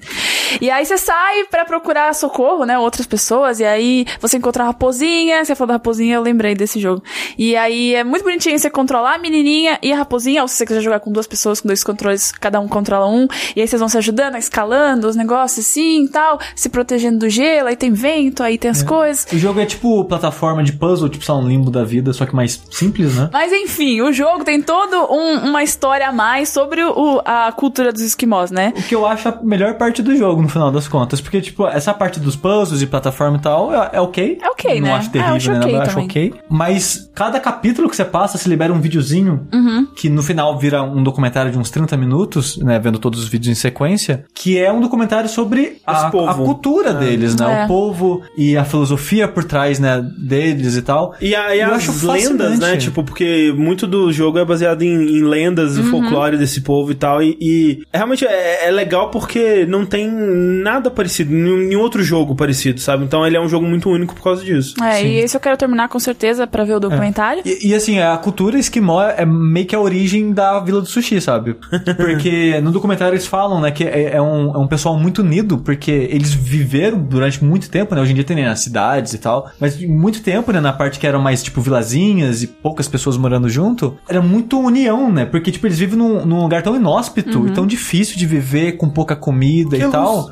Speaker 3: E aí você sai pra procurar socorro, né? Outras pessoas. E aí você encontra a raposinha. Você falou da raposinha, eu lembrei desse jogo. E aí é muito bonitinho você controlar a menininha e a raposinha. Ou se você quiser jogar com duas pessoas, com dois controles, cada um controla um. E aí vocês vão se ajudando, escalando os negócios assim e tal. Se protegendo do gelo. Aí tem vento, aí tem as coisas.
Speaker 4: O jogo é tipo plataforma de puzzle, tipo, lá, um limbo da vida, só que mais simples, né?
Speaker 3: Mas enfim, o jogo tem todo um- uma história a mais sobre o- a cultura dos esquimós, né?
Speaker 4: O que eu acho a melhor parte do jogo, no final das contas. Porque, tipo, essa parte dos puzzles e plataforma e tal é, é ok.
Speaker 3: É ok,
Speaker 4: Não
Speaker 3: né?
Speaker 4: acho
Speaker 3: Ah, eu
Speaker 4: terrível,
Speaker 3: acho
Speaker 4: né?
Speaker 3: ok
Speaker 4: eu acho ok. Mas cada capítulo que você passa, se libera um videozinho
Speaker 3: Uhum.
Speaker 4: que no final vira um documentário de uns 30 minutos, né? Vendo todos os vídeos em sequência. Que é um documentário sobre a, a cultura deles, né?
Speaker 3: É.
Speaker 4: O povo e a filosofia por trás, né? Deles e tal.
Speaker 1: E, a, e
Speaker 4: Eu
Speaker 1: as
Speaker 4: acho
Speaker 1: lendas, né? Tipo, porque muito do jogo é baseado em, em lendas
Speaker 3: Uhum.
Speaker 1: e folclore desse povo e tal. E, e é realmente é, é legal porque não tem nada parecido, nenhum, nenhum outro jogo parecido, sabe? Então ele é um jogo muito único por causa disso.
Speaker 3: É,
Speaker 4: Sim.
Speaker 3: e esse eu quero terminar com certeza pra ver o documentário.
Speaker 4: E, e, assim, a cultura esquimó é meio que a origem da Vila do Sushi, sabe? Porque no documentário eles falam, né, que é, é um, é um pessoal muito unido, porque eles viveram durante muito tempo, né? Hoje em dia tem né, as cidades e tal, mas muito tempo, né, na parte que eram mais, tipo, vilazinhas e poucas pessoas morando junto, era muito união, né? Porque, tipo, eles vivem num, num lugar tão inóspito e tão difícil de viver com pouca comida
Speaker 2: Que
Speaker 4: e
Speaker 2: luz.
Speaker 4: tal.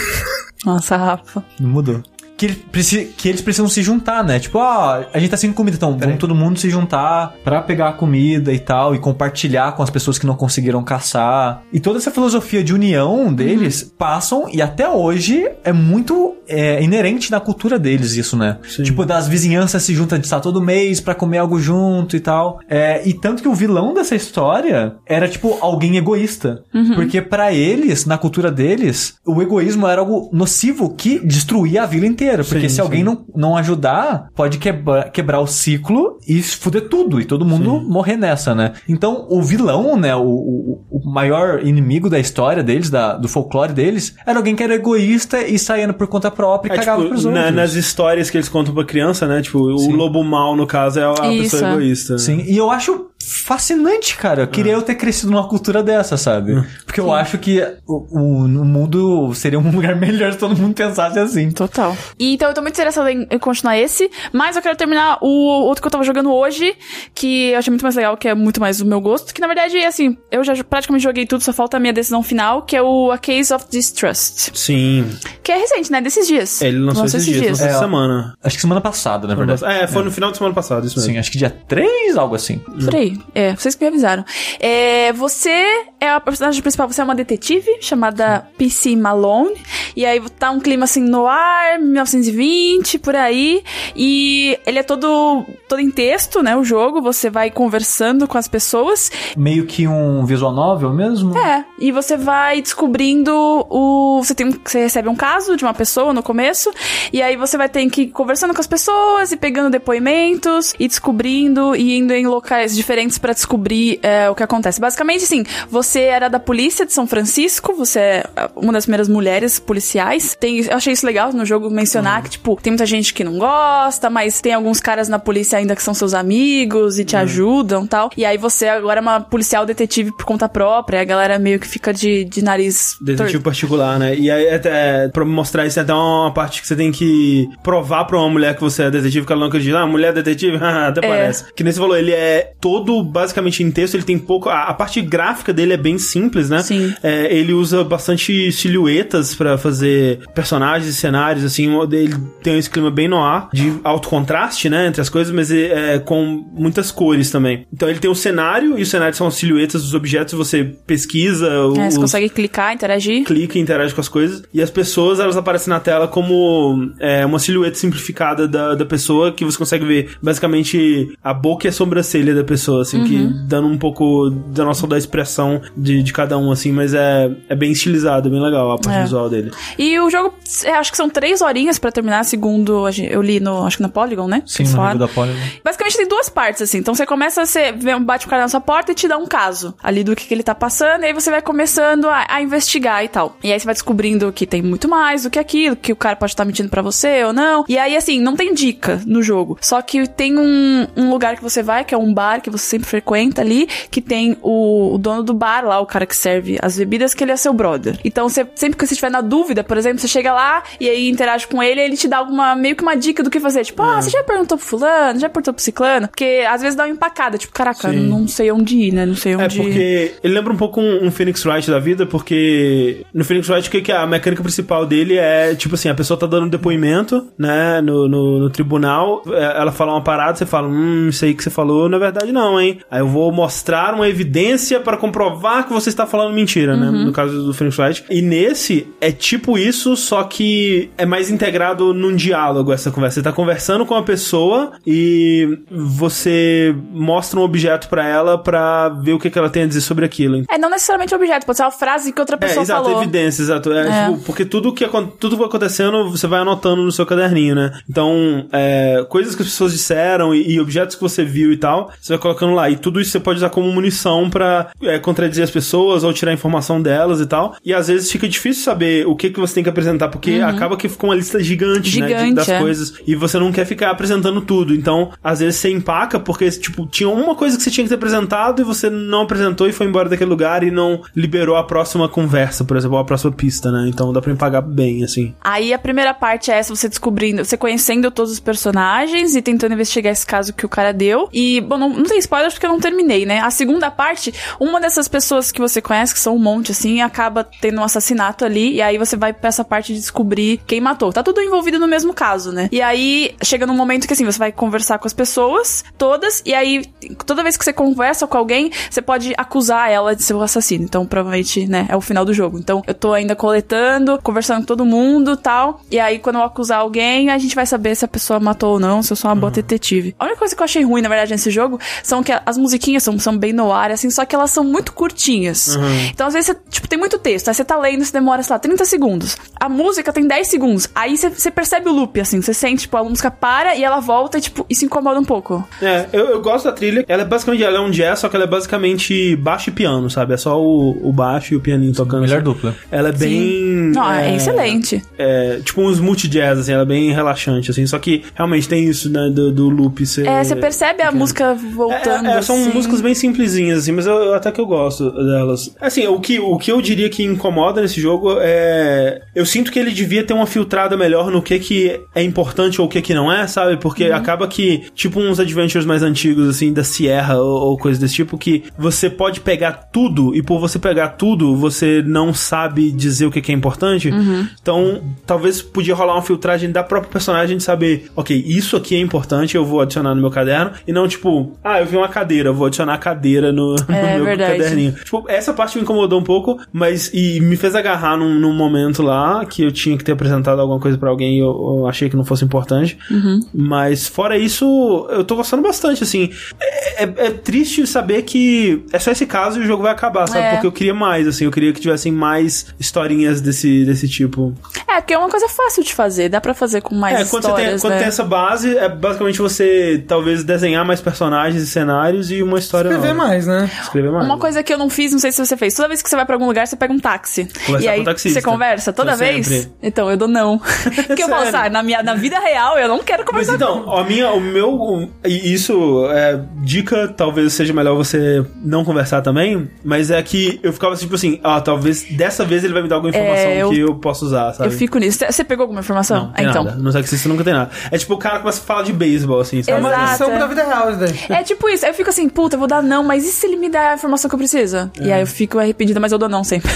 Speaker 3: Nossa, Rafa.
Speaker 4: Não mudou. Que, ele preci- que eles precisam se juntar, né? Tipo, ah, a gente tá sem comida, então vamos todo mundo se juntar pra pegar a comida e tal, e compartilhar com as pessoas que não conseguiram caçar. E toda essa filosofia de união deles passam, e até hoje é muito é, inerente na cultura deles isso, né? Tipo, das vizinhanças se juntam de estar todo mês pra comer algo junto e tal. É, e tanto que o vilão dessa história era, tipo, alguém egoísta. Porque pra eles, na cultura deles, o egoísmo era algo nocivo que destruía a vila inteira. Porque
Speaker 1: Sim,
Speaker 4: se alguém
Speaker 1: sim.
Speaker 4: não, não ajudar, pode quebrar, quebrar o ciclo e fuder tudo. E todo mundo morrer nessa, né? Então, o vilão, né? O, o, o maior inimigo da história deles, da, do folclore deles, era alguém que era egoísta e saía por conta própria e
Speaker 1: É,
Speaker 4: cagava
Speaker 1: tipo,
Speaker 4: pros
Speaker 1: na-
Speaker 4: outros.
Speaker 1: nas histórias que eles contam pra criança, né? Tipo,
Speaker 4: Sim.
Speaker 1: o lobo mal, no caso, é a
Speaker 3: Isso,
Speaker 1: pessoa egoísta.
Speaker 4: Sim, e eu acho fascinante, cara. Eu queria eu ter crescido numa cultura dessa, sabe? Porque eu acho que o, o, o mundo seria um lugar melhor se todo mundo pensasse assim.
Speaker 3: Total. E, então eu tô muito interessada em, em continuar esse, mas eu quero terminar o outro que eu tava jogando hoje, que eu achei muito mais legal, que é muito mais o meu gosto, que na verdade, assim, eu já praticamente joguei tudo, só falta a minha decisão final, que é o A Case of Distrust.
Speaker 1: Sim.
Speaker 3: Que é recente, né? Desses dias.
Speaker 1: Ele lançou esses dias, lançou essa
Speaker 4: É,
Speaker 1: semana.
Speaker 4: Acho que semana passada, na verdade.
Speaker 1: É, foi no final de semana passada, isso mesmo.
Speaker 4: Sim, acho que dia 3, algo assim.
Speaker 3: Por aí. É, vocês que me avisaram. É, você é a personagem principal, você é uma detetive chamada PC Malone. E aí tá um clima assim no ar, 1920, por aí. E ele é todo, todo em texto, né? O jogo, você vai conversando com as pessoas.
Speaker 4: Meio que um visual novel mesmo.
Speaker 3: É, e você vai descobrindo o. Você, tem, você recebe um caso de uma pessoa no começo, e aí você vai ter que ir conversando com as pessoas e pegando depoimentos e descobrindo e indo em locais diferentes pra descobrir é, o que acontece. Basicamente, assim, você era da polícia de São Francisco, você é uma das primeiras mulheres policiais. Tem, eu achei isso legal no jogo mencionar que, tipo, tem muita gente que não gosta, mas tem alguns caras na polícia ainda que são seus amigos e te ajudam tal. E aí você agora é uma policial detetive por conta própria, a galera meio que fica de, de nariz.
Speaker 1: Detetive particular, né? E aí, até, pra mostrar isso, tem até uma parte que você tem que provar pra uma mulher que você é detetive, que ela não acredita. Ah, mulher é detetive? Até
Speaker 3: É.
Speaker 1: parece. Que nem você falou, ele é todo basicamente em texto, ele tem pouco. A, a parte gráfica dele é bem simples, né?
Speaker 3: Sim.
Speaker 1: É, ele usa bastante silhuetas pra fazer personagens e cenários, assim. Ele tem esse clima bem no ar, de alto contraste, né? Entre as coisas, mas é, com muitas cores também. Então ele tem o cenário, e o cenário são as silhuetas dos objetos, você pesquisa.
Speaker 3: É, você consegue clicar, interagir.
Speaker 1: clica e interage com as coisas. E as pessoas, elas aparecem na tela como é, uma silhueta simplificada da, da pessoa, que você consegue ver basicamente a boca e a sobrancelha da pessoa, assim,
Speaker 3: Uhum.
Speaker 1: que dando um pouco da noção da expressão de, de cada um, assim, mas é, é bem estilizado, é bem legal a parte
Speaker 3: É.
Speaker 1: visual dele.
Speaker 3: E o jogo, é, acho que são três horinhas pra terminar, segundo eu li no, acho que na Polygon, né?
Speaker 4: Sim, no nível da Polygon.
Speaker 3: Basicamente tem duas partes, assim. Então você começa, você bate o cara na sua porta e te dá um caso ali do que, que ele tá passando, e aí você vai começando a, a investigar e tal. E aí você vai descobrindo que tem muito mais do que aquilo, que o cara pode estar mentindo pra você ou não. E aí, assim, não tem dica no jogo. Só que tem um, um lugar que você vai, que é um bar que você sempre frequenta ali, que tem o, o dono do bar lá, o cara que serve as bebidas, que ele é seu brother. Então, você, sempre que você estiver na dúvida, por exemplo, você chega lá e aí interage com ele, ele te dá alguma, meio que uma dica do que fazer. Tipo, ah, você já perguntou pro fulano, já perguntou pro ciclano? Porque às vezes dá uma empacada, tipo, caraca,
Speaker 1: Sim.
Speaker 3: não sei onde ir, né? Não sei
Speaker 1: É,
Speaker 3: onde
Speaker 1: porque ele lembra um pouco um, um Phoenix Wright da vida, porque no Phoenix Wright o que, que é? a mecânica principal dele é, tipo assim, a pessoa tá dando um depoimento, né, no, no, no tribunal, é, ela fala uma parada, você fala, hum, isso aí que você falou, na verdade não, hein? Aí eu vou mostrar uma evidência para comprovar que você está falando mentira, né, no caso do Phoenix Wright. E nesse, é tipo isso, só que é mais integrado num diálogo essa conversa. Você tá conversando com a pessoa e você mostra um objeto pra ela pra ver o que, que ela tem a dizer sobre aquilo.
Speaker 3: É, não necessariamente o objeto, pode ser uma frase que outra
Speaker 1: É,
Speaker 3: pessoa
Speaker 1: exato,
Speaker 3: falou.
Speaker 1: evidência, exato. É,
Speaker 3: É.
Speaker 1: tipo, porque tudo que, tudo que vai acontecendo, você vai anotando no seu caderninho, né? Então, é, coisas que as pessoas disseram e, e objetos que você viu e tal, você vai colocando lá. E tudo isso você pode usar como munição pra é, contradizer as pessoas ou tirar informação delas e tal. E às vezes fica difícil saber o que, que você tem que apresentar, porque acaba que fica uma lista gigante, né? de-.
Speaker 3: Gigante,
Speaker 1: das
Speaker 3: é.
Speaker 1: coisas. E você não quer ficar apresentando tudo. Então, às vezes você empaca porque, tipo, tinha uma coisa que você tinha que ter apresentado e você não apresentou e foi embora daquele lugar e não liberou a próxima conversa, por exemplo, a próxima pista, né? Então dá pra empagar bem, assim.
Speaker 3: Aí a primeira parte é essa, você descobrindo, você conhecendo todos os personagens e tentando investigar esse caso que o cara deu. E, bom, não, não tem spoilers porque eu não terminei, né? A segunda parte, uma dessas pessoas que você conhece, que são um monte, assim, acaba tendo um assassinato ali. E aí você vai pra essa parte de descobrir quem matou. Tá tudo envolvido no mesmo caso, né? E aí chega num momento que, assim, você vai conversar com as pessoas todas. E aí, toda vez que você conversa com alguém, você pode acusar ela de ser o assassino. Então, provavelmente, né, é o final do jogo. Então, eu tô ainda coletando, conversando com todo mundo tal. E aí, quando eu acusar alguém, a gente vai saber se a pessoa matou ou não, se eu sou uma boa detetive. A única coisa que eu achei ruim, na verdade, nesse jogo, são que as musiquinhas são, são bem no ar, assim, só que elas são muito curtinhas. Então, às vezes, você, tipo, tem muito texto. Aí você tá lendo, você demora, sei lá, 30 segundos. A música tem 10 segundos. Aí você, você percebe o loop, assim. Você sente, tipo, a música para e ela volta e, tipo, isso incomoda um pouco.
Speaker 1: É, eu, eu gosto da trilha. Ela é basicamente, ela é um jazz, só que ela é basicamente baixo e piano, sabe? É só o, o baixo e o pianinho tocando.
Speaker 4: Melhor
Speaker 1: assim.
Speaker 4: dupla.
Speaker 1: Ela é bem.
Speaker 3: Não, é, excelente.
Speaker 1: É, tipo um smooth jazz, assim, ela é bem relaxante, assim. Só que realmente tem isso, né, do, do loop. Ser,
Speaker 3: É, você percebe a música voltando.
Speaker 1: É, é, são
Speaker 3: assim.
Speaker 1: músicas bem simplesinhas, assim, mas eu, eu- até que eu gosto delas. Assim, o que, o que eu diria que incomoda nesse jogo é. Eu sinto que ele devia ter uma filtrada melhor no que, que é importante ou o que, que não é, sabe? Porque
Speaker 3: Uhum.
Speaker 1: acaba que, tipo, uns adventures mais antigos, assim, da Sierra ou, ou coisa desse tipo, que você pode pegar tudo e por você pegar tudo, você não sabe dizer o que, que é importante.
Speaker 3: Uhum.
Speaker 1: Então, talvez podia rolar uma filtragem da própria personagem de saber, ok, isso aqui é importante, eu vou adicionar no meu caderno, e não tipo, ah, eu vi uma cadeira, vou adicionar a cadeira no, no
Speaker 3: É,
Speaker 1: meu
Speaker 3: verdade.
Speaker 1: caderninho. Tipo, essa parte me incomodou um pouco, mas e me fez agarrar num, num momento lá que eu tinha que ter apresentado alguma coisa pra alguém e eu, eu achei que não fosse importante.
Speaker 3: Uhum.
Speaker 1: Mas fora isso, eu tô gostando bastante, assim. É, é- é triste saber que é só esse caso e o jogo vai acabar, sabe?
Speaker 3: É.
Speaker 1: Porque eu queria mais, assim, eu queria que tivessem mais historinhas desse, desse tipo.
Speaker 3: É, porque é uma coisa fácil de fazer, dá pra fazer com mais
Speaker 1: É, quando, você tem,
Speaker 3: histórias,
Speaker 1: quando
Speaker 3: né?
Speaker 1: tem essa base, é basicamente você talvez desenhar mais personagens e cenários e uma história
Speaker 2: Escrever
Speaker 1: nova.
Speaker 2: mais, né?
Speaker 1: Escrever mais.
Speaker 3: Uma coisa que eu não fiz, não sei se você fez. Toda vez que você vai pra algum lugar, você pega um táxi.
Speaker 1: Conversar
Speaker 3: e aí
Speaker 1: com o taxista.
Speaker 3: você conversa toda vez?
Speaker 1: sempre.
Speaker 3: Então, eu dou não. Porque eu falo,
Speaker 1: Sério?
Speaker 3: assim, ah, na, minha, na vida real, eu não quero
Speaker 1: Mas
Speaker 3: conversar
Speaker 1: então, a minha, o meu. o- e isso é dica, talvez seja melhor você não conversar também, mas é que eu ficava tipo assim, ah, talvez dessa vez ele vai me dar alguma informação
Speaker 3: É, eu-
Speaker 1: que eu posso usar, sabe?
Speaker 3: Eu fico nisso. Você- Você pegou alguma informação?
Speaker 1: Não, tem
Speaker 3: Ah, então.
Speaker 1: nada. No taxista nunca tem nada. É tipo o cara começa a falar de beisebol, assim, sabe?
Speaker 2: É uma
Speaker 3: Exato,
Speaker 2: lição
Speaker 3: é.
Speaker 2: da vida real, isso daí.
Speaker 3: É tipo isso. Aí eu fico assim, puta, eu vou dar não, mas e se ele me der a informação que eu preciso? E
Speaker 1: É.
Speaker 3: aí eu fico arrependida, mas eu dou não sempre.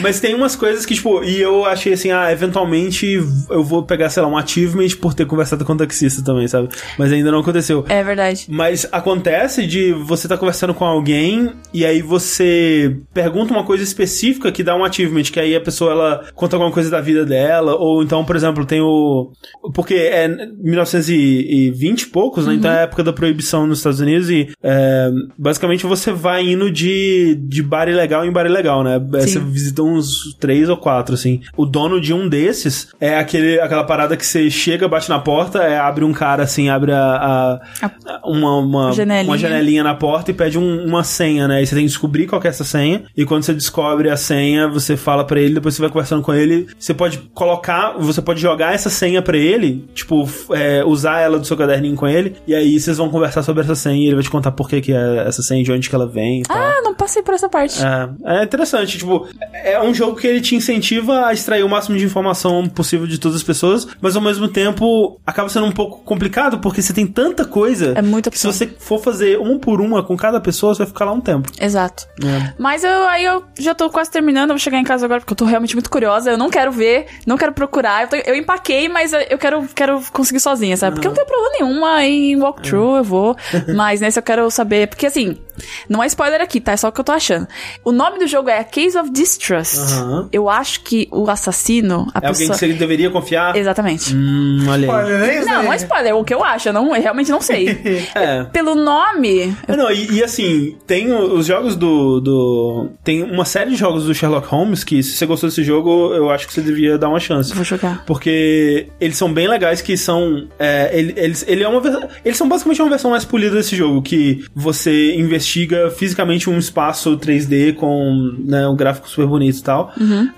Speaker 1: Mas tem umas coisas que, tipo, e eu achei assim, ah, eventualmente eu vou pegar, sei lá, um achievement por ter conversado com o taxista também, sabe? Mas ainda não aconteceu.
Speaker 3: é verdade.
Speaker 1: Mas acontece de você estar conversando com alguém e aí você pergunta uma coisa específica que dá um achievement, que aí a pessoa ela conta alguma coisa da vida dela, ou então, por exemplo, tem o. Porque é 1920 e poucos, né? Então é a época da proibição nos Estados Unidos e é, basicamente você vai indo de, de bar ilegal em bar ilegal, né?
Speaker 3: Sim.
Speaker 1: Você visita uns três ou quatro, assim. O dono de um desses é aquele, aquela parada que você chega, bate na porta, é, abre um cara assim, abre a, a- uma, uma,
Speaker 3: Janelinha.
Speaker 1: uma janelinha na porta e pede um- uma senha, né? E você tem que descobrir qual é essa senha. E quando você descobre a senha, você fala pra ele, depois você vai conversando com ele. Você pode colocar, você pode jogar essa senha pra ele, tipo, é, usar ela do seu caderninho com ele. E aí vocês vão conversar sobre essa senha e ele vai te contar por que, que é essa senha, de onde que ela vem e tal.
Speaker 3: Ah, não passei por essa parte.
Speaker 1: É, é interessante, tipo, é um jogo que ele te incentiva a extrair o máximo de informação possível de todas as pessoas, mas ao mesmo tempo acaba sendo um pouco complicado porque você tem tanta coisa
Speaker 3: É muita
Speaker 1: que se você for fazer uma por uma com cada pessoa, você vai ficar lá um tempo.
Speaker 3: Exato.
Speaker 1: É.
Speaker 3: Mas eu, aí eu já tô quase terminando, eu vou chegar em casa agora porque eu tô realmente muito curiosa. Eu não quero ver, não quero procurar. Eu, tô- eu empaquei, mas eu quero, quero conseguir sozinha, sabe? Porque eu não tenho problema nenhuma em walkthrough, eu vou. Mas nesse eu quero saber. Porque assim, não é spoiler aqui, tá? É só o que eu tô achando. O nome do jogo é A Case of Distrust.
Speaker 1: Aham.
Speaker 3: Eu acho que o assassino, a
Speaker 1: É alguém
Speaker 3: pessoa.
Speaker 1: que você deveria confiar?
Speaker 3: Exatamente.
Speaker 1: Hum, olha aí.
Speaker 2: É isso
Speaker 3: Não, não é spoiler, é o que eu acho, eu, não, eu realmente não sei.
Speaker 1: É.
Speaker 3: Pelo nome,
Speaker 1: É, Não, e, e assim, tem os jogos do, do. Tem uma série de jogos do Sherlock Holmes que, se você gostou desse jogo, eu acho que você devia dar uma chance.
Speaker 3: eu vou jogar.
Speaker 1: Porque eles são bem legais, que são. é, ele- eles, ele é uma Eles são basicamente uma versão mais polida desse jogo, que você investiga fisicamente um espaço 3D com né, um gráfico super bonito e tal.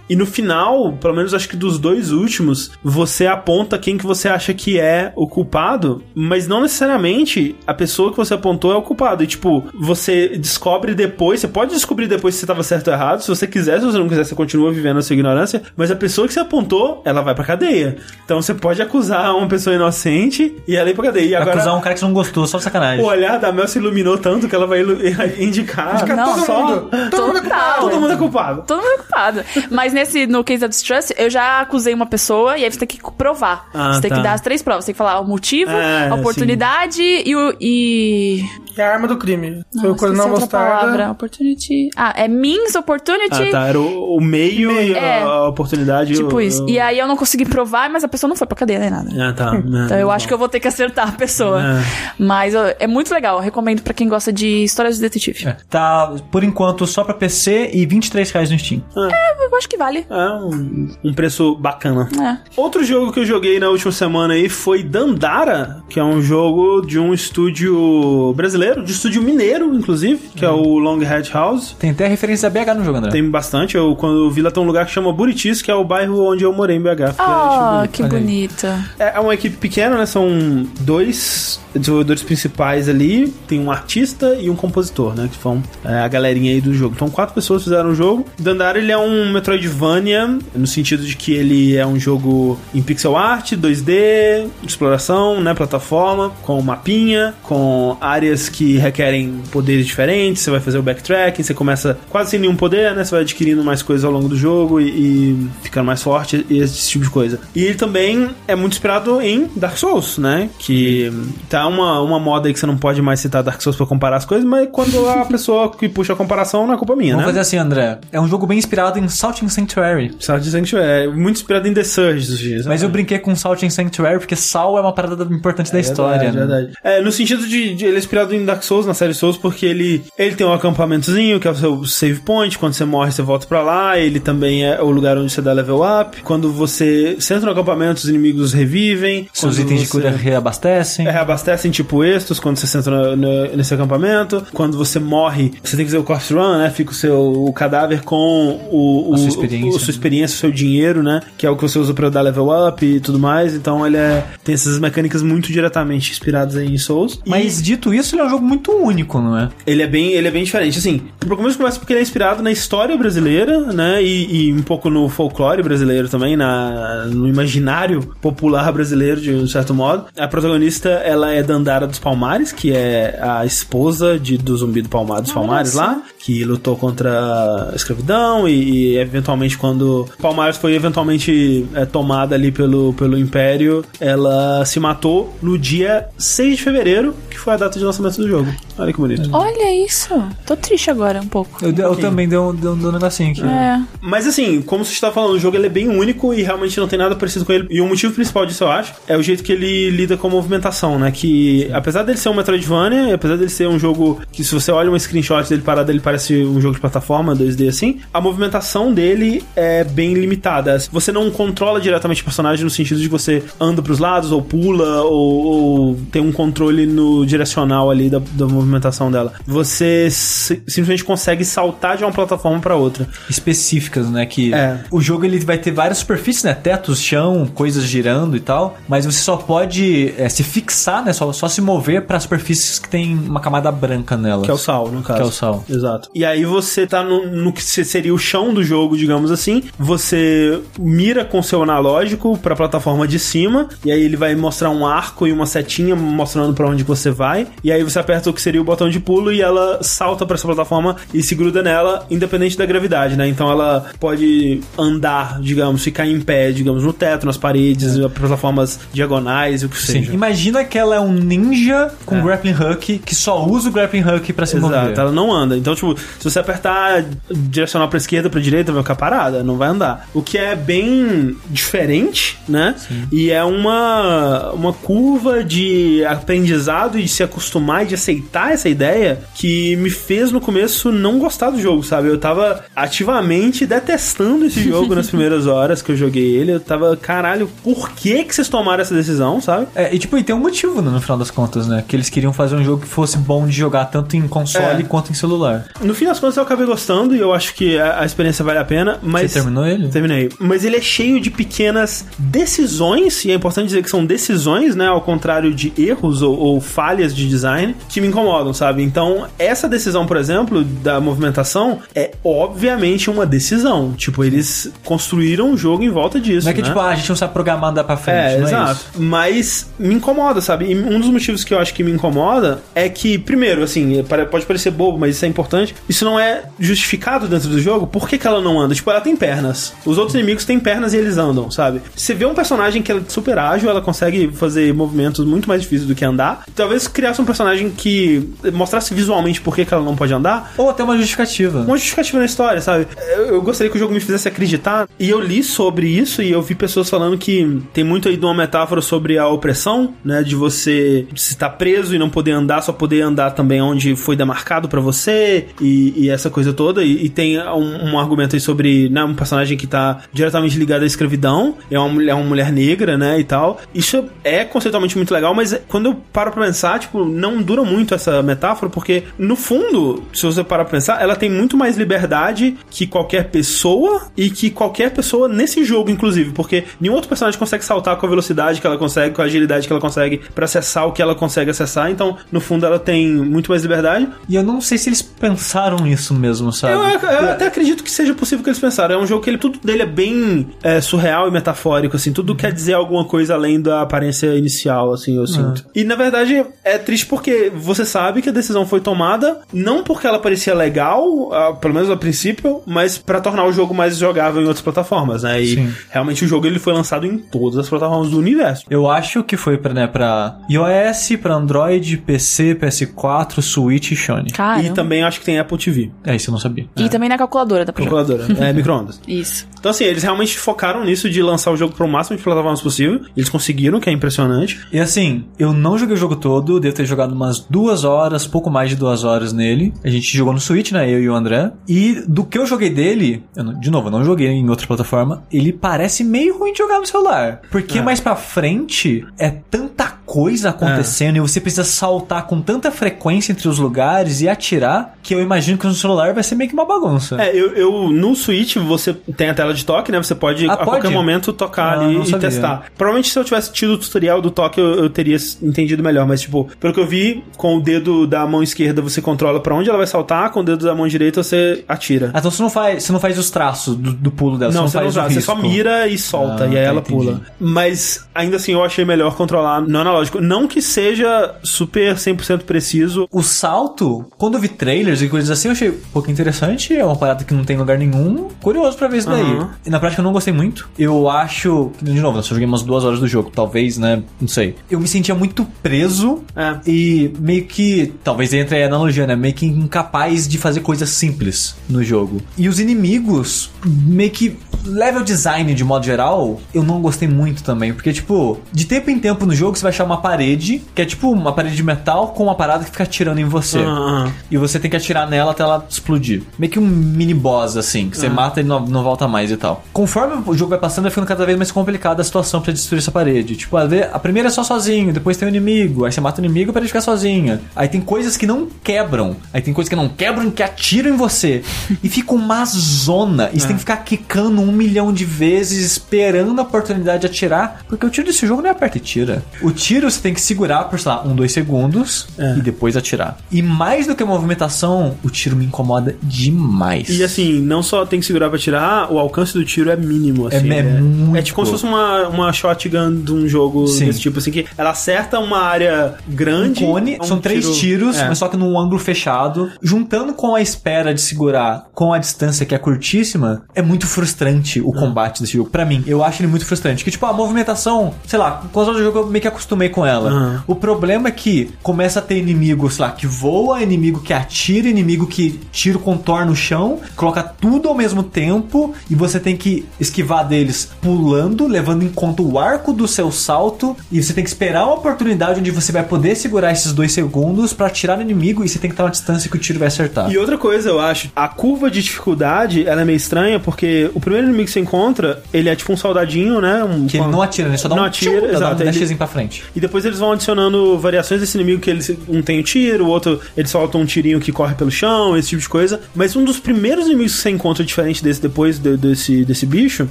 Speaker 1: E no final, pelo menos acho que dos dois últimos, você aponta quem que você acha que é o culpado, mas não necessariamente a pessoa que você apontou é o culpado. E tipo, você descobre depois, você pode descobrir depois se você tava certo ou errado. Se você quiser, se você não quiser, você continua vivendo a sua ignorância. Mas a pessoa que você apontou, ela vai pra cadeia. Então você pode acusar uma pessoa inocente e ela ir pra cadeia. E agora.
Speaker 4: Acusar um cara que você não gostou, só de sacanagem.
Speaker 1: O olhar da Mel se iluminou tanto que ela vai ilu- indicar.
Speaker 2: Indica
Speaker 3: Não,
Speaker 2: todo
Speaker 1: só-
Speaker 2: mundo. Todo mundo é culpado.
Speaker 1: Todo mundo é culpado.
Speaker 3: Todo mundo é culpado. Mas nesse, no Case of Distrust, eu já acusei uma pessoa e aí você tem que provar.
Speaker 1: Ah,
Speaker 3: você tem
Speaker 1: tá.
Speaker 3: que dar as três provas. Você tem que falar o motivo,
Speaker 1: É,
Speaker 3: a oportunidade e o. E...
Speaker 2: É a arma do crime. Foi
Speaker 3: Não,
Speaker 2: o coisa
Speaker 3: esqueci
Speaker 2: não
Speaker 3: outra palavra.
Speaker 2: mostarda.
Speaker 3: Opportunity. Ah, é means, opportunity.
Speaker 1: Ah, tá. Era o, o meio e
Speaker 3: É.
Speaker 1: a oportunidade.
Speaker 3: Tipo
Speaker 1: o-
Speaker 3: isso.
Speaker 1: o-
Speaker 3: E aí eu não consegui provar, mas a pessoa não foi pra cadeia nem nada.
Speaker 1: Ah, tá.
Speaker 3: Então eu acho que eu vou ter que acertar a pessoa.
Speaker 1: É.
Speaker 3: Mas ó, é muito legal. Eu recomendo pra quem gosta de histórias de detetive.
Speaker 4: É. Tá, por enquanto, só pra PC e 23 reais no Steam.
Speaker 3: Eu acho que vale.
Speaker 1: É um, um preço bacana.
Speaker 3: É.
Speaker 1: Outro jogo que eu joguei na última semana aí foi Dandara, que é um jogo de um estúdio brasileiro, de estúdio mineiro, inclusive, que é o Longhead House.
Speaker 4: Tem até referência da BH no jogo, André.
Speaker 1: Tem bastante. Eu, quando eu vi lá, tem um lugar que chama Buritis, que é o bairro onde eu morei em BH. Fiquei- achei
Speaker 3: Oh, que bonita.
Speaker 1: É é uma equipe pequena, né? São dois desenvolvedores principais ali. Tem um artista e um compositor, né? Que são é, a galerinha aí do jogo. Então, quatro pessoas fizeram o jogo. Dandara, ele é um Metroidvania, no sentido de que ele é um jogo em pixel art, 2D, exploração, né? Plataforma, com mapinha, com áreas que requerem poderes diferentes. Você vai fazer o backtracking, você começa quase sem nenhum poder, né? Você vai adquirindo mais coisas ao longo do jogo e, e ficando mais forte e esse tipo de coisa. E ele também é muito inspirado em Dark Souls, né? Que tá uma, uma moda aí que você não pode mais citar Dark Souls pra comparar as coisas, mas quando a pessoa que puxa a comparação não é culpa minha,
Speaker 4: Vamos
Speaker 1: né?
Speaker 4: fazer assim, André. É um jogo bem inspirado em Salt and Sanctuary.
Speaker 1: Salt Sanctuary é muito inspirado em The Surge dos dias.
Speaker 4: Mas eu brinquei com Salt and Sanctuary porque sal é uma parada importante da história,
Speaker 1: Verdade,
Speaker 4: né?
Speaker 1: verdade. É, no sentido de, de ele é inspirado em, em Dark Souls, na série Souls, porque ele, ele tem um acampamentozinho, que é o seu save point. Quando você morre, você volta pra lá. Ele também é o lugar onde você dá level up. Quando você, você entra no acampamento, os inimigos revivem.
Speaker 4: Seus itens de
Speaker 1: você-
Speaker 4: cura reabastecem.
Speaker 1: é, reabastecem tipo estos quando você entra no- no- nesse acampamento. Quando você morre, você tem que fazer o corpse run, né? Fica o seu o cadáver com o, o,
Speaker 4: A sua experiência,
Speaker 1: o- a sua experiência, o seu dinheiro, né? Que é o que você usa pra dar level up e tudo mais. Então ele é, tem essas mecânicas muito diretamente inspiradas em Souls. E
Speaker 4: Mas dito isso, ele é um jogo muito único, não é?
Speaker 1: ele é bem, ele é bem diferente. Assim, pro começo começa porque ele é inspirado na história brasileira, né? E, e um pouco no folclore brasileiro também, na, no imaginário popular brasileiro, de um certo modo. A protagonista, ela é Dandara dos Palmares, que é a esposa de, do zumbi do Palmar, dos Palmares lá, que lutou contra a escravidão e, e, eventualmente quando Palmares foi eventualmente é, tomada ali pelo, pelo Império, ela se matou no dia 6 de fevereiro, que foi a data de lançamento do jogo. Olha que bonito.
Speaker 3: Olha isso. Tô triste agora um pouco.
Speaker 4: Eu, eu também dei um, dei um, dei um negocinho aqui.
Speaker 3: É.
Speaker 1: Mas assim, como você está falando, o jogo ele é bem único e realmente não tem nada parecido com ele. E o motivo principal disso, eu acho, é o jeito que ele lida com a movimentação, né? Que apesar dele ser um Metroidvania, apesar dele ser um jogo que se você olha um screenshot dele parado, ele parece um jogo de plataforma 2D assim, a movimentação dele é bem limitada. Você não controla diretamente o personagem no sentido de que você anda pros lados ou pula ou, ou tem um controle no direcional ali da, da movimentação dela. Você si- simplesmente consegue saltar de uma plataforma para outra.
Speaker 4: específicas, né? Que
Speaker 1: É.
Speaker 4: o jogo ele vai ter várias superfícies, né? Tetos, chão, coisas girando e tal. Mas você só pode é, se fixar, né? Só, só se mover para superfícies que tem uma camada branca nelas.
Speaker 1: Que é o sal, no caso.
Speaker 4: Que é o sal.
Speaker 1: Exato. E aí você tá no, no que se- seria o chão do jogo, digamos assim. Você mira com seu analógico pra plataforma de cima. E aí ele vai mostrar um arco e uma setinha mostrando pra onde você vai. E aí você aperta o que seria o botão de pulo e ela salta pra essa plataforma e se gruda nela, independente da gravidade, né? Então ela pode andar, digamos, ficar em pé, digamos, no teto, nas paredes, plataformas diagonais, o que
Speaker 4: Sim.
Speaker 1: seja.
Speaker 4: Imagina que ela é um ninja com
Speaker 1: É.
Speaker 4: grappling hook que só usa o grappling hook pra se mover.
Speaker 1: Exato, ela não anda. Então, tipo, se você apertar direcional pra esquerda, pra direita, vai ficar parada, não vai andar. O que é bem diferente, né? E é uma, uma curva de aprendizado e de se acostumar e de aceitar essa ideia que me fez no começo não gostar do jogo, sabe? Eu tava ativamente detestando esse jogo nas primeiras horas que eu joguei ele. Eu tava, caralho, por que que vocês tomaram essa decisão, sabe?
Speaker 4: É, e tipo, e tem um motivo né, no final das contas, né? Que eles queriam fazer um jogo que fosse bom de jogar tanto em console
Speaker 1: É.
Speaker 4: quanto em celular.
Speaker 1: No fim das contas eu acabei gostando e eu acho que a, a experiência vale a pena, mas...
Speaker 4: Você terminou ele?
Speaker 1: Terminei. Mas ele é cheio de pequenas decisões, e é importante dizer que são decisões, né? Ao contrário de erros ou, ou falhas de design, que me incomodam, sabe? Então, essa decisão, por exemplo, da movimentação, é obviamente uma decisão. Tipo, eles construíram o jogo em volta disso.
Speaker 4: Não é que
Speaker 1: né?
Speaker 4: tipo, ah, a gente não sabe programar andar pra frente,
Speaker 1: É,
Speaker 4: não é
Speaker 1: exato.
Speaker 4: isso?
Speaker 1: Mas me incomoda, sabe? E um dos motivos que eu acho que me incomoda é que, primeiro, assim, pare- pode parecer bobo, mas isso é importante. Isso não é justificado dentro do jogo. Por que, que ela não anda? Tipo, ela tem pernas. Os outros inimigos têm pernas e eles andam, sabe? Você vê um personagem que é super ágil, ela consegue fazer movimentos muito mais difíceis do que andar. Talvez criasse um personagem que mostrasse visualmente por que, que ela não pode andar
Speaker 4: Ou até uma justificativa.
Speaker 1: uma justificativa na história, sabe? Eu, eu gostaria que o jogo me fizesse acreditar. E eu li sobre isso e eu vi pessoas falando que tem muito aí de uma metáfora sobre a opressão, né? De você se estar preso e não poder andar, só poder andar também onde foi demarcado pra você e, e essa coisa toda. E, e tem um, um argumento aí sobre né, um personagem que tá diretamente ligado à escravidão. É uma mulher, é uma mulher negra, né? E tal. Isso é conceitualmente muito legal, mas quando eu paro pra pensar, tipo, não dura muito essa metáfora, porque no fundo, se você parar pra pensar, ela tem muito mais liberdade que qualquer pessoa e que qualquer pessoa nesse jogo, inclusive, porque nenhum outro personagem consegue saltar com a velocidade que ela consegue, com a agilidade que ela consegue pra acessar o que ela consegue acessar. Então, no fundo, ela tem muito mais liberdade.
Speaker 4: E eu não sei se eles pensaram nisso mesmo, sabe?
Speaker 1: Eu, eu até acredito que seja possível que eles pensaram. É um jogo que ele, tudo dele é bem é, surreal e metafórico, assim. Tudo quer dizer alguma coisa além da aparência inicial, assim, eu sinto. E na verdade é triste porque você sabe que a decisão foi tomada não porque ela parecia legal, ah, pelo menos a princípio, mas pra tornar o jogo mais jogável em outras plataformas, né? E
Speaker 4: Sim.
Speaker 1: realmente o jogo ele foi lançado em todas as plataformas do universo.
Speaker 4: Eu acho que foi pra, né, pra iOS, pra Android, PC, PS4, Switch e Sony.
Speaker 3: Cara.
Speaker 1: E também acho que tem Apple TV,
Speaker 4: É, isso eu não sabia.
Speaker 3: E também na calculadora jogar.
Speaker 1: calculadora, é micro-ondas.
Speaker 3: Isso.
Speaker 1: Então, assim, eles realmente focaram nisso de lançar o jogo pro máximo de plataformas possível. Eles conseguiram, que é impressionante.
Speaker 4: E assim, eu não joguei o jogo todo, devo ter jogado umas duas horas, pouco mais de duas horas nele. A gente jogou no Switch, né? Eu e o André. E do que eu joguei dele, eu não- de novo, eu não joguei em outra plataforma, ele parece meio ruim de jogar no celular. Porque mais pra frente é tanta coisa acontecendo e você precisa saltar com tanta frequência entre os lugares e atirar que eu imagino que no celular vai ser meio que uma bagunça.
Speaker 1: É, eu, eu- no Switch você tem a tela de toque, né? Você pode
Speaker 4: Ah,
Speaker 1: a
Speaker 4: pode?
Speaker 1: qualquer momento tocar
Speaker 4: Ah,
Speaker 1: ali e
Speaker 4: sabia.
Speaker 1: testar. Provavelmente se eu tivesse tido o tutorial do toque eu, eu teria entendido melhor, mas tipo, pelo que eu vi, com o dedo da mão esquerda você controla pra onde ela vai saltar, com o dedo da mão direita você atira.
Speaker 4: Ah, então você não faz, você não faz os traços do, do pulo dela,
Speaker 1: não,
Speaker 4: você
Speaker 1: você
Speaker 4: não
Speaker 1: não
Speaker 4: faz
Speaker 1: usa,
Speaker 4: o
Speaker 1: você só mira e solta,
Speaker 4: Ah,
Speaker 1: e aí ela
Speaker 4: entendi.
Speaker 1: pula. Mas ainda assim eu achei melhor controlar no analógico. Não que seja super 100% preciso.
Speaker 4: O salto, quando eu vi trailers e coisas assim, eu achei um pouco interessante. É uma parada que não tem lugar nenhum. Curioso pra ver isso daí.
Speaker 1: Aham.
Speaker 4: E na prática eu não gostei muito. Eu acho. De novo, eu só joguei umas duas horas do jogo. Talvez, né? Não sei. Eu me sentia muito preso
Speaker 1: É.
Speaker 4: e meio que. Talvez entre a analogia, né? Meio que incapaz de fazer coisas simples no jogo. E os inimigos, meio que. Level design de modo geral, eu não gostei muito também. Porque, tipo, de tempo em tempo no jogo você vai achar uma parede, que é tipo uma parede de metal com uma parada que fica atirando em você.
Speaker 1: Ah,
Speaker 4: E você tem que atirar nela até ela explodir. Meio que um mini boss, assim, que você mata e não, não volta mais e tal. Conforme o jogo vai passando, vai ficando cada vez mais complicada a situação pra destruir essa parede. Tipo, a primeira é só sozinho, depois tem o inimigo, aí você mata o inimigo pra ele ficar sozinha. Aí tem coisas que não quebram. Aí tem coisas que não quebram que atiram em você. e fica uma zona. E você tem que ficar quicando um milhão de vezes, esperando a oportunidade de atirar. Porque o tiro desse jogo não é aperta e tira. O tiro você tem que segurar por, sei lá, um, dois segundos e depois atirar. E mais do que a movimentação, o tiro me incomoda demais.
Speaker 1: E assim, não só tem que segurar pra tirar, o alcance do tiro é mínimo, assim.
Speaker 4: É- é muito.
Speaker 1: é tipo como se fosse uma, uma shotgun de um jogo
Speaker 4: Sim.
Speaker 1: desse tipo, assim, que ela acerta uma área
Speaker 4: um
Speaker 1: grande.
Speaker 4: cone,
Speaker 1: é um
Speaker 4: são três
Speaker 1: tiro-
Speaker 4: tiros,
Speaker 1: é.
Speaker 4: mas só que num ângulo fechado. Juntando com a espera de segurar com a distância que é curtíssima, é muito frustrante o combate desse jogo. Pra mim, eu acho ele muito frustrante. Que, tipo, a movimentação, sei lá, com outros jogos eu meio que acostumei com ela.
Speaker 1: Aham.
Speaker 4: O problema é que começa a ter inimigo, sei lá, que voa, inimigo que atira, inimigo que tira o contorno no chão, coloca tudo ao mesmo tempo e você tem que esquivar deles pulando, levando em conta o arco do seu salto e você tem que esperar uma oportunidade onde você vai poder segurar esses dois segundos pra atirar no inimigo e você tem que estar uma distância que o tiro vai acertar.
Speaker 1: E outra coisa, eu acho, a curva de dificuldade, ela é meio estranha, porque o primeiro inimigo que você encontra, ele é tipo um soldadinho, né? Um,
Speaker 4: Que ele não atira, né? Só dá
Speaker 1: Não
Speaker 4: um
Speaker 1: atira,
Speaker 4: tchum, dá
Speaker 1: exato,
Speaker 4: um
Speaker 1: ele-
Speaker 4: dashzinho pra frente.
Speaker 1: E depois eles vão adicionando variações desse inimigo que eles um tem o tiro, o outro ele solta um tirinho que corre pelo chão, esse tipo de coisa. Mas um dos primeiros inimigos que você encontra diferente desse depois de- desse, desse bicho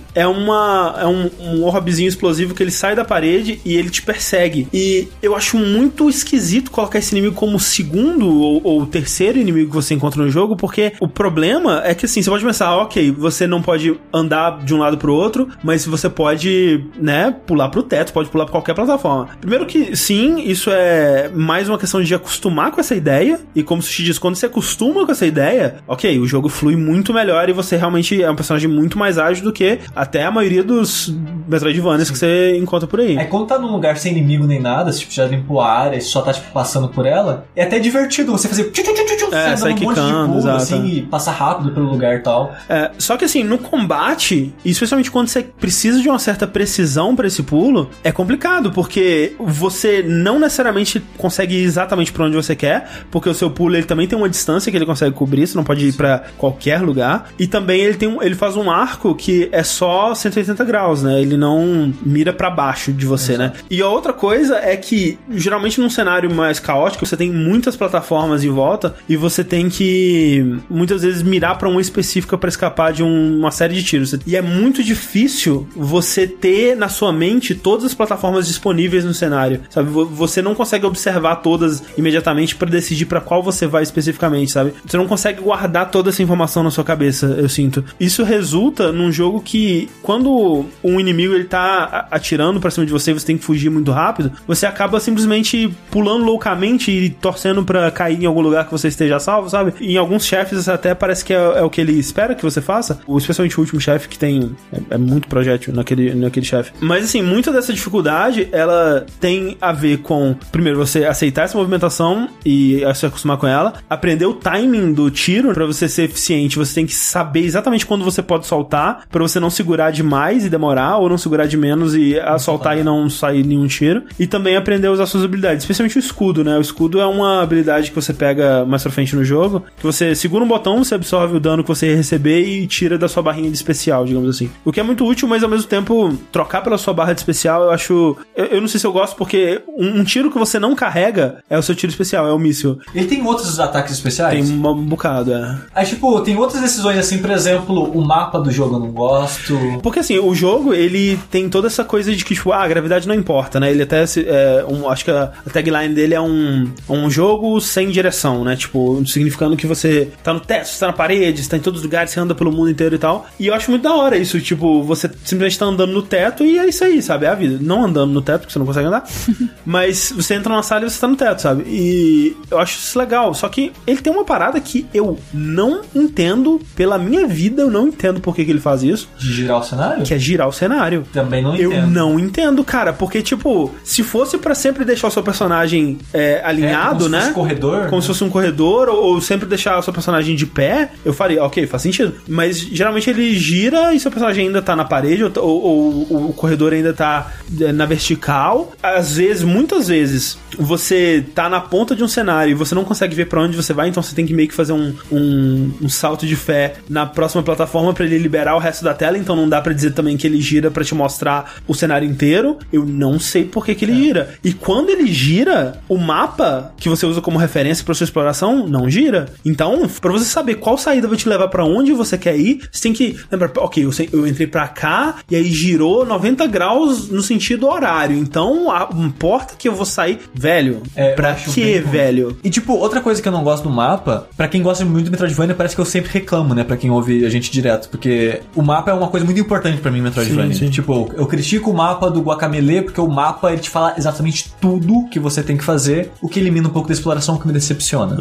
Speaker 1: é uma é um, um orbzinho explosivo que ele sai da parede e ele te persegue. E eu acho muito esquisito colocar esse inimigo como segundo ou, ou terceiro inimigo que você encontra no jogo, porque o problema é que assim, você pode pensar, ok, você não pode andar de um lado pro outro, mas você pode, né, pular pro teto, pode pular pra qualquer plataforma. Primeiro que sim, isso é mais uma questão de acostumar com essa ideia, e como o Sushi diz, quando você acostuma com essa ideia, ok, o jogo flui muito melhor e você realmente é um personagem muito mais ágil do que até a maioria dos Metroidvanias que você encontra por aí.
Speaker 4: Aí quando tá num lugar sem inimigo nem nada, tipo, já limpou a área e só tá, tipo, passando por ela, é até divertido você fazer tchu, tchu, tchu,
Speaker 1: É,
Speaker 4: dando um monte de pulo,
Speaker 1: exato.
Speaker 4: assim, e passar rápido pelo lugar e tal.
Speaker 1: É, só que assim, no combate, especialmente quando você precisa de uma certa precisão pra esse pulo, é complicado, porque você não necessariamente consegue ir exatamente pra onde você quer, porque o seu pulo ele também tem uma distância que ele consegue cobrir, você não pode ir pra qualquer lugar. E também ele tem um, ele faz um arco que é só 180 graus, né? Ele não mira pra baixo de você, né? E a outra coisa é que geralmente num cenário mais caótico, você tem muitas plataformas em volta e você tem que muitas vezes mirar pra uma específica pra escapar de um- uma série de tiros. E é muito difícil você ter na sua mente todas as plataformas disponíveis no cenário, sabe? Vo- Você não consegue observar todas imediatamente pra decidir pra qual você vai especificamente, sabe? Você não consegue guardar toda essa informação na sua cabeça, eu sinto. Isso resulta num jogo que quando um inimigo ele tá atirando pra cima de você você tem que fugir muito rápido, você acaba simplesmente pulando loucamente e torcendo pra cair em algum lugar que você esteja salvo, sabe? Em alguns chefes até parece que é, é o que ele espera que você faça, especialmente o último chefe que tem é, é muito projétil naquele, naquele chefe. Mas assim, muita dessa dificuldade ela tem a ver com, primeiro, você aceitar essa movimentação e se acostumar com ela, aprender o timing do tiro pra você ser eficiente, você tem que saber exatamente quando você pode soltar, pra você não segurar demais e demorar, ou não segurar de menos e a soltar e não sair nenhum tiro. E também aprender a usar suas habilidades, especialmente o escudo, né? O escudo é uma habilidade que você pega mais pra frente no jogo, que você segura um botão, você absorve o dano que você ia receber e tira da sua barrinha de especial, digamos assim. O que é muito útil, mas ao mesmo tempo, trocar pela sua barra de especial, eu acho. Eu, eu não sei se eu gosto, porque um, um tiro que você não carrega é o seu tiro especial, é o míssil.
Speaker 4: Ele tem outros ataques especiais?
Speaker 1: Tem um bocado, é.
Speaker 4: Aí, tipo, tem outras decisões assim, por exemplo, o mapa do jogo eu não gosto.
Speaker 1: Porque assim, o jogo, ele tem toda essa coisa de que, tipo, ah, a gravidade não importa, né? Ele até, é, um, acho que a tagline dele é um, um jogo sem direção, né? Tipo, significando que você tá no teto, você tá na parede, você tá em todos os lugares, você anda pelo mundo inteiro e tal. E eu acho muito da hora isso, tipo, você simplesmente tá andando no teto e é isso aí, sabe? É a vida. Não andando no teto, porque você não consegue andar, mas você entra numa sala e você tá no teto, sabe? E eu acho isso legal. Só que ele tem uma parada que eu não entendo, pela minha vida, eu não entendo por que, que ele faz isso,
Speaker 4: De girar o cenário?
Speaker 1: que é girar o cenário.
Speaker 4: Também não
Speaker 1: Eu
Speaker 4: entendo.
Speaker 1: não entendo, cara, porque, tipo, se fosse pra sempre deixar o seu personagem é,
Speaker 4: É,
Speaker 1: alinhado,
Speaker 4: como se
Speaker 1: né?
Speaker 4: fosse corredor.
Speaker 1: Como se fosse um corredor, ou, ou sempre deixar o seu personagem de pé, eu faria, ok, faz sentido. Mas geralmente ele gira e seu personagem ainda tá na parede, ou, ou- ou o corredor ainda tá é, na vertical. Às vezes, muitas vezes, você tá na ponta de um cenário e você não consegue ver pra onde você vai, então você tem que meio que fazer um, um, um salto de fé na próxima plataforma pra ele liberar o resto da tela, então não dá pra dizer também que ele gira pra te mostrar o cenário inteiro. Eu não sei por que, que ele gira. E quando ele gira, o mapa que você usa como referência pra sua exploração não gira. Então, pra você saber qual saída vai te levar pra onde você quer ir, você tem que lembrar, ok, eu, eu entrei pra cá e aí girou 90 graus no sentido horário. Então, a porta que eu vou sair, velho,
Speaker 4: É,
Speaker 1: pra que, velho?
Speaker 4: E tipo, outra coisa que eu não gosto do mapa, pra quem gosta muito do Metroidvania, parece que eu sempre reclamo, né? Pra quem ouve a gente direto, porque o mapa é uma coisa muito importante pra mim Metroidvania.
Speaker 1: Sim, sim.
Speaker 4: Tipo, eu critico o mapa do Guacamele porque o mapa ele te fala exatamente tudo que você tem que fazer, o que elimina um pouco da exploração, que me decepciona.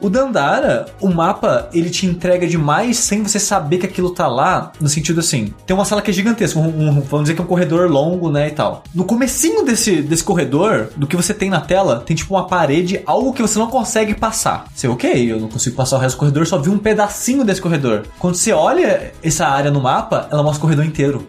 Speaker 4: O Dandara, o mapa, ele te entrega demais sem você saber que aquilo tá lá, no sentido assim, tem uma sala que é gigantesca, um- um- vamos dizer que é um corredor longo, né, e tal. No comecinho desse, desse corredor, do que você tem na tela, tem tipo uma parede, algo que você não consegue passar. Você, ok, eu não consigo passar o resto do corredor, só vi um pedacinho desse corredor. Quando você olha essa área no mapa, ela mostra o corredor inteiro.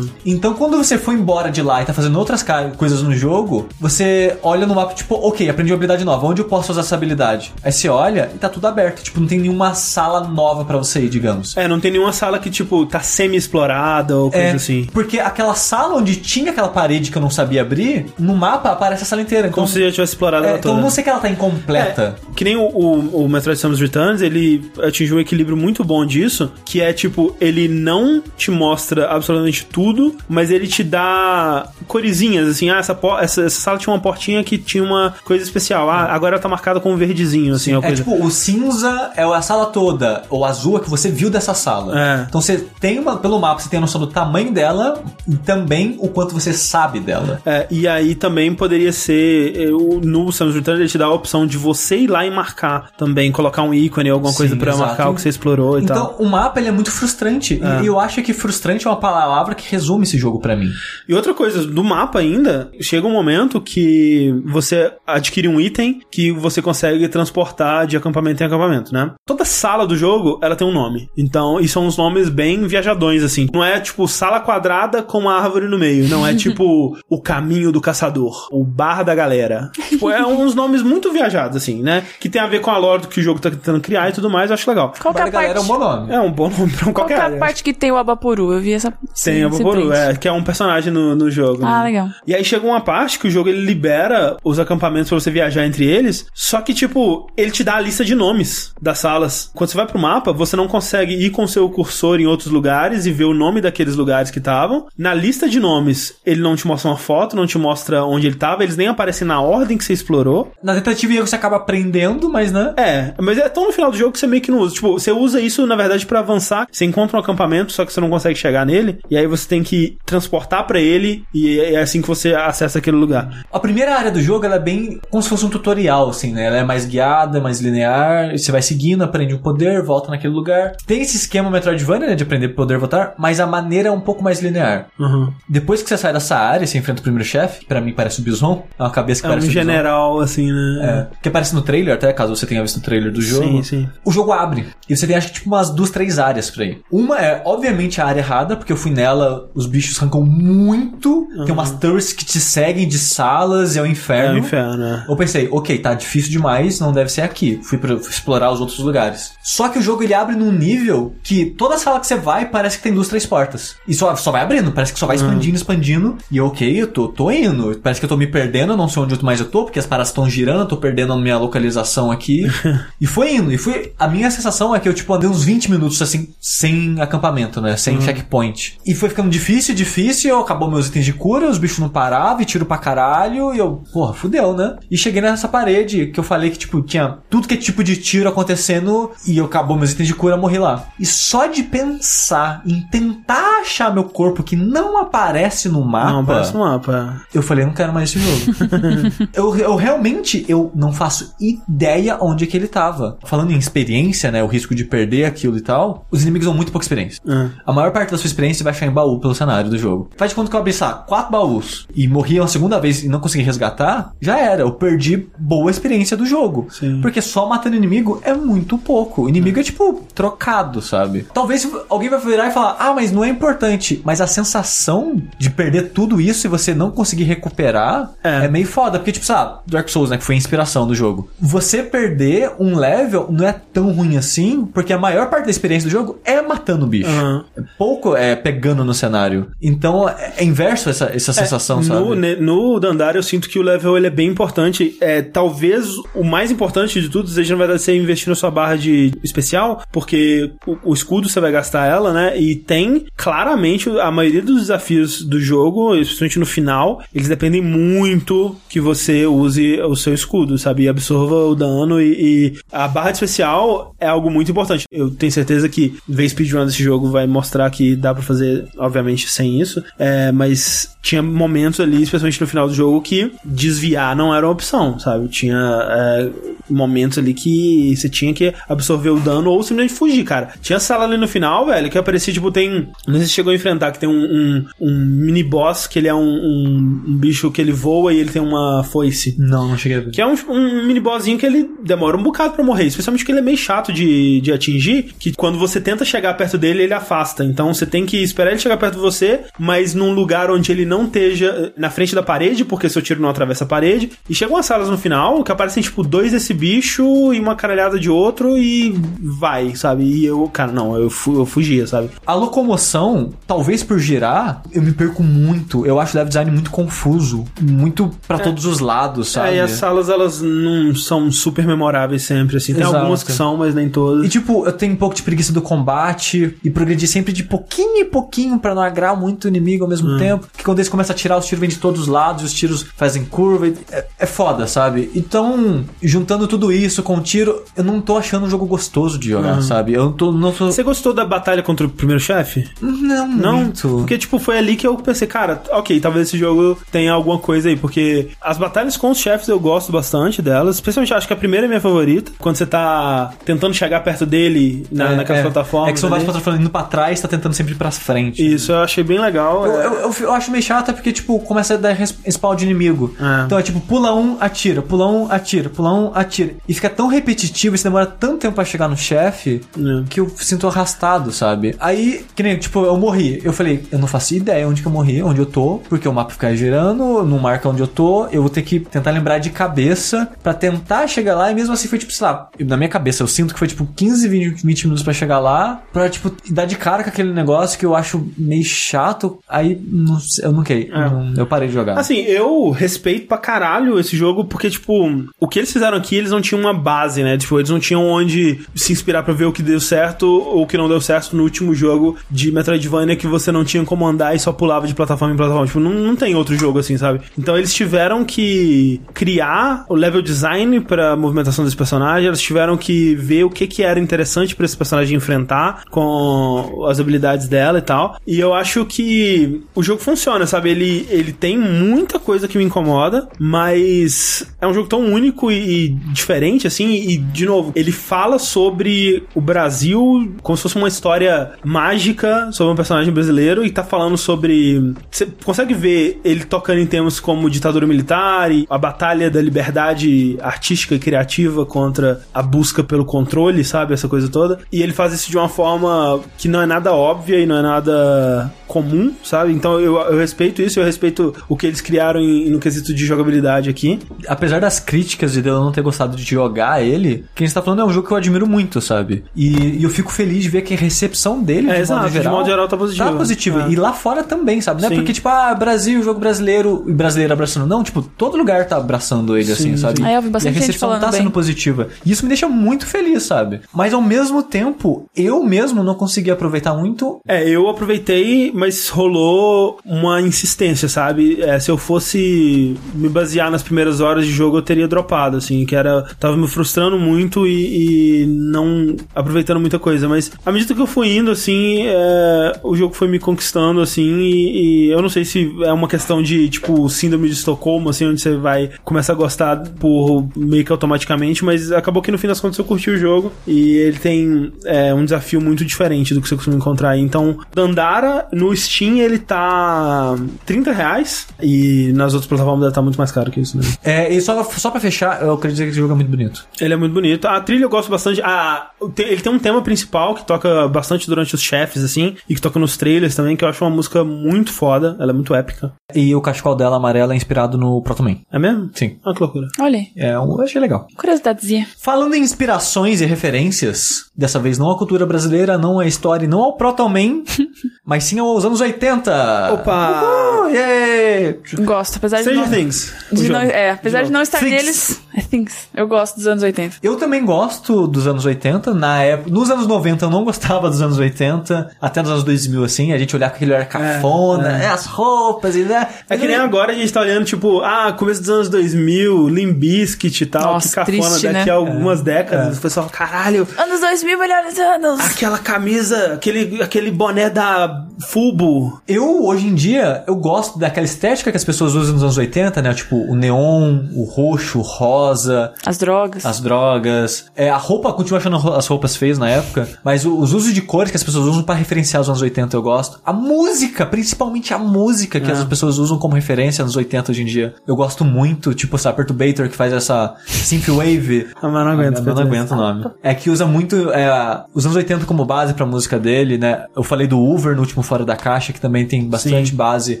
Speaker 4: Então, quando você for embora de lá e tá fazendo outras coisas no jogo, você olha no mapa, tipo, ok, aprendi uma habilidade nova, onde eu posso usar essa habilidade? Aí você olha e tá tudo aberto, tipo, não tem nenhuma sala nova pra você ir, digamos.
Speaker 1: É, não tem nenhuma sala que, tipo, tá semi-explorada ou coisa
Speaker 4: É,
Speaker 1: assim.
Speaker 4: porque aquela sala onde tinha aquela parede que eu não sabia abrir, no mapa aparece a sala inteira. Então,
Speaker 1: Como se já tivesse explorado
Speaker 4: é,
Speaker 1: ela
Speaker 4: então
Speaker 1: toda.
Speaker 4: não sei que ela tá incompleta.
Speaker 1: É, que nem o, o, o Metroid Samus Returns, ele atingiu um equilíbrio muito bom disso, que é tipo, ele não te mostra absolutamente tudo, mas ele te dá coresinhas, assim, ah, essa, essa, essa sala tinha uma portinha que tinha uma coisa especial, ah, agora tá marcada com um verdezinho, assim,
Speaker 4: É tipo, o cinza é a sala toda, ou azul é que você viu dessa sala.
Speaker 1: É.
Speaker 4: Então você tem uma, pelo mapa, você tem a noção do tamanho dela e também o quanto você sabe dela.
Speaker 1: É, e aí também poderia ser, eh, o- no Samus Returns ele te dá a opção de você ir lá e marcar também, colocar um ícone, alguma
Speaker 4: Sim,
Speaker 1: coisa pra
Speaker 4: exato.
Speaker 1: marcar o que você explorou e
Speaker 4: Então,
Speaker 1: tal.
Speaker 4: o mapa ele é muito frustrante.
Speaker 1: É.
Speaker 4: E eu acho que frustrante é uma palavra que resume esse jogo pra mim.
Speaker 1: E outra coisa, do mapa ainda, chega um momento que você adquire um item que você consegue transportar de acampamento em acampamento, né? Toda sala do jogo, ela tem um nome. Então, e são uns nomes bem viajadões, assim. Não é tipo sala quadrada com uma árvore no meio. Não é tipo o caminho do caçador, o bar da galera. Tipo, é uns nomes muito viajados, assim, né? Que tem a ver com a lore do que o jogo tá tentando criar e tudo mais, eu acho legal.
Speaker 3: Qual que é
Speaker 4: Para
Speaker 3: a
Speaker 4: a galera é
Speaker 3: parte?
Speaker 4: um bom nome.
Speaker 1: É um bom nome pra
Speaker 3: que
Speaker 1: qualquer
Speaker 3: é a parte que tem o Abapuru? Eu vi essa.
Speaker 1: Tem
Speaker 3: esse-
Speaker 1: a
Speaker 3: esse
Speaker 1: Boboru,
Speaker 3: print.
Speaker 1: é, que é um personagem no, no jogo.
Speaker 3: Ah,
Speaker 1: né?
Speaker 3: legal.
Speaker 1: E aí chega uma parte que o jogo ele libera os acampamentos pra você viajar entre eles, só que tipo, ele te dá a lista de nomes das salas. Quando você vai pro mapa, você não consegue ir com seu cursor em outros lugares e ver o nome daqueles lugares que estavam. Na lista de nomes, ele não te mostra uma foto, não te mostra onde ele tava, eles nem aparecem na ordem que você explorou.
Speaker 4: Na tentativa e erro você acaba aprendendo, mas né?
Speaker 1: É, mas é tão no final do jogo que você meio que não usa. Tipo, você usa isso, na verdade, pra avançar. Você encontra um acampamento, só que você não consegue chegar nele. E aí você tem que transportar pra ele. E é assim que você acessa aquele lugar.
Speaker 4: A primeira área do jogo ela é bem como se fosse um tutorial, assim, né? Ela é mais guiada, mais linear. Você vai seguindo, aprende um poder, volta naquele lugar. Tem esse esquema Metroidvania, né? De aprender poder voltar, mas a maneira é um pouco mais linear.
Speaker 1: Uhum.
Speaker 4: Depois que você sai dessa área, você enfrenta o primeiro chefe. Pra mim parece o Bison. É uma cabeça que
Speaker 1: É um
Speaker 4: parece o Bison.
Speaker 1: general, assim, né?
Speaker 4: É, que aparece no trailer, até caso você tenha visto o trailer do jogo.
Speaker 1: Sim, sim.
Speaker 4: O jogo abre. E você tem, acho que, tipo, umas duas, três áreas pra ir. Uma é, obviamente, a área errada, porque eu fui nela, os bichos arrancam muito. Tem umas turrets que te seguem de salas, é o
Speaker 1: É
Speaker 4: inferno.
Speaker 1: o inferno, né?
Speaker 4: Eu pensei, ok, tá difícil demais, não deve ser aqui. Fui, pra, fui explorar os outros lugares. Só que o jogo ele abre num nível que toda sala que você vai parece que tem duas, três portas. E só, só vai abrindo, parece que só vai expandindo, expandindo. E ok, eu tô, tô indo. Parece que eu tô me perdendo, eu não sei onde mais eu tô, porque as paradas estão girando, eu tô perdendo a minha localização aqui. e foi indo. E foi. A minha sensação é que eu, tipo, andei uns 20 minutos assim, sem acampamento, né? Sem checkpoint. E foi ficando difícil, difícil, acabou meus itens de cura, os bichos não paravam, e tiro pra caralho, e eu, porra, fudeu, né? E cheguei nessa parede que eu falei que, tipo, tinha tudo que é tipo de tiro acontecendo, e eu acabou meus itens de cura, morri lá. E só de pensar em tentar achar meu corpo que não aparece no mapa.
Speaker 1: Não, parece um mapa.
Speaker 4: Eu falei, não quero mais esse jogo. eu, eu realmente, eu não faço ideia onde é que ele tava. Falando em experiência, né, o risco de perder aquilo e tal, os inimigos dão muito pouca experiência.
Speaker 1: É.
Speaker 4: A maior parte da sua experiência vai achar em baú pelo cenário do jogo. Faz de conta que eu abri, sei lá, quatro baús e morri uma segunda vez e não consegui resgatar, já era. Eu perdi boa experiência do jogo.
Speaker 1: Sim.
Speaker 4: Porque só matando inimigo é muito pouco. O inimigo é tipo trocado, sabe? Talvez alguém vai virar e falar, ah, mas não é importante. Mas a sensação de perder tudo isso e você não conseguir recuperar
Speaker 1: É.
Speaker 4: é, meio foda. Porque, tipo, sabe, Dark Souls, né, que foi a inspiração do jogo. Você perder um level não é tão ruim assim, porque a maior parte da experiência do jogo é matando o bicho. É pouco é pegando no cenário. Então é, é inverso essa, essa sensação, sabe?
Speaker 1: No, no Dandara eu sinto que o level ele é bem importante. É, talvez o mais importante de tudo seja, na verdade, você investir na sua barra de especial, porque o, o escudo você vai gastar ela, né? E tem claramente a maioria dos desafios do jogo, especialmente no final, eles dependem muito que você use o seu escudo, sabe? E absorva o dano e, e a barra de especial é algo muito importante. Eu tenho certeza que ver speedrun desse jogo vai mostrar que dá pra fazer, obviamente, sem isso. É, mas tinha momentos ali, especialmente no final do jogo, que desviar não era uma opção, sabe? Tinha é, momentos ali que você tinha que absorver o dano ou simplesmente fugir, cara. Tinha sala ali no final, velho, que aparecia, tipo, tem. Não sei se chegou a enfrentar, que tem um, um, um mini boss que ele é um, um, um bicho que ele voa e ele tem uma foice.
Speaker 4: Não, não cheguei a ver.
Speaker 1: Que é um, um mini bossinho que ele demora um bocado pra morrer. Especialmente porque ele é meio chato de, de atingir. Que quando você tenta chegar perto dele, ele afasta. Então você tem que esperar ele chegar perto de você, mas num lugar onde ele não esteja na frente da parede, porque seu tiro não atravessa a parede. E chegam umas salas no final que aparecem, tipo, dois desse bicho e uma caralhada de outro e vai, sabe? E eu, cara, não, eu, fu eu fugia, sabe?
Speaker 4: A locomoção, talvez por girar, eu me perco muito. Eu acho o level design muito confuso. Muito pra todos os lados, sabe?
Speaker 1: Aí as salas, elas não são super memoráveis sempre, assim. Tem
Speaker 4: Exato.
Speaker 1: algumas que são, mas nem todas.
Speaker 4: E tipo, eu tenho um pouco de preguiça do combate e progredir sempre de pouquinho em pouquinho pra não agrar muito o inimigo ao mesmo tempo. Porque quando eles começam a tirar, os tiros vêm de todos os lados, e os tiros fazem curva. e É, é foda, sabe? Então, juntando tudo isso com o tiro, eu não tô achando um jogo gostoso de jogar, sabe? Eu não tô. Não tô...
Speaker 1: Você gostou da batalha contra o primeiro chefe?
Speaker 4: Não,
Speaker 1: Não,
Speaker 4: muito.
Speaker 1: porque tipo, foi ali que eu pensei, cara, ok, talvez esse jogo tenha alguma coisa aí, porque as batalhas com os chefes eu gosto bastante delas, especialmente acho que a primeira é minha favorita, quando você tá tentando chegar perto dele na,
Speaker 4: É,
Speaker 1: naquelas
Speaker 4: é.
Speaker 1: plataformas.
Speaker 4: É que são várias plataformas indo pra trás, tá tentando sempre ir pra frente.
Speaker 1: Isso eu achei bem legal.
Speaker 4: Eu,
Speaker 1: é.
Speaker 4: eu, eu, eu acho meio chato porque, tipo, começa a dar spawn de inimigo.
Speaker 1: É.
Speaker 4: Então é tipo, pula um, atira, pula um, atira, pula um, atira. E fica tão repetitivo, isso demora tanto tempo pra chegar no chefe,
Speaker 1: É.
Speaker 4: que eu sinto arrastado, sabe? Aí, que nem, tipo, eu morri. Eu falei, eu não faço ideia onde que eu morri, onde eu tô, porque o mapa fica girando, não marca onde eu tô. Eu vou ter que tentar lembrar de cabeça pra tentar chegar lá. E mesmo assim foi, tipo, sei lá, na minha cabeça eu sinto que foi, tipo, 15, 20, 20 minutos pra chegar lá, pra, tipo, dar de cara com aquele negócio que eu acho meio chato. Aí, não sei, eu não queria. não- eu parei de jogar.
Speaker 1: Assim, eu respeito pra caralho esse jogo, porque, tipo, o que eles fizeram aqui, eles não tinham uma base, né? Tipo, eles não tinham onde se inspirar pra ver o que deu certo ou o que não deu certo no último jogo de Metroidvania que você não tinha como andar e só pulava de plataforma em plataforma. Tipo, não, não tem outro jogo assim, sabe? Então eles tiveram que criar o level design pra movimentação desse personagem, eles tiveram que ver o que que era interessante pra esse personagem enfrentar com as habilidades dela e tal. E eu acho que o jogo funciona, sabe? Ele, ele tem muita coisa que me incomoda, mas é um jogo tão único e, e diferente, assim, e, de novo, ele fala sobre o Brasil como se fosse uma história mágica sobre um personagem brasileiro e tá falando sobre. Você consegue ver ele tocando em temas como ditadura militar e a batalha da liberdade artística e criativa contra a busca pelo controle, sabe? Essa coisa toda. E ele faz isso de uma forma que não é nada óbvia e não é nada comum, sabe? Então eu, eu respeito isso, eu respeito o que eles criaram em- no quesito de jogabilidade aqui.
Speaker 4: Apesar das críticas de eu não ter gostado de jogar ele, quem está falando é um jogo que eu admiro muito, sabe? E, e eu fico feliz de ver que a recepção dele,
Speaker 1: É,
Speaker 4: de,
Speaker 1: exato,
Speaker 4: modo
Speaker 1: de
Speaker 4: geral,
Speaker 1: modo geral tá positiva.
Speaker 4: Tá positiva.
Speaker 1: É.
Speaker 4: E lá fora também, sabe? Não é porque, tipo, ah, Brasil, jogo brasileiro, e brasileiro abraçando. Não, tipo, todo lugar tá abraçando ele, assim,
Speaker 1: Sim,
Speaker 4: sabe?
Speaker 3: sim. É, eu vi bastante
Speaker 4: e a
Speaker 3: gente
Speaker 4: recepção
Speaker 3: falando
Speaker 4: tá
Speaker 3: bem.
Speaker 4: sendo positiva. E isso me deixa muito feliz, sabe? Mas ao mesmo tempo, eu mesmo não consegui aproveitar muito
Speaker 1: É, eu aproveitei, mas rolou uma insistência, sabe? É, se eu fosse me basear nas primeiras horas de jogo, eu teria dropado, assim, que era. Tava me frustrando muito e, e não aproveitando muita coisa. Mas à medida que eu fui indo, assim, é, o jogo foi me conquistando, assim, e, e eu não sei se é uma questão de, tipo, síndrome de Estocolmo, assim, onde você vai começar a gostar por meio que automaticamente, mas acabou que no fim das contas eu curti o jogo e ele tem é, um desafio muito diferente do que você costuma encontrar. Então, Dandara no Steam ele tá 30 reais e nas outras plataformas deve estar muito mais caro que isso, né?
Speaker 4: É, e só, só pra fechar, eu queria dizer que esse jogo é muito bonito.
Speaker 1: Ele é muito bonito. A trilha eu gosto bastante. Ah, te- ele tem um tema principal que toca bastante durante os chefes, assim, e que toca nos trailers também, que eu acho uma música muito foda. Ela é muito épica.
Speaker 4: E o cachecol dela amarela é inspirado no Protoman.
Speaker 1: É mesmo?
Speaker 4: Sim.
Speaker 1: Ah, que loucura.
Speaker 3: Olha aí,
Speaker 4: É, eu achei legal.
Speaker 3: curiosidadezinha.
Speaker 4: Falando em inspirações e referências, dessa vez não à cultura brasileira, não à história, e não ao Protoman, mas sim aos anos 80.
Speaker 1: Opa!
Speaker 4: Uhul, yeah!
Speaker 3: Gosto, apesar de
Speaker 1: Stranger. Things.
Speaker 3: de não- é, apesar
Speaker 1: O
Speaker 3: de não estar
Speaker 4: Things.
Speaker 3: neles, é Things. Eu gosto dos anos 80.
Speaker 4: Eu também gosto dos anos 80. Na época, nos anos 90 eu não gostava dos anos 80, até nos anos 2000 assim, a gente olhava que aquilo era cafona,
Speaker 1: é.
Speaker 4: é, as roupas e né.
Speaker 1: É que nem agora a gente tá olhando, tipo, ah, começo dos anos 2000, Limp Bizkit e tal,
Speaker 3: Nossa,
Speaker 1: que cafona
Speaker 3: triste,
Speaker 1: daqui
Speaker 3: né?
Speaker 1: a algumas décadas. O pessoal, caralho,
Speaker 3: Anos 2000, melhores anos.
Speaker 1: aquela camisa, aquele, aquele boné da Fubo.
Speaker 4: Eu, hoje em dia, eu gosto daquela estética que as pessoas usam nos anos 80, né? Tipo, o neon, o roxo, o rosa,
Speaker 3: As drogas.
Speaker 4: as drogas. É, a roupa, continua achando as roupas feias na época, mas os usos de cores que as pessoas usam pra referenciar os anos 80 eu gosto. A música, principalmente a música que
Speaker 1: É.
Speaker 4: as pessoas usam como referência nos 80 hoje em dia. Eu gosto muito, tipo, sabe, Perturbator que faz essa synthwave.
Speaker 1: Ah, mas não aguento.
Speaker 4: Eu não aguento o nome. É que usa muito é, os anos 80 como base pra música dele, né? Eu falei do Uber no último Fora da Caixa, que também tem bastante
Speaker 1: Sim.
Speaker 4: base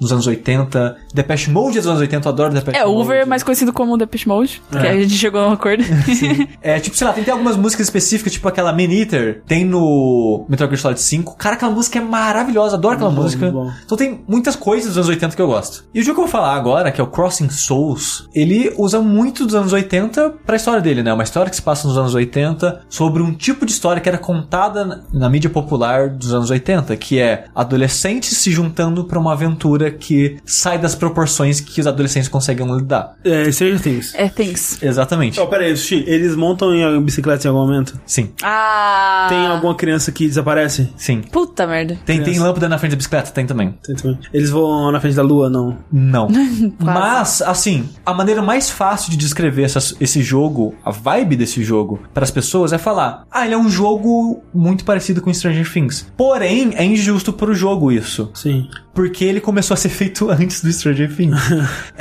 Speaker 4: nos anos 80. Depeche Mode é dos anos 80, eu adoro Depeche
Speaker 3: É,
Speaker 4: Mode.
Speaker 3: Uber é mais conhecido como Depeche Mode, que
Speaker 1: É.
Speaker 3: a gente chegou a um acordo.
Speaker 4: É, tipo, sei lá, tem, tem algumas músicas específicas, tipo aquela Man Eater, tem no Metal Gear Solid 5. Cara, aquela música é maravilhosa, adoro aquela
Speaker 1: Muito bom,
Speaker 4: música.
Speaker 1: muito bom.
Speaker 4: Então tem muitas coisas dos anos 80 que eu gosto. E o jogo que eu vou falar agora, que é o Crossing Souls, ele usa muito dos anos 80 pra história dele, né? Uma história que se passa nos anos 80 sobre um tipo de história que era contada na, mídia popular dos anos 80, que é adolescentes se juntando pra uma aventura que sai das proporções que os adolescentes conseguem lidar.
Speaker 1: É, Stranger Things.
Speaker 3: é Things.
Speaker 4: Exatamente.
Speaker 1: Oh, pera aí, Sushi, eles montam em bicicleta em algum momento?
Speaker 4: Sim,
Speaker 3: Ah.
Speaker 1: Tem alguma criança que desaparece?
Speaker 4: sim.
Speaker 3: Puta merda.
Speaker 4: Tem, tem lâmpada na frente da bicicleta? Tem também.
Speaker 1: Tem também. Eles vão na frente da lua, não.
Speaker 4: Não. Mas, assim, a maneira mais fácil de descrever essas- esse jogo, a vibe desse jogo, para as pessoas é falar: ah, ele é um jogo muito parecido com Stranger Things. Porém, é injusto pro jogo isso.
Speaker 1: Sim.
Speaker 4: Porque ele começou a ser feito antes do Stranger Things.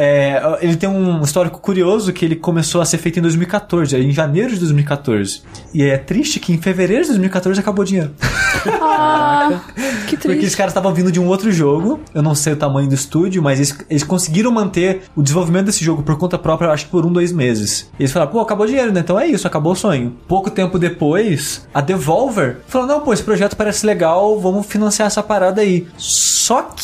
Speaker 4: É, ele tem um histórico curioso que ele começou a ser feito em 2014, em janeiro de 2014. E é triste que em fevereiro de 2014 acabou o dinheiro.
Speaker 3: Ah, que
Speaker 4: Porque esses
Speaker 3: triste.
Speaker 4: caras estavam vindo de um outro jogo. Eu não sei o tamanho do estúdio, mas eles, eles conseguiram manter o desenvolvimento desse jogo por conta própria, eu acho que por um, dois meses. E eles falaram, pô, acabou o dinheiro, né? Então é isso, acabou o sonho. Pouco tempo depois, a Devolver falou: não, pô, esse projeto parece legal, vamos financiar essa parada aí. Só que,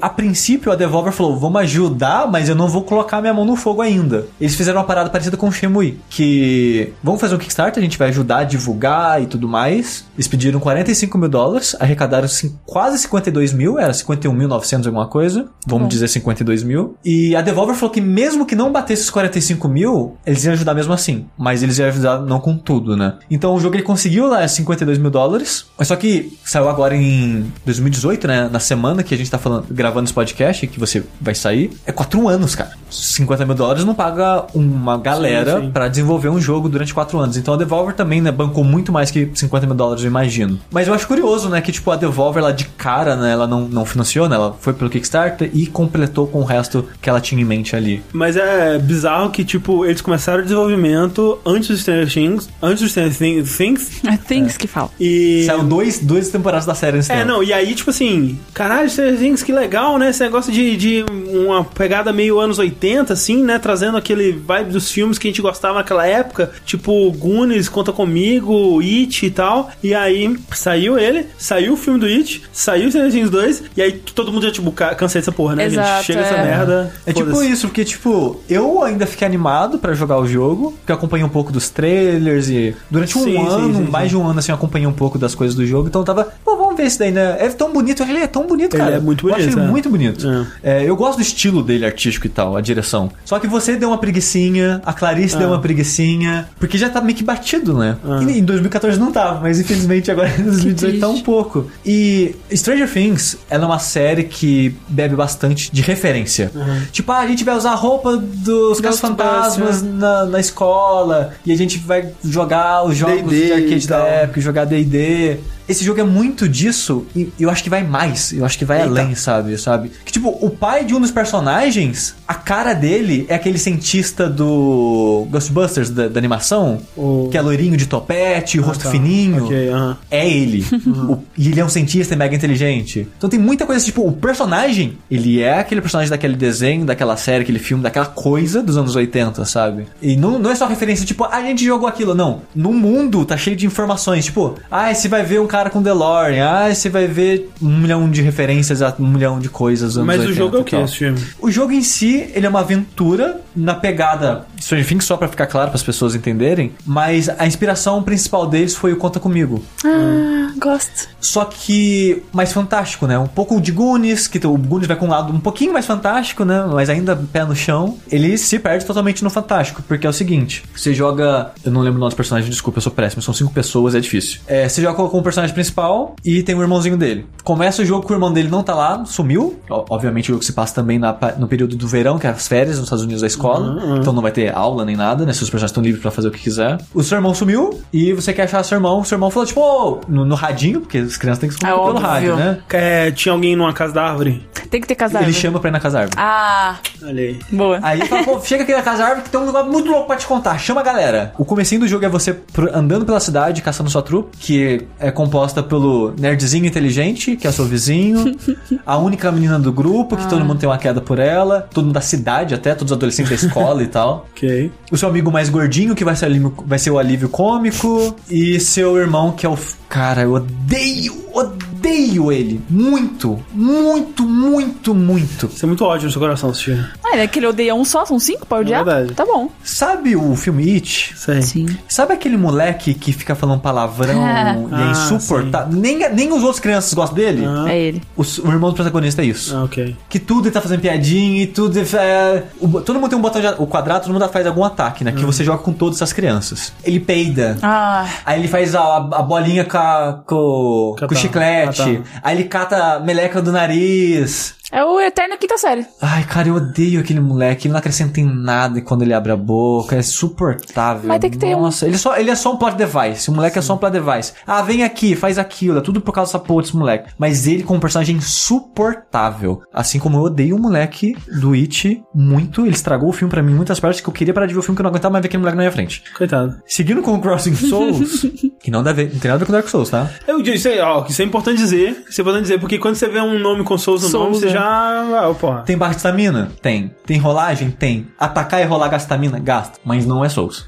Speaker 4: a princípio, a Devolver falou: vamos ajudar, mas eu não vou colocar minha mão no fogo ainda. Eles fizeram uma parada parecida com o Shenmue, que vamos fazer um Kickstarter, a gente vai ajudar a divulgar e tudo mais. Eles pediram 45 mil dólares, arrecadaram quase 52 mil, era 51.900 alguma coisa, vamos
Speaker 3: Bom.
Speaker 4: dizer 52 mil. E a Devolver falou que mesmo que não batesse os 45 mil, eles iam ajudar mesmo assim. Mas eles iam ajudar não com tudo, né? Então o jogo ele conseguiu lá 52 mil dólares, mas só que saiu agora em 2018, né? Na semana que a gente tá falando, gravando esse podcast, que você vai sair, é 4 anos, cara. 50 mil dólares não paga uma galera pra desenvolver um jogo durante 4 anos. Então a Devolver também, né, bancou muito mais que 50 mil dólares, eu imagino. Mas eu acho curioso, né, que tipo, a Devolver, ela de cara, né, ela não, não financiou, né, ela foi pelo Kickstarter e completou com o resto que ela tinha em mente ali.
Speaker 1: Mas é bizarro que, tipo, eles começaram o desenvolvimento antes do Stranger Things, antes do Stranger Thing- Things,
Speaker 3: É things que fala.
Speaker 1: e...
Speaker 4: Saiu dois, duas temporadas da série nesse
Speaker 1: É,
Speaker 4: tempo.
Speaker 1: não, e aí, tipo assim, caralho, Stranger Things, que legal, né? Esse negócio de, de uma pegada meio anos 80, assim, né? Trazendo aquele vibe dos filmes que a gente gostava naquela época, tipo Goonies, Conta Comigo, It e tal. E aí, saiu ele, saiu o filme do It, saiu Stranger Things 2, e aí todo mundo já, tipo, ca- cansei dessa porra, né,
Speaker 3: Exato,
Speaker 1: gente? Chega essa
Speaker 3: é.
Speaker 1: merda.
Speaker 4: É tipo isso, porque, tipo, eu ainda fiquei animado pra jogar o jogo, porque eu acompanhei um pouco dos trailers e durante um
Speaker 1: Sim, sim,
Speaker 4: ano,
Speaker 1: sim, sim.
Speaker 4: mais de um ano, assim, eu acompanhei um pouco das coisas do jogo, então eu tava, pô, vamos ver isso daí, né? É tão bonito, ele é tão bonito,
Speaker 1: Ele
Speaker 4: cara.
Speaker 1: é muito
Speaker 4: Eu acho
Speaker 1: bonito,
Speaker 4: ele
Speaker 1: é.
Speaker 4: muito bonito. É, eu gosto do estilo dele artístico e tal, a direção. Só que você deu uma preguicinha, a Clarice deu
Speaker 1: Ah.
Speaker 4: uma preguicinha, porque já tá meio que batido, né?
Speaker 1: Ah.
Speaker 4: E em 2014 não tava, mas infelizmente agora em 2018 tá um pouco. E Stranger Things, ela é uma série que bebe bastante de referência. Tipo, ah, a gente vai usar a roupa dos caça-fantasmas na, na escola e a gente vai jogar os jogos de arcade da época, jogar D&D. Esse jogo é muito disso e eu acho que vai mais. Eu acho que vai
Speaker 1: Eita.
Speaker 4: além, sabe? Sabe? Que tipo, o pai de um dos personagens, a cara dele é aquele cientista do Ghostbusters da, da animação,
Speaker 1: O-
Speaker 4: que é loirinho de topete, rosto
Speaker 1: tá.
Speaker 4: fininho.
Speaker 1: Ok, aham.
Speaker 4: É ele. O- e ele é um cientista mega inteligente. Então tem muita coisa, tipo, o personagem, ele é aquele personagem daquele desenho, daquela série, aquele filme, daquela coisa dos anos 80, sabe? E não, não é só referência, tipo, ah, a gente jogou aquilo. Não. No mundo tá cheio de informações. Tipo, ah, você vai ver um cara com DeLorean. Ah, você vai ver um milhão de referências a um milhão de coisas
Speaker 1: Mas o
Speaker 4: 80
Speaker 1: jogo é o que, esse filme?
Speaker 4: O jogo em si, ele é uma aventura na pegada Stranger Things, só pra ficar claro para as pessoas entenderem, mas a inspiração principal deles foi o Conta Comigo.
Speaker 3: Ah, gosto.
Speaker 4: Só que mais fantástico, né? Um pouco de Goonies, que o Goonies vai com um lado um pouquinho mais fantástico, né? Mas ainda pé no chão. Ele se perde totalmente no fantástico, porque é o seguinte: você joga. Eu não lembro o nome dos personagens, desculpa, eu sou péssimo. São cinco pessoas, é difícil. É, você joga com o personagem principal e tem o irmãozinho dele. Começa o jogo com o irmão dele não tá lá, sumiu. Obviamente o jogo se passa também na no período do verão, que é as férias nos Estados Unidos da escola. Então não vai ter aula nem nada, né? Seus personagens estão livres pra fazer o que quiser. O seu irmão sumiu e você quer achar seu irmão. O seu irmão falou, tipo, "Ô", no, no radinho, porque as crianças têm que se
Speaker 3: É
Speaker 4: comunicar pelo
Speaker 3: óbvio.
Speaker 4: rádio, né?
Speaker 1: É, tinha alguém numa casa da árvore?
Speaker 3: Tem que ter casado.
Speaker 4: Ele chama pra ir na casa da árvore.
Speaker 3: Ah,
Speaker 1: Olha aí.
Speaker 3: boa.
Speaker 4: Aí ele fala, pô, chega aqui na casa da árvore que tem um negócio muito louco pra te contar. Chama a galera. O comecinho do jogo é você andando pela cidade, caçando sua trupe, que é composta pelo nerdzinho inteligente, que é seu vizinho, a única menina do grupo, que todo mundo tem uma queda por ela, todo mundo da cidade até, todos os adolescentes da escola e tal.
Speaker 1: Ok.
Speaker 4: O seu amigo mais gordinho, que vai ser, alívio, vai ser o alívio cômico. E seu irmão, que é o. Cara, eu odeio, odeio ele. Muito, muito, muito, muito.
Speaker 1: Isso é muito ódio no seu coração, assistir.
Speaker 3: Ah, ele é que ele odeia um só, são cinco pra odiar?
Speaker 1: verdade.
Speaker 3: Tá bom.
Speaker 4: Sabe o filme It?
Speaker 1: Sei.
Speaker 3: Sim.
Speaker 4: Sabe aquele moleque que fica falando palavrão e é
Speaker 1: Ah,
Speaker 4: insuportável? Nem, nem os outros crianças gostam dele?
Speaker 1: Ah.
Speaker 3: É ele.
Speaker 4: O, o irmão do protagonista é isso.
Speaker 1: Ah, ok.
Speaker 4: Que tudo ele tá fazendo piadinha e tudo. É, o todo mundo tem um botão de. O quadrado, todo mundo faz algum ataque, né? Que você joga com todas as crianças. Ele peida.
Speaker 3: Ah,
Speaker 4: Aí ele faz a, a bolinha com, a- com, com chiclete.
Speaker 1: Catar.
Speaker 4: Aí ele cata meleca do nariz.
Speaker 3: É o Eterno Quinta Série.
Speaker 4: Ai, cara, eu odeio aquele moleque. Ele não acrescenta em nada quando ele abre a boca. É insuportável.
Speaker 3: Mas tem que ter um-
Speaker 4: Nossa, ele, só, ele é só um plot device. O moleque é só um plot device. Ah, vem aqui, faz aquilo. É tudo por causa dessa porra desse moleque. Mas ele, como personagem, é insuportável. Assim como eu odeio o moleque do It muito. Ele estragou o filme pra mim em muitas partes que eu queria parar de ver o filme que eu não aguentava mais ver aquele moleque na minha frente.
Speaker 1: Coitado.
Speaker 4: Seguindo com o Crossing Souls, que não, deve, não tem nada a ver com Dark Souls, tá?
Speaker 1: Eu disse, ó, isso é importante dizer. Isso é importante dizer, porque quando você vê um nome com Souls no
Speaker 3: Souls,
Speaker 1: nome, você
Speaker 3: é.
Speaker 1: já. Ah, porra.
Speaker 4: Tem barra de estamina? Tem. Tem rolagem? Tem. Atacar e rolar gastar estamina? Gasta. Mas não é Souls.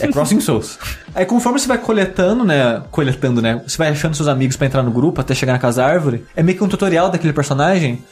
Speaker 4: é Crossing Souls. Aí conforme você vai coletando, né? Coletando, né? Você vai achando seus amigos pra entrar no grupo até chegar na casa da árvore. É meio que um tutorial daquele personagem.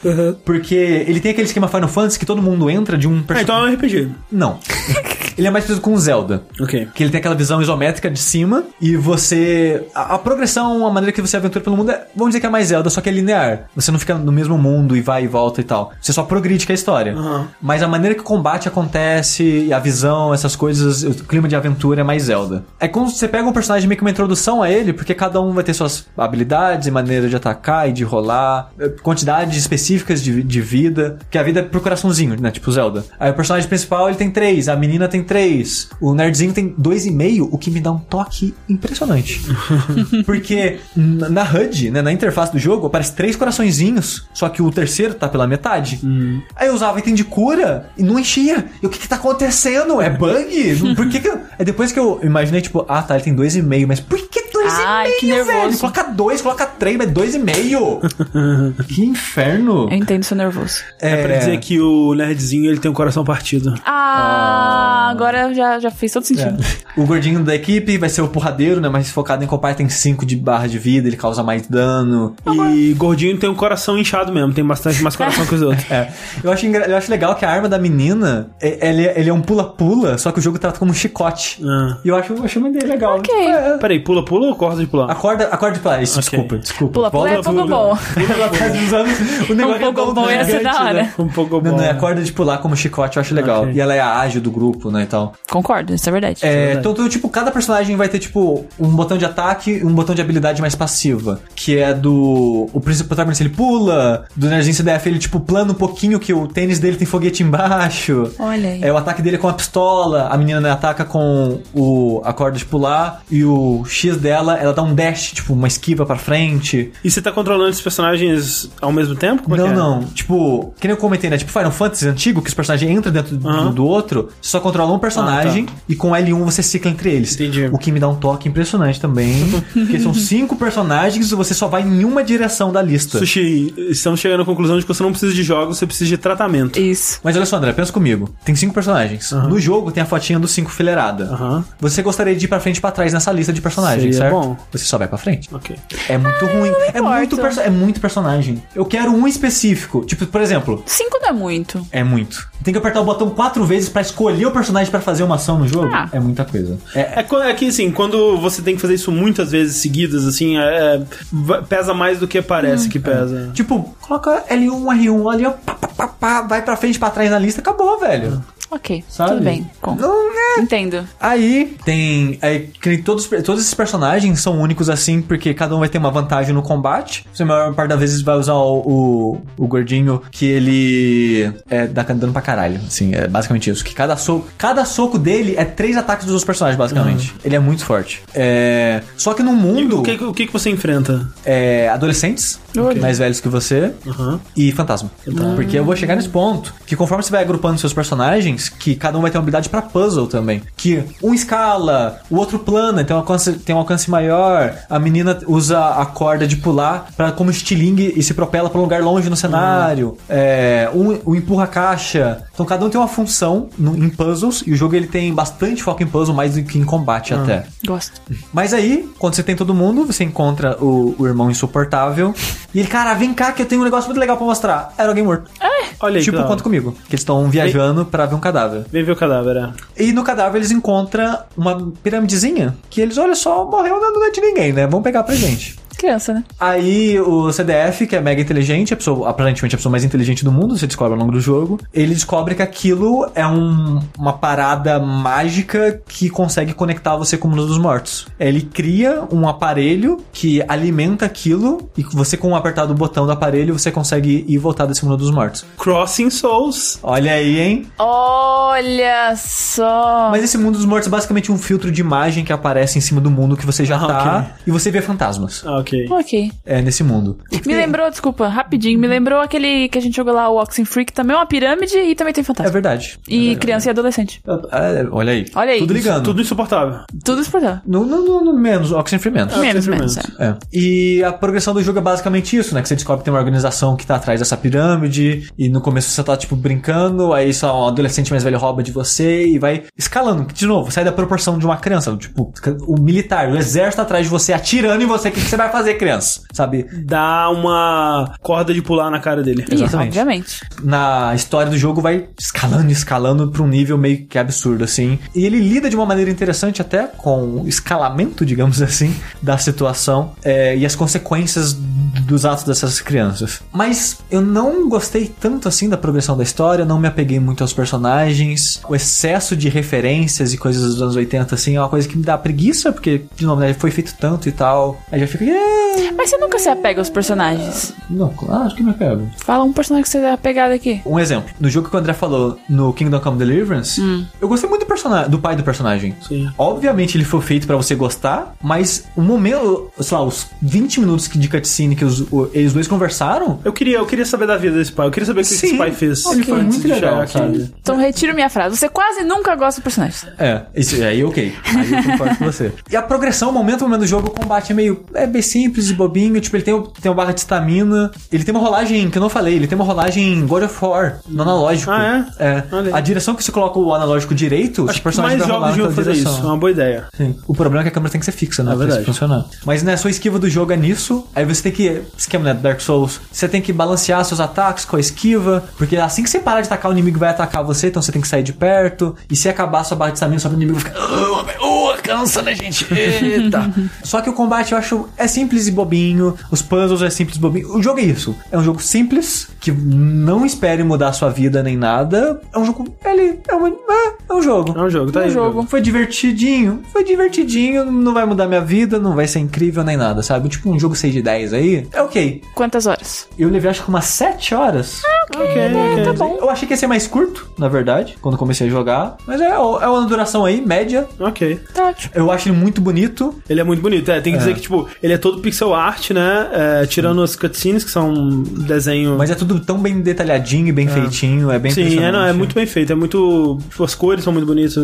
Speaker 4: Porque ele tem aquele esquema Final Fantasy que todo mundo entra de um
Speaker 1: Ah,
Speaker 4: personagem.
Speaker 1: então é um RPG.
Speaker 4: Não. Ele é mais parecido com o Zelda.
Speaker 1: Ok.
Speaker 4: Que ele tem aquela visão isométrica de cima e você. A, a progressão, a maneira que você aventura pelo mundo é. Vamos dizer que é mais Zelda, só que é linear. Você não fica no mesmo mundo e vai e volta e tal. Você só progride com a história.
Speaker 1: Aham.
Speaker 4: Mas a maneira que o combate acontece, e a visão, essas coisas, o clima de aventura é mais Zelda. É se você pega um personagem meio que uma introdução a ele, porque cada um vai ter suas habilidades e maneira de atacar e de rolar, eh, quantidades específicas de, de vida, que a vida é por coraçãozinho, né? Tipo Zelda. Aí o personagem principal ele tem três, a menina tem três, o nerdzinho tem dois e meio, o que me dá um toque impressionante. Porque na HUD, né, na interface do jogo, aparece três coraçõezinhos, só que o terceiro tá pela metade. Aí eu usava item de cura e não enchia. E o que que tá acontecendo? É bug? Por que que eu... Aí depois que eu imaginei, tipo, ah tá, ele tem dois e meio, mas por que dois
Speaker 3: Ai,
Speaker 4: e meio,
Speaker 3: que nervoso.
Speaker 4: velho? Coloca dois, coloca três, mas dois e meio. que inferno.
Speaker 3: Eu entendo seu nervoso.
Speaker 1: É pra dizer que o nerdzinho ele tem um coração partido.
Speaker 3: Ah, agora já, já fez todo sentido.
Speaker 4: É. O gordinho da equipe vai ser o porradeiro, né? Mas focado em combate tem 5 de barra de vida, ele causa mais dano.
Speaker 1: E gordinho tem um coração inchado mesmo, tem bastante mais coração que os outros.
Speaker 4: É. Eu acho, eu acho legal que a arma da menina, é- ele, é- ele é um pula-pula, só que o jogo trata como um chicote.
Speaker 1: Ah.
Speaker 4: E eu acho, eu acho ideia legal.
Speaker 3: Ok.
Speaker 4: É.
Speaker 1: Peraí, pula, pula ou corda de pular?
Speaker 4: Acorda, acorda de pular. Isso,
Speaker 1: Ok.
Speaker 4: desculpa, desculpa.
Speaker 3: Pula, pula é
Speaker 4: Volta
Speaker 3: pouco
Speaker 4: tudo.
Speaker 3: bom.
Speaker 4: O negócio
Speaker 3: Um pouco bom ia ser da hora.
Speaker 4: né?
Speaker 1: Um pouco
Speaker 4: Não,
Speaker 1: bom.
Speaker 4: não, é a corda de pular como chicote, eu acho legal.
Speaker 1: Ok.
Speaker 4: E ela é a ágil do grupo, né, e tal.
Speaker 3: Concordo, isso é verdade.
Speaker 4: É, então, então, tipo, cada personagem vai ter, tipo, um botão de ataque e um botão de habilidade mais passiva. Que é do. O príncipe protagonista ele pula, do Nerdzinho CDF ele, tipo, plana um pouquinho que o tênis dele tem foguete embaixo.
Speaker 3: Olha aí.
Speaker 4: É, o ataque dele é com a pistola, a menina né, ataca com o, a corda de pular, e o X dela, ela dá um dash, tipo, uma esquiva pra frente.
Speaker 1: E você tá controlando esses personagens ao mesmo tempo? Como é
Speaker 4: não,
Speaker 1: que é?
Speaker 4: não. Tipo, que nem eu comentei, né? Tipo Final Fantasy antigo, que os personagens entram dentro do- do outro, você só controla um personagem
Speaker 1: Ah, tá.
Speaker 4: e com L1 você cicla entre eles.
Speaker 1: Entendi.
Speaker 4: O que me dá um toque impressionante também. porque são cinco personagens e você só vai em uma direção da lista.
Speaker 1: Sushi, estamos chegando à conclusão de que você não precisa de jogos, você precisa de tratamento.
Speaker 3: Isso.
Speaker 4: Mas olha só, André, pensa comigo. Tem cinco personagens. No jogo tem a fotinha dos cinco fileirada.
Speaker 1: Aham.
Speaker 4: Você gostaria de ir pra frente e pra trás nessa lista de personagens,
Speaker 1: Seria
Speaker 4: certo?
Speaker 1: bom.
Speaker 4: Você só vai pra frente.
Speaker 1: Ok.
Speaker 4: É muito ruim. É muito, perso- é muito personagem. Eu quero um específico. Tipo, por exemplo,
Speaker 3: Cinco não é muito.
Speaker 4: É muito. Tem que apertar o botão quatro vezes pra escolher o personagem pra fazer uma ação no jogo.
Speaker 3: Ah.
Speaker 4: É muita coisa. É,
Speaker 1: É, qu- é que assim, quando você tem que fazer isso muitas vezes seguidas, assim, é- é, va- pesa mais do que parece que pesa.
Speaker 4: tipo, coloca L1, R1 ali, ó, pá, pá, pá, pá, vai pra frente, pra trás na lista, acabou, velho.
Speaker 3: Ok,
Speaker 4: Sabe?
Speaker 3: tudo bem. Com-
Speaker 4: Não é.
Speaker 3: Entendo.
Speaker 4: Aí tem. Aí, todos, todos esses personagens são únicos assim, porque cada um vai ter uma vantagem no combate. Você, a maior parte das vezes, vai usar o, o, o gordinho que ele é, dá dano pra caralho. Assim, é basicamente isso. Que cada soco, cada soco dele é três ataques dos outros personagens, basicamente. Ele é muito forte. É, só que no
Speaker 1: E
Speaker 4: mundo.
Speaker 1: o que, o que você enfrenta?
Speaker 4: é, adolescentes,
Speaker 3: Ok.
Speaker 4: mais velhos que você,
Speaker 1: Aham.
Speaker 4: e fantasma. Porque eu vou chegar nesse ponto, que conforme você vai agrupando seus personagens, que cada um vai ter uma habilidade pra puzzle também. Que um escala, o outro plana, tem um alcance, tem um alcance maior, a menina usa a corda de pular para como estilingue e se propela pra um lugar longe no cenário. É, um, um empurra a caixa. Então cada um tem uma função no- em puzzles, e o jogo ele tem bastante foco em puzzle, mais do que em combate até.
Speaker 3: Gosto.
Speaker 4: Mas aí, quando você tem todo mundo, você encontra o, o irmão insuportável. E ele, cara, vem cá que eu tenho um negócio muito legal pra mostrar. Era alguém morto.
Speaker 1: Olha aí,
Speaker 4: tipo, conta comigo. Que eles estão viajando pra ver um cadáver.
Speaker 1: Vem ver o cadáver, é.
Speaker 4: E no cadáver eles encontram uma piramidezinha. Que eles, olha só, morreu não é de ninguém, né? Vamos pegar pra gente.
Speaker 3: Criança, né?
Speaker 4: Aí o CDF, que é mega inteligente, a pessoa, aparentemente a pessoa mais inteligente do mundo, você descobre ao longo do jogo, ele descobre que aquilo é um- uma parada mágica que consegue conectar você com o mundo dos mortos. Ele cria um aparelho que alimenta aquilo e você com o apertar do botão do aparelho você consegue ir voltar desse mundo dos mortos.
Speaker 1: Crossing Souls.
Speaker 4: Olha aí, hein?
Speaker 3: Olha só.
Speaker 4: Mas esse mundo dos mortos é basicamente um filtro de imagem que aparece em cima do mundo que você já
Speaker 1: Ah,
Speaker 4: tá
Speaker 1: ok.
Speaker 4: e você vê fantasmas.
Speaker 1: Ah, ok.
Speaker 3: Ok.
Speaker 4: É nesse mundo.
Speaker 3: Me lembrou, desculpa, rapidinho, me lembrou aquele que a gente jogou lá, o Oxenfree, que também é uma pirâmide e também tem
Speaker 4: É
Speaker 3: fantasma.
Speaker 4: verdade.
Speaker 3: E criança e adolescente.
Speaker 4: É, olha aí.
Speaker 3: Olha aí.
Speaker 4: Tudo ligando.
Speaker 1: Tudo insuportável.
Speaker 3: Tudo exportável.
Speaker 4: No, no, no, no menos, Oxenfree menos.
Speaker 3: menos, menos,
Speaker 1: menos.
Speaker 3: é.
Speaker 4: É. E a progressão do jogo é basicamente isso, né? Que você descobre que tem uma organização que tá atrás dessa pirâmide, e no começo você tá, tipo, brincando, aí só um adolescente mais velho rouba de você e vai escalando. De novo, sai da proporção de uma criança. Tipo, o militar, o exército atrás de você atirando em você, o que, que você vai fazer? Fazer criança, sabe?
Speaker 1: Dá uma corda de pular na cara dele.
Speaker 3: Ih,
Speaker 4: Exatamente.
Speaker 3: obviamente.
Speaker 4: na história do jogo vai escalando, escalando pra um nível meio que absurdo, assim. E ele lida de uma maneira interessante até com o escalamento, digamos assim, da situação é, e as consequências dos atos dessas crianças. Mas eu não gostei tanto assim da progressão da história, não me apeguei muito aos personagens. O excesso de referências e coisas dos anos 80, assim, é uma coisa que me dá preguiça, porque, de novo, né, foi feito tanto e tal. Aí já fica. "É,
Speaker 3: Mas você nunca se apega aos personagens.
Speaker 4: Não, claro que me apego.
Speaker 3: Fala um personagem que você é apegado aqui.
Speaker 4: Um exemplo, no jogo que o André falou, no Kingdom Come Deliverance, eu gostei muito do, personagem, do pai do personagem.
Speaker 1: Sim.
Speaker 4: Obviamente ele foi feito pra você gostar, mas o momento, sei lá, os 20 minutos que- de cutscene que os, o- eles dois conversaram,
Speaker 1: Eu queria, eu queria saber da vida desse pai. Eu queria saber o que, esse pai fez.
Speaker 4: Ele foi
Speaker 1: antes
Speaker 4: muito legal, sabe?
Speaker 3: Então retiro minha frase. Você quase nunca gosta do personagem.
Speaker 4: É, isso aí ok. Aí eu concordo com você. E a progressão, o momento, o momento do jogo, o combate é meio. É bem simples e bobinho. Tipo, ele tem, tem uma barra de estamina. Ele tem uma rolagem, que eu não falei, ele tem uma rolagem God of War, no analógico.
Speaker 1: Ah,
Speaker 4: é?
Speaker 1: Aí.
Speaker 4: A direção que você coloca o analógico direito,
Speaker 1: Acho
Speaker 4: seu
Speaker 1: que
Speaker 4: personagem
Speaker 1: mais jogos deviam fazer
Speaker 4: direção.
Speaker 1: isso. É uma boa ideia.
Speaker 4: Sim. O problema é que a câmera tem que ser fixa, né?
Speaker 1: É
Speaker 4: pra
Speaker 1: verdade.
Speaker 4: funcionar. Mas né, sua esquiva do jogo é nisso. Aí você tem que. Esquema, né? Dark Souls. Você tem que balancear seus ataques com a esquiva. Porque assim que você parar de atacar, o inimigo vai atacar você. Então você tem que sair de perto. E se acabar sua barra de estamina, só o inimigo vai ficar. Oh, cansa, né, gente? Eita. Só que o combate eu acho é simples e bobinho. Os puzzles é simples e bobinho. O jogo é isso. É um jogo simples. Que não espere mudar a sua vida nem nada. É um jogo. Ele. É um, é, é um jogo.
Speaker 1: É um jogo, tá
Speaker 3: Um
Speaker 1: aí.
Speaker 3: jogo.
Speaker 4: Foi divertidinho. Foi divertidinho, não vai mudar minha vida, não vai ser incrível nem nada, sabe? Tipo um jogo 6 de 10 aí. É ok.
Speaker 3: Quantas horas?
Speaker 4: Eu levei acho que umas 7 horas.
Speaker 1: Ok, ok.
Speaker 3: Tá bom.
Speaker 4: Eu achei que ia ser mais curto, na verdade, quando comecei a jogar. Mas é, é uma duração aí, média.
Speaker 1: Ok.
Speaker 3: Tá ótimo.
Speaker 4: Eu acho ele muito bonito.
Speaker 1: Ele é muito bonito. É, tem que
Speaker 4: É.
Speaker 1: dizer que, tipo, ele é todo pixel art, né? É, tirando as cutscenes, que são desenho.
Speaker 4: Mas é tudo tão bem detalhadinho e bem feitinho. É bem
Speaker 1: Sim, é, não, é muito bem feito. É muito. As cores são muito bonitas,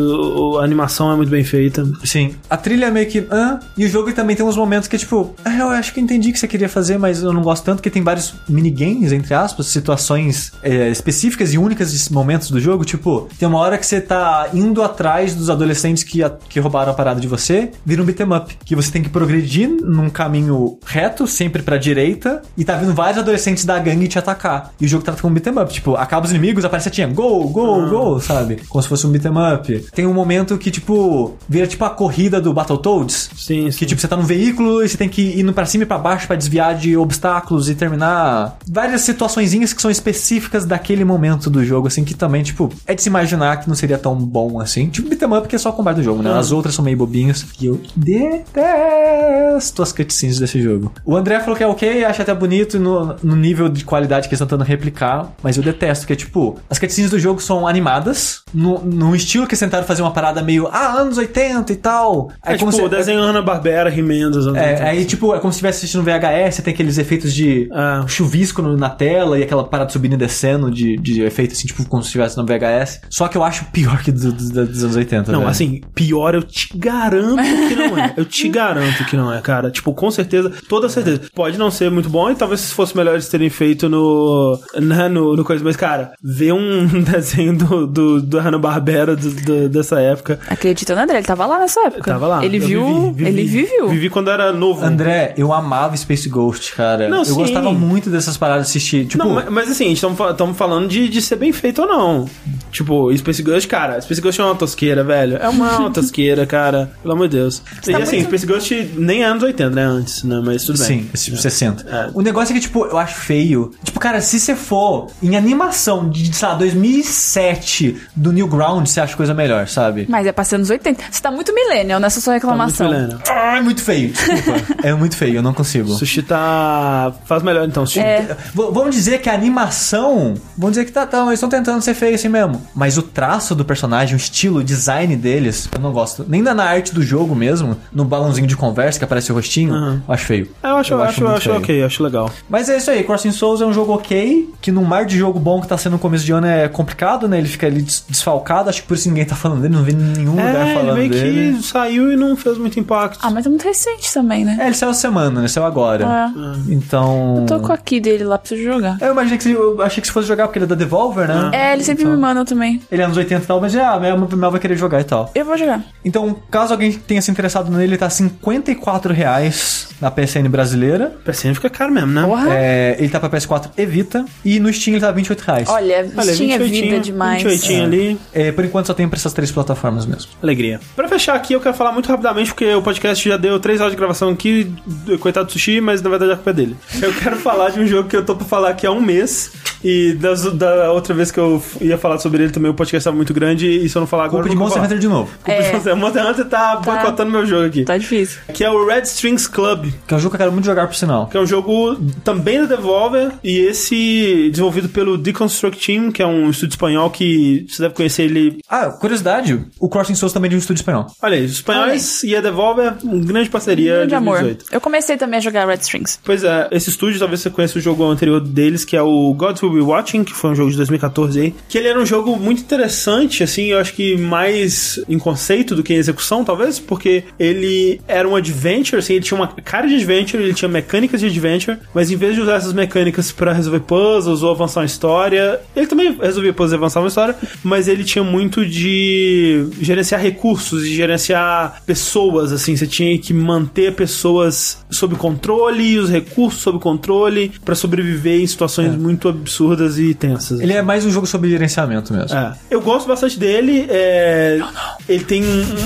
Speaker 1: a animação é muito bem feita.
Speaker 4: Sim. A trilha é meio que. hã? e o jogo também tem uns momentos que é tipo. Ah, eu acho que entendi o que você queria fazer, mas eu não gosto tanto, porque tem vários minigames, entre aspas, situações é, específicas e únicas de momentos do jogo. Tipo, tem uma hora que você tá indo atrás dos adolescentes que, a- que roubaram a parada de você, vira um beat'em up. Que você tem que progredir num caminho reto, sempre pra direita, e tá vindo vários adolescentes da gangue te atacar. E o jogo trata como um beat'em up. Tipo, acaba os inimigos, aparece a tinha go, go, go, sabe? Como se fosse um beat'em up. Tem um momento que, tipo, vira tipo a corrida do Battletoads.
Speaker 1: Sim, sim.
Speaker 4: Que tipo, você tá num veículo e você tem que ir indo pra cima e pra baixo pra desviar de obstáculos e terminar várias situaçõeões que são específicas daquele momento do jogo, assim, que também, tipo, é de se imaginar que não seria tão bom assim. Tipo, beat'em up que é só combate do jogo, né? As outras são meio bobinhas. E eu detesto as cutscenes desse jogo. O André falou que é ok, acha até bonito no, no nível de qualidade que eles estão tentando replicar, mas eu detesto, que é tipo, as cutscenes do jogo são animadas, no, num estilo que eles tentaram fazer uma parada meio, ah, anos 80 e tal.
Speaker 1: É,
Speaker 4: como
Speaker 1: tipo,
Speaker 4: se-
Speaker 1: desenho Hanna-Barbera, He-Man dos anos
Speaker 4: é,
Speaker 1: 80.
Speaker 4: aí, tipo, é como se estivesse assistindo VHS, tem aqueles efeitos de
Speaker 1: Ah.
Speaker 4: chuvisco no- na tela e aquela parada subindo e descendo de, de efeito, assim, tipo, como se estivesse no VHS. Só que eu acho pior que do- do- dos anos 80.
Speaker 1: Não,
Speaker 4: velho.
Speaker 1: assim, pior eu te garanto que não é. Eu te garanto que não é, cara. Tipo, com certeza, toda certeza. Pode não ser muito bom e talvez se fosse melhor eles terem feito no. Né, no, no coisa. Mas, cara, ver um desenho do, do, do Hanna-Barbera do- do- dessa época.
Speaker 3: Acredita no André, ele tava lá nessa época.
Speaker 1: Tava lá.
Speaker 3: Ele
Speaker 1: Eu
Speaker 3: viu.
Speaker 1: vivi, vivi.
Speaker 3: Ele viveu.
Speaker 1: Vivi quando era novo.
Speaker 4: André, eu amava Space Ghost, cara.
Speaker 1: Não,
Speaker 4: eu
Speaker 1: sim.
Speaker 4: gostava muito dessas paradas de assistir. Tipo,
Speaker 1: Não, mas, mas assim, a gente estamos falando de, de ser bem feito ou não. Tipo, Space Ghost, cara, Space Ghost é uma tosqueira, velho. É uma tosqueira, cara. Pelo amor de Deus. E
Speaker 3: Tá
Speaker 1: assim,
Speaker 3: muito-
Speaker 1: Space Ghost nem é anos 80, né? Antes, né? Mas tudo bem.
Speaker 4: Sim, tipo 60.
Speaker 1: É.
Speaker 4: O negócio é que, tipo, eu acho feio. Tipo, cara, se você for em animação de, sei lá, 2007 do Newground, você acha coisa melhor, sabe?
Speaker 3: Mas é passando os 80. Você tá muito millennial nessa sua
Speaker 1: Tá muito
Speaker 3: reclamação.
Speaker 4: Ah, é muito feio, desculpa. é muito feio, eu não consigo.
Speaker 1: Sushi tá. Faz melhor então, Sushi.
Speaker 3: É.
Speaker 4: Vamos dizer que a animação. Vamos dizer que tá, tá eles estão tentando ser feio assim mesmo. Mas o traço do personagem, o estilo, o design deles, eu não gosto. Nem na na arte do jogo mesmo, no balãozinho de conversa que aparece o rostinho,
Speaker 1: Uhum.
Speaker 4: Eu acho feio.
Speaker 1: Eu acho, eu acho, eu
Speaker 4: muito
Speaker 1: acho
Speaker 4: feio.
Speaker 1: ok, acho legal.
Speaker 4: Mas é isso aí, Crossing Souls é um jogo ok, que num mar de jogo bom que tá sendo no começo de ano é complicado, né? Ele fica ali des- desfalcado, acho que por isso ninguém tá falando dele, não vi nenhum lugar
Speaker 1: É, ele
Speaker 4: falando
Speaker 1: meio
Speaker 4: dele.
Speaker 1: que saiu e não fez muito impacto.
Speaker 3: Ah, mas é muito recente também, né?
Speaker 4: É, ele saiu semana, né? Saiu agora.
Speaker 3: É.
Speaker 4: Então.
Speaker 3: Tô com aqui dele lá, preciso jogar.
Speaker 4: Eu imaginei que se- eu achei que se fosse jogar porque ele é da Devolver, né?
Speaker 3: É, ele sempre
Speaker 4: Então-
Speaker 3: me manda também.
Speaker 4: Ele é anos 80 e tal, mas já, a Mel Mel vai querer jogar e tal.
Speaker 3: Eu vou jogar.
Speaker 4: Então, Caso alguém tenha se interessado nele, ele tá 54 reais na PSN brasileira.
Speaker 1: PSN fica caro mesmo, né?
Speaker 3: Porra.
Speaker 4: É, ele tá pra PS4 e Vita. E no Steam ele tá 28 reais.
Speaker 3: Olha,
Speaker 1: Olha,
Speaker 3: tinha
Speaker 1: 28,
Speaker 3: vida demais.
Speaker 1: 28 ali.
Speaker 4: É, por enquanto só tem pra essas três plataformas mesmo.
Speaker 1: Alegria. Pra fechar aqui, eu quero falar muito rapidamente, porque o podcast já deu três horas de gravação aqui, coitado do Sushi, mas na verdade a culpa é dele. Eu quero falar de um jogo que eu tô pra falar aqui há um mês, e das- da outra vez que eu ia falar sobre ele também, o podcast tava muito grande, e se eu não falar agora...
Speaker 4: Culpa de Monster
Speaker 1: falar.
Speaker 4: Hunter de novo.
Speaker 1: Culpa de
Speaker 3: É.
Speaker 1: Monster Monster Hunter tá, boicotando meu jogo aqui.
Speaker 3: Tá difícil.
Speaker 1: Que é o Red Strings Club,
Speaker 4: Que é um jogo que eu quero muito jogar, por sinal.
Speaker 1: que é um jogo também da Devolver, e esse desenvolvido pelo Deconstruct Team, que é um estúdio espanhol que você deve conhecer ele
Speaker 4: Ah, curiosidade, o Crossing Souls também é de um estúdio espanhol.
Speaker 1: Olha aí, os espanhóis e a Devolver, uma grande parceria
Speaker 3: Grande
Speaker 1: de
Speaker 3: amor.
Speaker 1: 2018.
Speaker 3: Eu comecei também a jogar Red Strings.
Speaker 1: Pois é, esse estúdio, talvez você conheça o jogo anterior deles, que é o Gods Will Be Watching, que foi um jogo de 2014 aí. Que ele era um jogo muito interessante, assim, eu acho que mais em conceito do que em execução, talvez, porque ele era um adventure, assim, ele tinha uma cara de adventure, ele tinha mecânicas de adventure, mas em vez de usar essas mecânicas pra resolver puzzles ou avançar uma história, ele também resolvia puzzles e avançar uma história, mas ele tinha muito de gerenciar recursos e gerenciar pessoas, assim, você tinha que manter pessoas sob controle e os recursos sob controle pra sobreviver em situações muito absurdas e tensas.
Speaker 4: Ele é mais um jogo sobre gerenciamento mesmo.
Speaker 1: É. Eu gosto bastante dele. é, Ele tem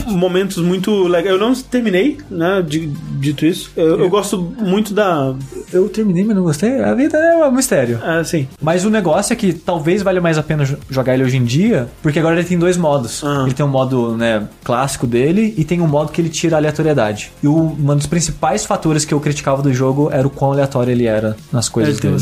Speaker 1: momentos muito legais. Eu não terminei, né? di- Dito isso. Eu, eu gosto muito da.
Speaker 4: Eu terminei, mas não gostei. A vida é um mistério.
Speaker 1: É, assim.
Speaker 4: Mas o negócio é que talvez valha mais a pena jo- jogar ele hoje em dia, porque agora ele tem dois modos.
Speaker 1: Ah.
Speaker 4: Ele tem um modo, né, clássico dele e tem um modo que ele tira a aleatoriedade. E o, um dos principais fatores que eu criticava do jogo era o quão aleatório ele era nas coisas
Speaker 1: tem
Speaker 4: dele.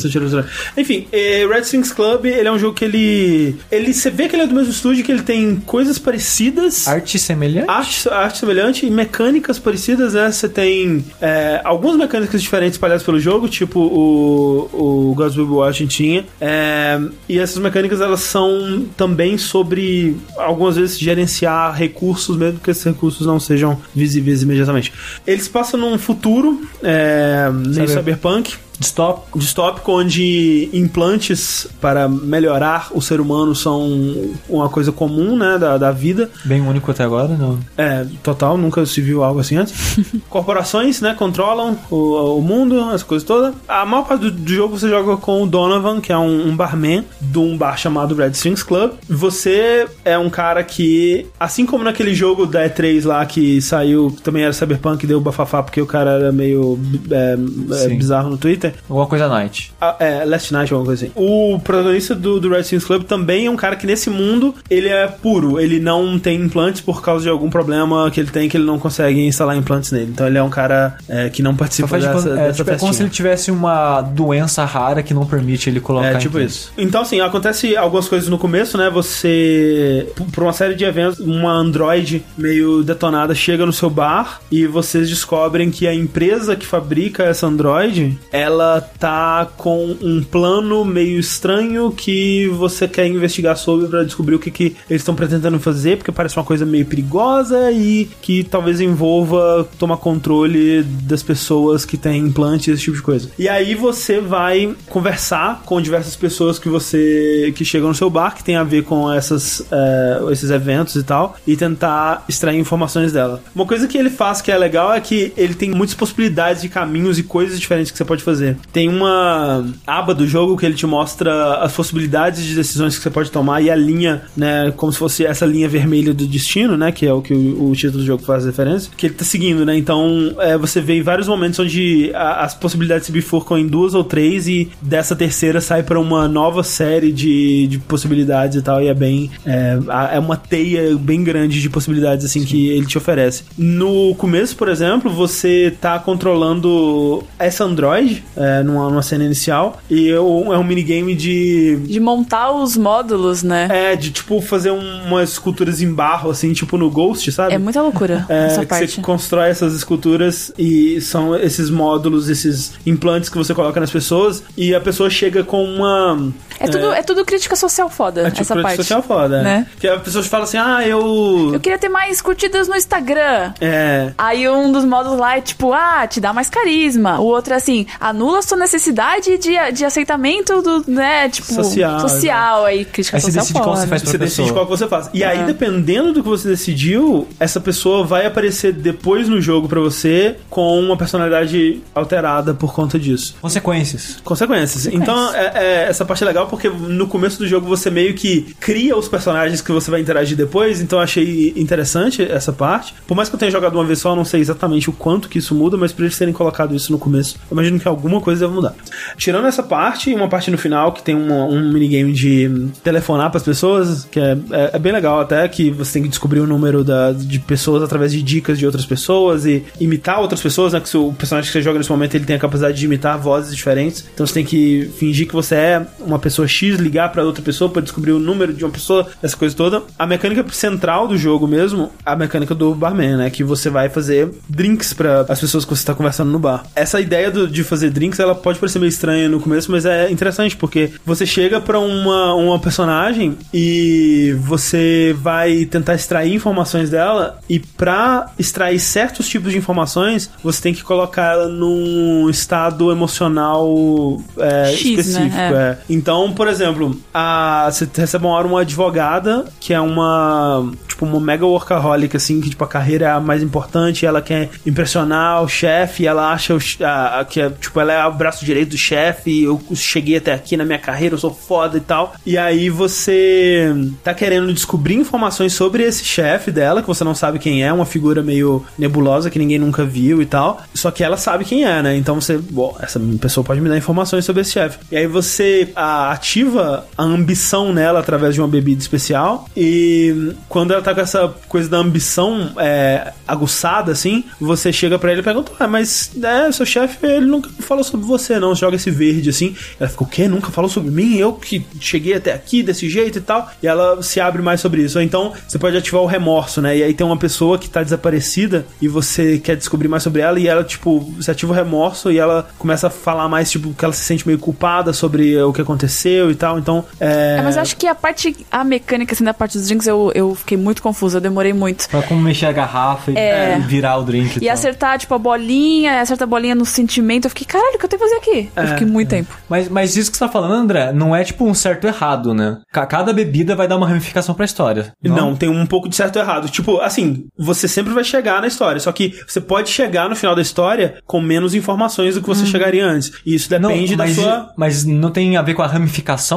Speaker 1: Enfim, eh, Red Strings Club, ele é um jogo que ele. Ele. Você vê que ele é do mesmo estúdio, que ele tem coisas parecidas.
Speaker 4: Arte semelhante?
Speaker 1: Arte, arte semelhante e mecânicas parecidas, né? Você tem é, algumas mecânicas diferentes espalhadas pelo jogo, tipo o, o Gods Will Be Watching tinha. É, e essas mecânicas, elas são também sobre, algumas vezes, gerenciar recursos, mesmo que esses recursos não sejam visíveis imediatamente. Eles passam num futuro, é, meio
Speaker 4: Cyber-
Speaker 1: cyberpunk,
Speaker 4: Stop.
Speaker 1: distópico onde implantes para melhorar o ser humano são uma coisa comum, né, da, da vida.
Speaker 4: Bem único até agora, não.
Speaker 1: É, total, nunca se viu algo assim antes. Corporações, né, controlam o, o mundo, as coisas todas. A maior parte do, do jogo você joga com o Donovan, que é um, um barman de um bar chamado Red Strings Club. Você é um cara que, assim como naquele jogo da E3 lá que saiu, que também era Cyberpunk e deu bafafá porque o cara era meio é, é, bizarro no Twitter.
Speaker 4: Alguma coisa Night.
Speaker 1: Ah, é, Last Night, alguma coisa assim. O protagonista do, do Red Strings Club também é um cara que nesse mundo ele é puro. Ele não tem implantes por causa de algum problema que ele tem que ele não consegue instalar implantes nele. Então ele é um cara é, que não participa
Speaker 4: faz de
Speaker 1: dessa,
Speaker 4: é, tipo, é como se ele tivesse uma doença rara que não permite ele colocar
Speaker 1: É, tipo
Speaker 4: tudo.
Speaker 1: isso. Então, assim, acontece algumas coisas no começo, né? Você, por uma série de eventos, uma Android meio detonada chega no seu bar e vocês descobrem que a empresa que fabrica essa Android, ela tá com um plano meio estranho que você quer investigar sobre pra descobrir o que, que eles estão pretendendo fazer, porque parece uma coisa meio perigosa e que talvez envolva tomar controle das pessoas que têm implantes, esse tipo de coisa. E aí você vai conversar com diversas pessoas que você que chegam no seu bar, que tem a ver com essas, é, esses eventos e tal, e tentar extrair informações dela. Uma coisa que ele faz que é legal é que ele tem muitas possibilidades de caminhos e coisas diferentes que você pode fazer. Tem uma aba do jogo que ele te mostra as possibilidades de decisões que você pode tomar e a linha, né, como se fosse essa linha vermelha do destino, né, que é o que o, o título do jogo faz referência, que ele tá seguindo, né? Então, é, você vê em vários momentos onde a- as possibilidades se bifurcam em duas ou três e dessa terceira sai pra uma nova série de, de possibilidades e tal, e é bem é, é uma teia bem grande de possibilidades assim que ele te oferece. No começo, por exemplo, você tá controlando essa Android é, numa, numa cena inicial e é um, é um minigame de
Speaker 3: De montar os módulos, né?
Speaker 1: é, de tipo fazer um- umas esculturas em barro, assim, tipo no Ghost, sabe?
Speaker 3: É, muita loucura
Speaker 1: É,
Speaker 3: essa
Speaker 1: que
Speaker 3: parte.
Speaker 1: você constrói essas esculturas e são esses módulos, esses implantes que você coloca nas pessoas e a pessoa chega com uma
Speaker 3: É tudo, é. tudo crítica social foda,
Speaker 1: É tipo
Speaker 3: essa
Speaker 1: crítica
Speaker 3: parte.
Speaker 1: social foda, né?
Speaker 3: Né?
Speaker 1: Que a pessoa fala assim, ah, eu...
Speaker 3: Eu queria ter mais curtidas no Instagram.
Speaker 1: É...
Speaker 3: Aí um dos modos lá é tipo, ah, te dá mais carisma. O outro é assim, anula sua necessidade de, de aceitamento do, né, tipo,
Speaker 1: Social,
Speaker 3: social aí, crítica
Speaker 4: Aí você
Speaker 3: social
Speaker 4: decide qual
Speaker 3: foda.
Speaker 4: você faz pra
Speaker 1: Você
Speaker 4: pessoa.
Speaker 1: decide qual que você faz. E aí,
Speaker 3: É.
Speaker 1: dependendo do que você decidiu, essa pessoa vai aparecer depois no jogo pra você com uma personalidade alterada por conta disso.
Speaker 4: Consequências.
Speaker 1: Consequências. Então, é- é- essa parte é legal porque no começo do jogo você meio que cria os personagens que você vai interagir depois, então achei interessante essa parte. Por mais que eu tenha jogado uma vez só, eu não sei exatamente o quanto que isso muda, mas por eles terem colocado isso no começo, eu imagino que alguma coisa deve mudar. Tirando essa parte, uma parte no final que tem uma- um minigame de telefonar pras pessoas, que é, é- é bem legal até, que você tem que descobrir o número da- de pessoas através de dicas de outras pessoas e imitar outras pessoas, né? Que se o personagem que você joga nesse momento ele tem a capacidade de imitar vozes diferentes. Então você tem que fingir que você é uma pessoa X, ligar pra outra pessoa pra descobrir o número de uma pessoa, essa coisa toda. A mecânica central do jogo mesmo, a mecânica do barman, né? Que você vai fazer drinks pra as pessoas que você tá conversando no bar. Essa ideia do- de fazer drinks, ela pode parecer meio estranha no começo, mas é interessante porque você chega pra uma, uma personagem e você vai tentar extrair informações dela e pra extrair certos tipos de informações, você tem que colocar ela num estado emocional é,
Speaker 3: X, né?
Speaker 1: específico.
Speaker 3: É.
Speaker 1: é. Então, por exemplo, a, você recebe uma hora uma advogada que é uma tipo uma mega workaholic assim, que tipo a carreira é a mais importante, ela quer impressionar o chefe, ela acha o a- a- que é, tipo ela é o braço direito do chefe, eu cheguei até aqui na minha carreira, eu sou foda e tal. E aí você tá querendo descobrir informações sobre esse chefe dela, que você não sabe quem é, uma figura meio nebulosa que ninguém nunca viu e tal. Só que ela sabe quem é, né? Então você, bom, essa pessoa pode me dar informações sobre esse chefe. E aí você ah, ativa a ambição nela através de uma bebida especial. E quando ela tá com essa coisa da ambição é, aguçada, assim, você chega pra ele e pergunta: ah, mas é, seu chefe, ele nunca falou sobre você, não. Você joga esse verde assim. Ela fica, o quê? Nunca falou sobre mim? Eu que cheguei até aqui desse jeito e tal. E ela se abre mais sobre isso. Ou então você pode ativar o remorso, né? E aí tem uma pessoa que tá desaparecida e você quer descobrir mais sobre ela e ela, tipo, você ativa o remorso e ela começa a falar mais, tipo, que ela se sente meio culpada sobre o que aconteceu e tal. Então, é.
Speaker 3: É, mas eu acho que a parte, a mecânica assim da parte dos drinks eu, eu fiquei muito confusa, eu demorei muito.
Speaker 4: Pra como mexer a garrafa e,
Speaker 3: É.
Speaker 4: e virar o drink.
Speaker 3: E
Speaker 4: tal.
Speaker 3: acertar, tipo, a bolinha, acertar a bolinha no sentimento, eu fiquei, caralho, o que eu tenho que fazer aqui? eu fiquei muito tempo.
Speaker 4: Mas, mas isso que você tá falando, André, não é tipo um certo e errado, né? Ca- Cada bebida vai dar uma ramificação pra história.
Speaker 1: Não, tem um pouco de certo e errado. Tipo, assim, você sempre vai chegar na história, só que você pode chegar no final da história com menos informações do que você chegaria antes. E isso
Speaker 4: Não,
Speaker 1: depende
Speaker 4: mas,
Speaker 1: da sua.
Speaker 4: mas não tem a ver com a ramificação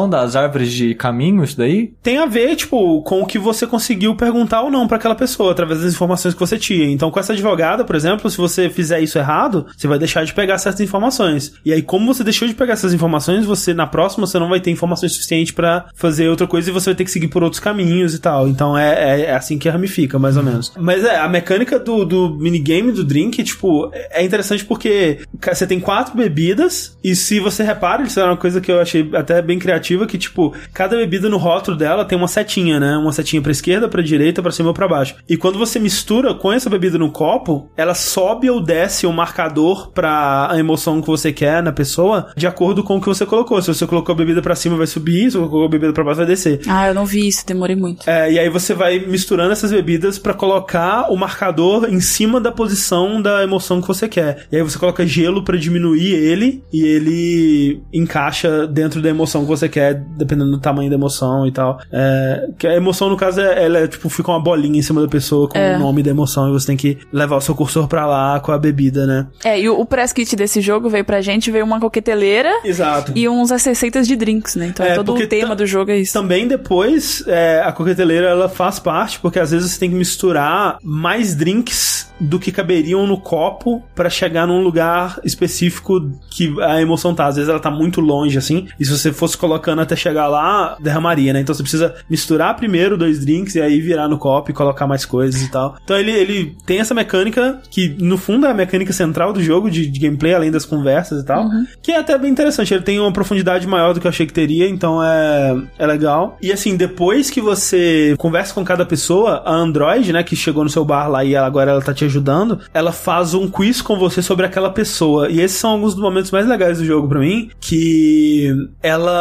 Speaker 4: das árvores de caminho, isso daí?
Speaker 1: Tem a ver, tipo, com o que você conseguiu perguntar ou não pra aquela pessoa, através das informações que você tinha. Então, com essa advogada, por exemplo, se você fizer isso errado, você vai deixar de pegar certas informações. E aí, como você deixou de pegar essas informações, você, na próxima, você não vai ter informações suficientes pra fazer outra coisa e você vai ter que seguir por outros caminhos e tal. Então, é, é, é assim que ramifica, mais ou menos. Mas é, a mecânica do, do minigame do drink, tipo, é interessante porque você tem quatro bebidas e se você repara, isso é uma coisa que eu achei até bem criativa, que, tipo, cada bebida no rótulo dela tem uma setinha, né? Uma setinha pra esquerda, pra direita, pra cima ou pra baixo. E quando você mistura com essa bebida no copo, ela sobe ou desce o marcador pra a emoção que você quer na pessoa, de acordo com o que você colocou. Se você colocou a bebida pra cima, vai subir, se você colocou a bebida pra baixo, vai descer.
Speaker 3: Ah, eu não vi isso, demorei muito.
Speaker 1: É, e aí você vai misturando essas bebidas pra colocar o marcador em cima da posição da emoção que você quer. E aí você coloca gelo pra diminuir ele e ele encaixa dentro da emoção que você quer, dependendo do tamanho da emoção e tal. É, que a emoção, no caso, é, ela é tipo, fica uma bolinha em cima da pessoa com
Speaker 3: É.
Speaker 1: o nome da emoção e você tem que levar o seu cursor pra lá com a bebida, né?
Speaker 3: É, e o, o press kit desse jogo veio pra gente, veio uma coqueteleira
Speaker 1: Exato.
Speaker 3: e uns as receitas de drinks, né? Então
Speaker 1: É,
Speaker 3: todo
Speaker 1: porque
Speaker 3: o tema do jogo é isso.
Speaker 1: Também depois, é, a coqueteleira ela faz parte, porque às vezes você tem que misturar mais drinks do que caberiam no copo pra chegar num lugar específico que a emoção tá. Às vezes ela tá muito longe, assim, e se você fosse colocando até chegar lá, derramaria, né? Então você precisa misturar primeiro dois drinks e aí virar no copo e colocar mais coisas e tal. Então ele, ele tem essa mecânica que, no fundo, é a mecânica central do jogo de, de gameplay, além das conversas e tal, que é até bem interessante. Ele tem uma profundidade maior do que eu achei que teria, então é, é legal. E assim, depois que você conversa com cada pessoa, a Android, né, que chegou no seu bar lá e ela- agora ela tá te ajudando, ela faz um quiz com você sobre aquela pessoa. E esses são alguns dos momentos mais legais do jogo pra mim, que ela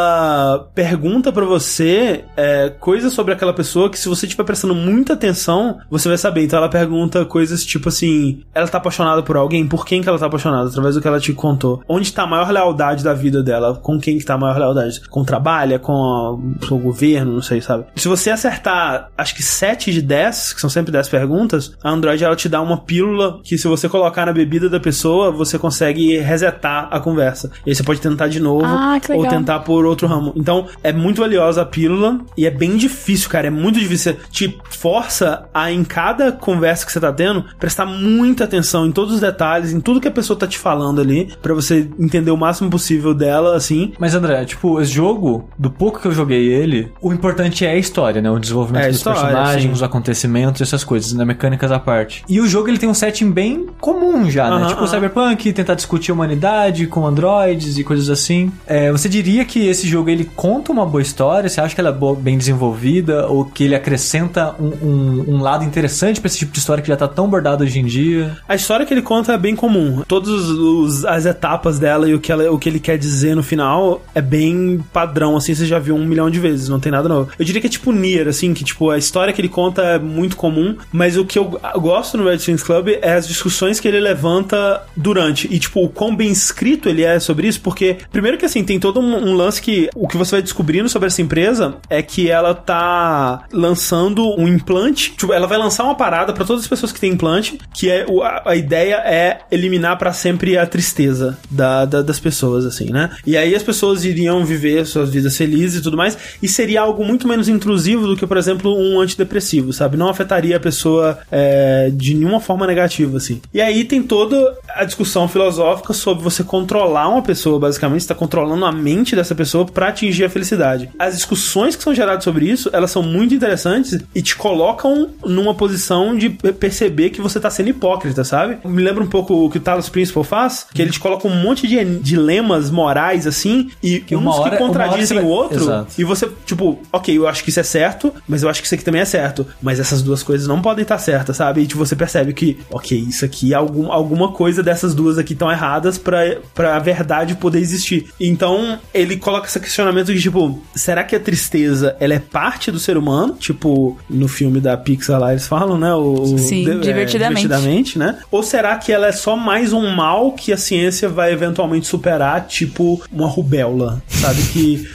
Speaker 1: pergunta pra você é, coisas sobre aquela pessoa que se você estiver prestando muita atenção, você vai saber. Então ela pergunta coisas tipo assim, ela tá apaixonada por alguém? Por quem que ela tá apaixonada? Através do que ela te contou. Onde tá a maior lealdade da vida dela? Com quem que tá a maior lealdade? Com trabalha? Com, a, com o governo? Não sei, sabe? Se você acertar, acho que 7 de 10, que são sempre 10 perguntas, a Android ela te dá uma pílula que se você colocar na bebida da pessoa, você consegue resetar a conversa. E aí você pode tentar de novo
Speaker 3: Ah,
Speaker 1: ou tentar por outro ramo. Então, é muito valiosa a pílula e é bem difícil, cara. É muito difícil. Você te força a, em cada conversa que você tá tendo, prestar muita atenção em todos os detalhes, em tudo que a pessoa tá te falando ali, pra você entender o máximo possível dela, assim.
Speaker 4: Mas André, tipo, esse jogo, do pouco que eu joguei ele, o importante é a história, né? O desenvolvimento
Speaker 1: É
Speaker 4: dos
Speaker 1: história,
Speaker 4: personagens,
Speaker 1: sim.
Speaker 4: os acontecimentos, essas coisas, né? Mecânicas à parte. E o jogo ele tem um setting bem comum já, né?
Speaker 1: Aham,
Speaker 4: Tipo
Speaker 1: aham.
Speaker 4: Cyberpunk, tentar discutir a humanidade com androids e coisas assim. É, você diria que esse jogo ele conta uma boa história? Você acha que ela é boa- bem desenvolvida? Ou que ele acrescenta um, um- um lado interessante pra esse tipo de história que já tá tão bordado hoje em dia?
Speaker 1: A história que ele conta é bem comum. Todas as etapas dela e o que, ela- o que ele quer dizer no final é bem padrão, assim, você já viu um milhão de vezes, não tem nada novo. Eu diria que é tipo Nier, assim, que tipo, a história que ele conta é muito comum, mas o que eu gosto no Red Strings Club é as discussões que ele levanta durante. E, tipo, o quão bem escrito ele é sobre isso, porque, primeiro que assim, tem todo um, um lance que o que você vai descobrindo sobre essa empresa é que ela tá lançando um implante. Tipo, ela vai lançar uma parada pra todas as pessoas que têm implante, que é a, a ideia é eliminar pra sempre a tristeza da, da- das pessoas, assim, né? E aí as pessoas iriam viver suas vidas felizes e tudo mais, e seria algo muito menos intrusivo do que, por exemplo, um antidepressivo, sabe? Não afetaria a pessoa é, de nenhuma forma negativa, assim. E aí tem toda a discussão filosófica sobre você controlar uma pessoa, basicamente, você tá controlando a mente dessa pessoa pra atingir a felicidade. As discussões que são geradas sobre isso, elas são muito interessantes e te colocam numa posição de perceber que você tá sendo hipócrita, sabe? Me lembra um pouco o que o Talos Principal faz, que ele te coloca um monte de dilemas morais, assim, e
Speaker 4: Que
Speaker 1: uns
Speaker 4: hora-
Speaker 1: que contradizem
Speaker 4: você
Speaker 1: o
Speaker 4: vai-
Speaker 1: outro,
Speaker 4: Exato.
Speaker 1: e você, tipo, ok, eu acho que isso é certo, mas eu acho que isso aqui também é certo. Mas essas duas coisas não podem estar certas, sabe? E tipo, você percebe que, ok, isso aqui, algum, alguma coisa dessas duas aqui estão erradas pra, pra verdade poder existir. Então, ele coloca esse questionamento de, tipo, será que a tristeza, ela é parte do ser humano? Tipo, no filme da Pixar lá, eles falam, né? O,
Speaker 3: Sim,
Speaker 1: de- é,
Speaker 3: divertidamente.
Speaker 1: divertidamente, né? Ou será que ela é só mais um mal que a ciência vai eventualmente superar, tipo uma rubéola, sabe? Que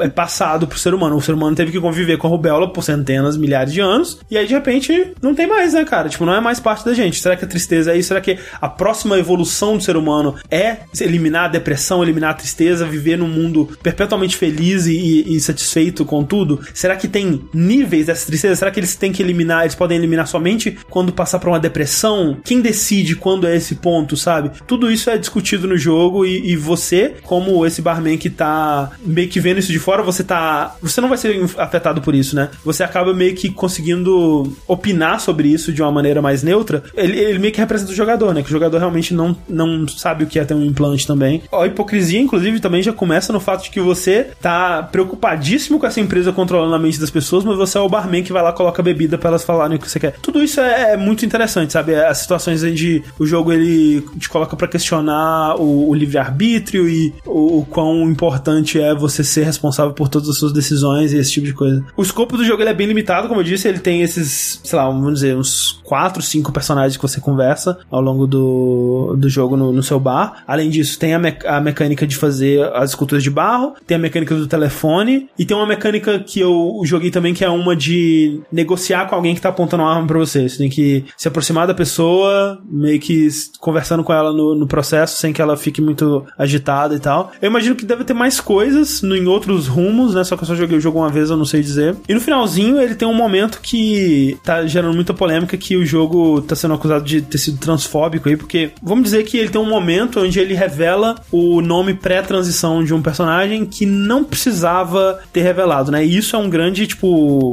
Speaker 1: é, é passado pro ser humano. O ser humano teve que conviver com a rubéola por centenas, milhares de anos, e aí de repente não tem mais, né, cara? Tipo, não é mais parte da gente. Será que a tristeza é isso? Será que a próxima evolução do ser humano é eliminar a depressão, eliminar a tristeza, viver num mundo perpetuamente feliz e, e satisfeito com tudo? Será que tem níveis dessa tristeza? Será que eles têm que eliminar, eles podem eliminar somente quando passar por uma depressão? Quem decide quando é esse ponto, sabe? Tudo isso é discutido no jogo e, e você, como esse barman que tá meio que vendo isso de fora, você tá. Você não vai ser afetado por isso, né? Você acaba meio que conseguindo opinar sobre isso de uma maneira mais neutra. Ele, ele meio que representa o jogador, né? Que o jogador realmente não, não sabe o que é ter um implante também. A hipocrisia, inclusive, também já começa no fato de que você tá preocupadíssimo com essa empresa controlando a mente das pessoas, mas você é o barman que vai lá coloca bebida pra elas falarem o que você quer. Tudo isso é, é muito interessante, sabe? As situações onde o jogo ele te coloca pra questionar o, o livre-arbítrio e o, o quão importante é você ser responsável por todas as suas decisões e esse tipo de coisa. O escopo do jogo ele é bem limitado, como eu disse, ele tem esses, sei lá, vamos dizer, uns 4, 5 personagens que você conversa ao longo do, do jogo no, no seu bar. Além disso, tem a, me- a mecânica de fazer as esculturas de barro, tem a mecânica do telefone e tem uma mecânica que eu joguei também que é uma de negociar com alguém que tá apontando uma arma pra você. Você tem que se aproximar da pessoa, meio que conversando com ela no, no processo, sem que ela fique muito agitada e tal. Eu imagino que deve ter mais coisas no, em outros rumos, né? Só que eu só joguei o jogo uma vez, eu não sei dizer. E no finalzinho, ele tem um momento que tá gerando muita polêmica que o jogo tá sendo acusado de ter sido transfóbico aí, porque vamos dizer que ele tem um momento onde ele revela o nome pré-transição de um personagem que não precisava ter revelado, né? E isso é um grande, tipo,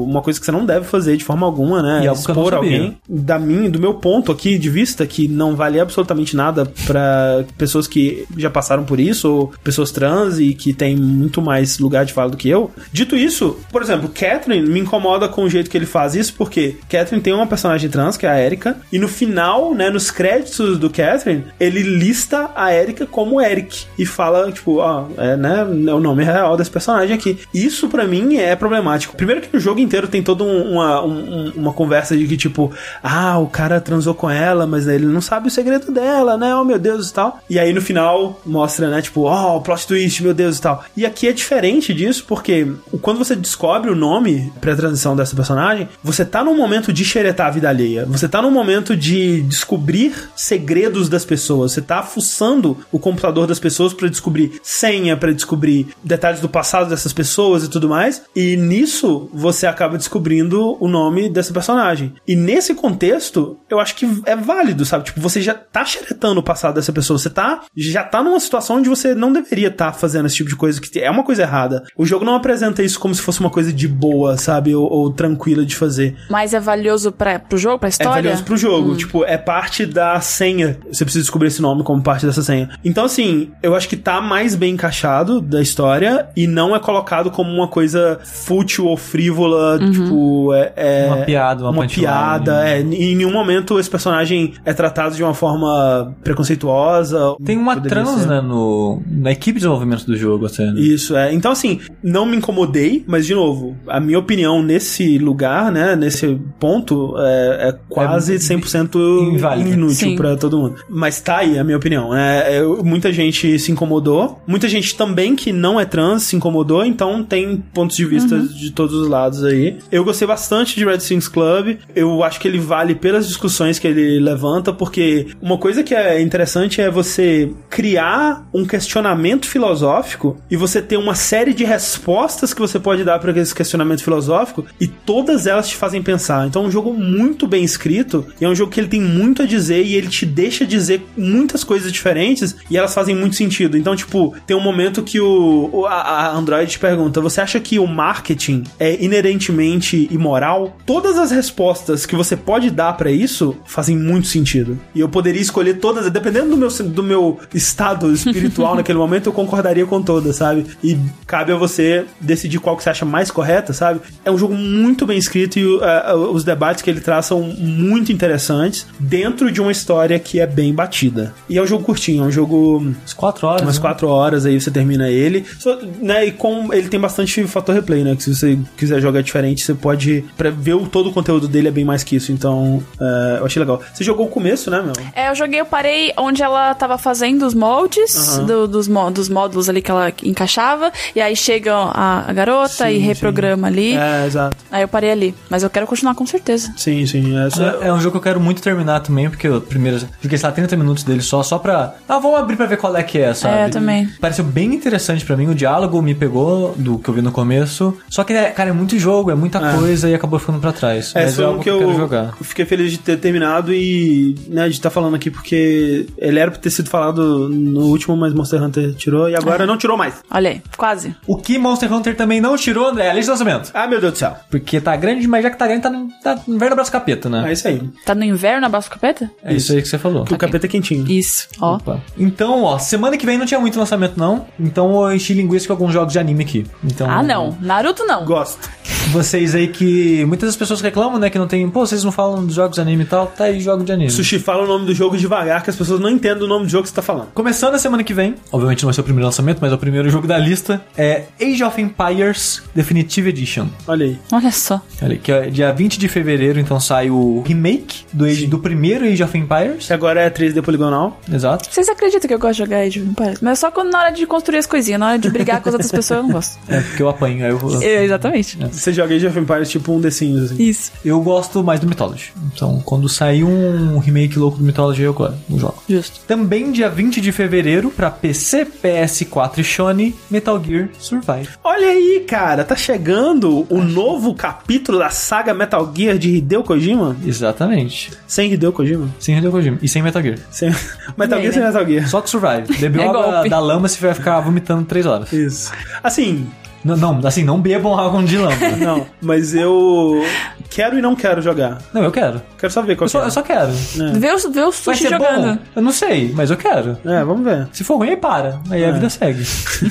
Speaker 1: uma coisa que você não deve fazer de forma alguma, né?
Speaker 4: E
Speaker 1: Expor alguém da mim, do meu ponto aqui de vista, que não vale absolutamente nada pra pessoas que já passaram por isso, ou pessoas trans e que tem muito mais lugar de fala do que eu. Dito isso, por exemplo, Catherine me incomoda com o jeito que ele faz isso, porque Catherine tem uma personagem trans, que é a Erika. E no final, né, nos créditos do Catherine, ele lista a Erika como Eric. E fala, tipo, ó, é, né, o nome real desse personagem aqui. Isso pra mim é problemático. Primeiro que no jogo inteiro tem toda um- uma, um- uma conversa de que, tipo, ah, o cara transou com ela, mas ele não sabe o segredo dela, né? Oh meu Deus e tal. E aí no final mostra, né, tipo, ó, o plot twist, meu Deus e tal. E aqui é diferente disso, porque quando você descobre o nome pré-transição dessa personagem, você tá num momento de xeretar a vida alheia. Você tá num momento de descobrir segredos das pessoas. Você tá fuçando o computador das pessoas pra descobrir senha, pra descobrir detalhes do passado dessas pessoas e tudo mais. E nisso você acaba descobrindo o nome dessa personagem. E nesse contexto, eu acho que é válido, sabe? Tipo, você já tá xeretando o passado dessa pessoa. Você tá já tá numa situação onde você não deveria estar fazendo esse tipo de coisa, que é uma coisa errada. O jogo não apresenta isso como se fosse uma coisa de boa, sabe? Ou, ou tranquila de fazer.
Speaker 3: Mas é valioso pra, pro jogo, pra
Speaker 1: É
Speaker 3: história?
Speaker 1: valioso pro jogo. Tipo, é parte da senha. Você precisa descobrir esse nome como parte dessa senha. Então, assim, eu acho que tá mais bem encaixado da história e não é colocado como uma coisa fútil ou frívola. Tipo, é. é
Speaker 4: Uma piada, uma
Speaker 1: Uma piada. É, em nenhum momento esse personagem é tratado de uma forma preconceituosa.
Speaker 4: Tem uma trans,
Speaker 1: ser.
Speaker 4: né, no, na equipe de desenvolvimento do jogo, até. né?
Speaker 1: Isso, é. Então, assim, não me incomodei, mas, de novo, a minha opinião nesse lugar, né, nesse ponto, é, é quase
Speaker 4: É
Speaker 1: 100%
Speaker 4: inválida.
Speaker 1: inútil
Speaker 3: Sim.
Speaker 1: pra todo mundo. Mas tá aí a minha opinião, né? Eu- muita gente se incomodou, muita gente também que não é trans se incomodou, então tem pontos de vista de todos os lados aí. Eu gostei bastante de Red Things Club, eu acho que ele vale pelas discussões que ele levanta, porque uma coisa que é interessante é você criar um questionamento filosófico e você ter uma série de respostas que você pode dar para esse questionamento filosófico e todas elas te fazem pensar. Então é um jogo muito bem escrito e é um jogo que ele tem muito a dizer e ele te deixa dizer muitas coisas diferentes e elas fazem muito sentido. Então, tipo, tem um momento que o, a, a Android te pergunta: você acha que o marketing é inerentemente imoral? Todas as respostas que você pode dar pra isso fazem muito sentido. E eu poderia escolher todas, dependendo do meu, do meu estado espiritual naquele momento, eu concordaria com todas, sabe? E cabe a você decidir qual que você acha mais correta, sabe? É um jogo muito bem escrito e uh, os debates que ele traz são muito interessantes dentro de uma história que é bem batida. E é um jogo curtinho, é um jogo
Speaker 4: Umas quatro horas.
Speaker 1: umas
Speaker 4: né?
Speaker 1: quatro horas aí você termina ele. Só, né, e com ele tem bastante fator replay, né? Que se você quiser jogar diferente, você pode pra ver o, todo o conteúdo dele é bem mais que isso. Então, é, eu achei legal. Você jogou o começo, né, meu?
Speaker 3: É, eu joguei, eu parei onde ela tava fazendo os moldes do- dos, dos módulos ali que ela encaixava. E aí chega a, a garota
Speaker 1: Sim,
Speaker 3: e reprograma ali.
Speaker 1: É, exato.
Speaker 3: Aí eu parei ali. Mas eu quero continuar com certeza.
Speaker 1: Sim, sim. É, só-
Speaker 4: É, é um jogo que eu quero muito terminar também, porque eu primeiro joguei, sei lá, 30 minutos dele só, só pra. Ah, vamos abrir pra ver qual é que é, sabe?
Speaker 3: É, também.
Speaker 4: Pareceu bem interessante pra mim, o diálogo me pegou do que eu vi no começo. Só que, é, cara, é muito jogo, é muita
Speaker 1: É.
Speaker 4: coisa e acabou ficando pra trás.
Speaker 1: É,
Speaker 4: Mas é
Speaker 1: um
Speaker 4: algo
Speaker 1: que eu,
Speaker 4: quero jogar.
Speaker 1: fiquei feliz de ter terminado e né, de estar falando aqui porque ele era pra ter sido falado no último, mas Monster Hunter tirou e agora não tirou mais.
Speaker 3: Olha aí, quase.
Speaker 4: O que Monster Hunter também não tirou, André, é a lista de lançamento.
Speaker 1: Ah, meu Deus do céu.
Speaker 4: Porque tá grande, mas já que tá grande, tá no, tá no inverno abraço capeta, né?
Speaker 1: É isso aí.
Speaker 3: Tá no inverno abaixo do capeta?
Speaker 4: É isso aí que você falou.
Speaker 1: O capeta é quentinho.
Speaker 3: Isso, ó.
Speaker 4: Opa. Então, ó, semana que vem não tinha muito lançamento, não. Então enchi linguiça com alguns jogos de anime aqui. Então,
Speaker 3: Ah, não. Naruto não.
Speaker 1: Gosto.
Speaker 4: Vocês aí que. Muitas das pessoas reclamam, né? Que não tem. Pô, vocês não falam dos jogos de anime e tal. Tá aí jogo de anime.
Speaker 1: Sushi fala o nome do jogo devagar, que as pessoas não entendem o nome do jogo que você tá falando.
Speaker 4: Começando a semana que vem, obviamente não vai ser o primeiro lançamento, mas é o primeiro jogo da lista, é Age of Empires Definitive Edition.
Speaker 1: Olha aí.
Speaker 3: Olha só.
Speaker 4: Olha, que é dia 20 de fevereiro, então sai o remake do, Age, do primeiro Age of Empires.
Speaker 1: Que agora é 3D poligonal.
Speaker 4: Exato.
Speaker 3: Vocês acreditam que eu gosto de jogar Age of Empires? Mas só quando na hora de construir as coisinhas, na hora de brigar com as outras pessoas, eu não gosto.
Speaker 4: É, porque eu apanho. Aí eu,
Speaker 3: É, exatamente.
Speaker 1: Você joga Age of Empires tipo um The Sims, assim.
Speaker 3: Isso.
Speaker 4: eu gosto mais do Mythology. Então, quando sair um remake louco do Mythology, eu. Eu jogo.
Speaker 3: Justo.
Speaker 4: Também dia 20 de fevereiro, pra PC, PS4 e Sony, Metal Gear Survive.
Speaker 1: Olha aí, cara, tá chegando o novo capítulo da saga Metal Gear de Hideo Kojima?
Speaker 4: Exatamente.
Speaker 1: Sem Hideo Kojima?
Speaker 4: Sem Hideo Kojima. E sem Metal Gear.
Speaker 1: Sem... Metal
Speaker 3: E aí,
Speaker 1: Gear sem
Speaker 3: né?
Speaker 1: Metal Gear.
Speaker 4: Só que Survive. Bebeu
Speaker 3: É
Speaker 4: água
Speaker 3: golpe.
Speaker 4: da lama, você vai ficar vomitando 3 horas.
Speaker 1: Isso. Assim,
Speaker 4: Não, não, assim, não bebam água de lâmpada.
Speaker 1: Não, mas eu quero e não quero jogar.
Speaker 4: não, eu quero.
Speaker 1: Quero só ver qual
Speaker 4: Eu só,
Speaker 1: que é.
Speaker 4: eu só quero.
Speaker 3: Vê o, vê o
Speaker 4: Vai
Speaker 3: sushi
Speaker 4: ser
Speaker 3: jogando.
Speaker 4: bom? Eu não sei, mas eu quero.
Speaker 1: É, vamos ver.
Speaker 4: Se for ruim, aí para. Aí a
Speaker 1: É.
Speaker 4: vida segue.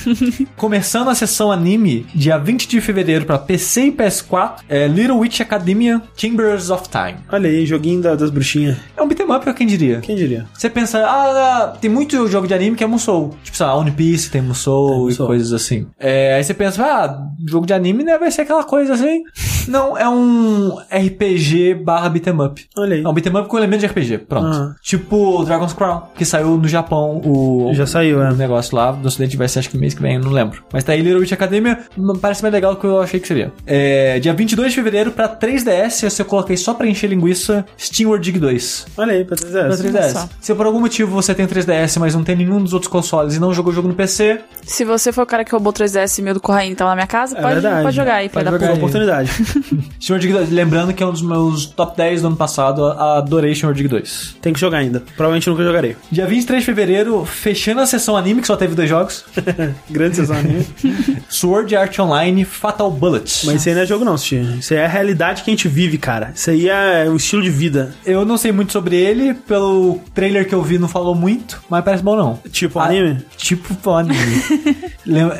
Speaker 4: Começando a sessão anime, dia 20 de fevereiro pra PC e PS4, é Little Witch Academia Chambers of Time.
Speaker 1: Olha aí, joguinho da- das bruxinhas.
Speaker 4: É um beat'em up, quem diria?
Speaker 1: Quem diria?
Speaker 4: Você pensa, ah, tem muito jogo de anime que é Musou. Tipo, sei lá, One Piece tem Musou e
Speaker 1: Musou.
Speaker 4: coisas assim. É, aí você pensa, ah, jogo de anime né, vai ser aquela coisa assim. Não, é um RPG barra beat'em up.
Speaker 1: Olha aí.
Speaker 4: É um beat'em up com elemento de RPG, pronto.
Speaker 1: Ah.
Speaker 4: Tipo Dragon's Crown, que saiu no Japão, o,
Speaker 1: Já saiu,
Speaker 4: o
Speaker 1: é.
Speaker 4: negócio lá. No ocidente vai ser acho que mês que vem, eu não lembro. Mas tá aí Little Witch Academia, parece mais legal do que eu achei que seria. É, dia 22 de fevereiro pra 3DS, esse eu coloquei só pra encher linguiça, Steamworld Dig 2.
Speaker 1: Olha aí, pra 3DS.
Speaker 4: Pra 3DS.
Speaker 3: só.
Speaker 4: Se por algum motivo você tem 3DS, mas não tem nenhum dos outros consoles e não jogou o jogo no PC,
Speaker 3: Se você for o cara que roubou o 3DS meu do Corraine e tá lá na minha casa,
Speaker 1: É
Speaker 3: pode,
Speaker 1: verdade.
Speaker 3: pode jogar aí,
Speaker 4: Pode
Speaker 3: filha da
Speaker 4: jogar.
Speaker 1: Oportunidade.
Speaker 4: Steamworld Dig 2, lembrando que é um dos meus top 10 do ano passado, adorei Steamworld Dig 2.
Speaker 1: Tem que jogar ainda. Provavelmente nunca jogarei.
Speaker 4: Dia 23 de fevereiro, fechando a sessão anime, que só teve dois jogos,
Speaker 1: Grande sessão anime.
Speaker 4: Sword Art Online Fatal Bullet.
Speaker 1: Mas isso aí não é jogo não, Sushi. Isso aí é a realidade que a gente vive, cara. Isso aí é o estilo de vida.
Speaker 4: Eu não sei muito sobre ele, pelo trailer que eu vi não falou muito, mas parece bom não.
Speaker 1: Tipo
Speaker 4: Ah,
Speaker 1: anime?
Speaker 4: Tipo o anime.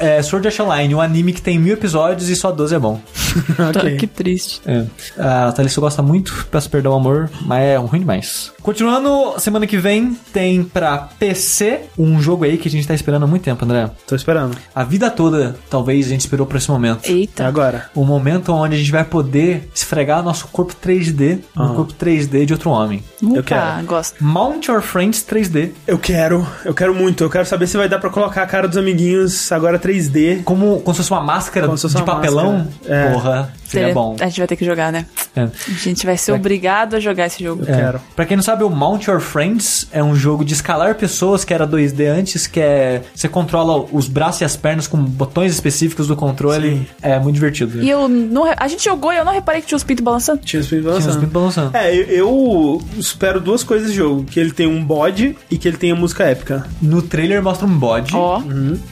Speaker 4: É, Sword Art Online, um anime que tem mil episódios e só 12 é bom.
Speaker 1: ok.
Speaker 3: Que triste.
Speaker 4: É. A Thalissa gosta muito, peço perdão, amor, mas é ruim demais. Continuando, semana que vem tem pra PC um jogo aí que a gente tá esperando há muito tempo, André.
Speaker 1: Tô esperando.
Speaker 4: A vida toda, talvez, a gente esperou por esse momento.
Speaker 1: É
Speaker 3: Eita.
Speaker 1: agora.
Speaker 4: O momento onde a gente vai poder esfregar nosso corpo 3D no
Speaker 1: Aham.
Speaker 4: corpo 3D de outro homem.
Speaker 1: Eu quero.
Speaker 3: gosto.
Speaker 4: Mount Your Friends 3D.
Speaker 1: Eu quero, eu quero muito. Eu quero saber se vai dar pra colocar a cara dos amiguinhos agora 3D.
Speaker 4: Como, como se fosse uma máscara
Speaker 1: fosse
Speaker 4: de
Speaker 1: uma
Speaker 4: papelão.
Speaker 1: máscara. É.
Speaker 4: Porra, seria bom.
Speaker 3: A gente vai ter que jogar, né?
Speaker 4: É.
Speaker 3: A gente vai ser obrigado a jogar esse jogo.
Speaker 1: Eu quero.
Speaker 4: Pra quem não sabe, o Mount Your Friends é um jogo de escalar pessoas que era 2D antes, que é. Você controla os braços e as pernas com botões específicos do controle.
Speaker 1: Sim.
Speaker 4: É muito divertido.
Speaker 3: E eu não. A gente jogou e eu não reparei que tinha os pintos balançando.
Speaker 1: Tinha os pintos
Speaker 4: Tinha os
Speaker 1: balançando.
Speaker 4: pintos balançando.
Speaker 1: É, eu, eu espero duas coisas desse jogo. Que ele tem um bode e que ele tenha música épica.
Speaker 4: No trailer mostra um bode,
Speaker 3: Ó,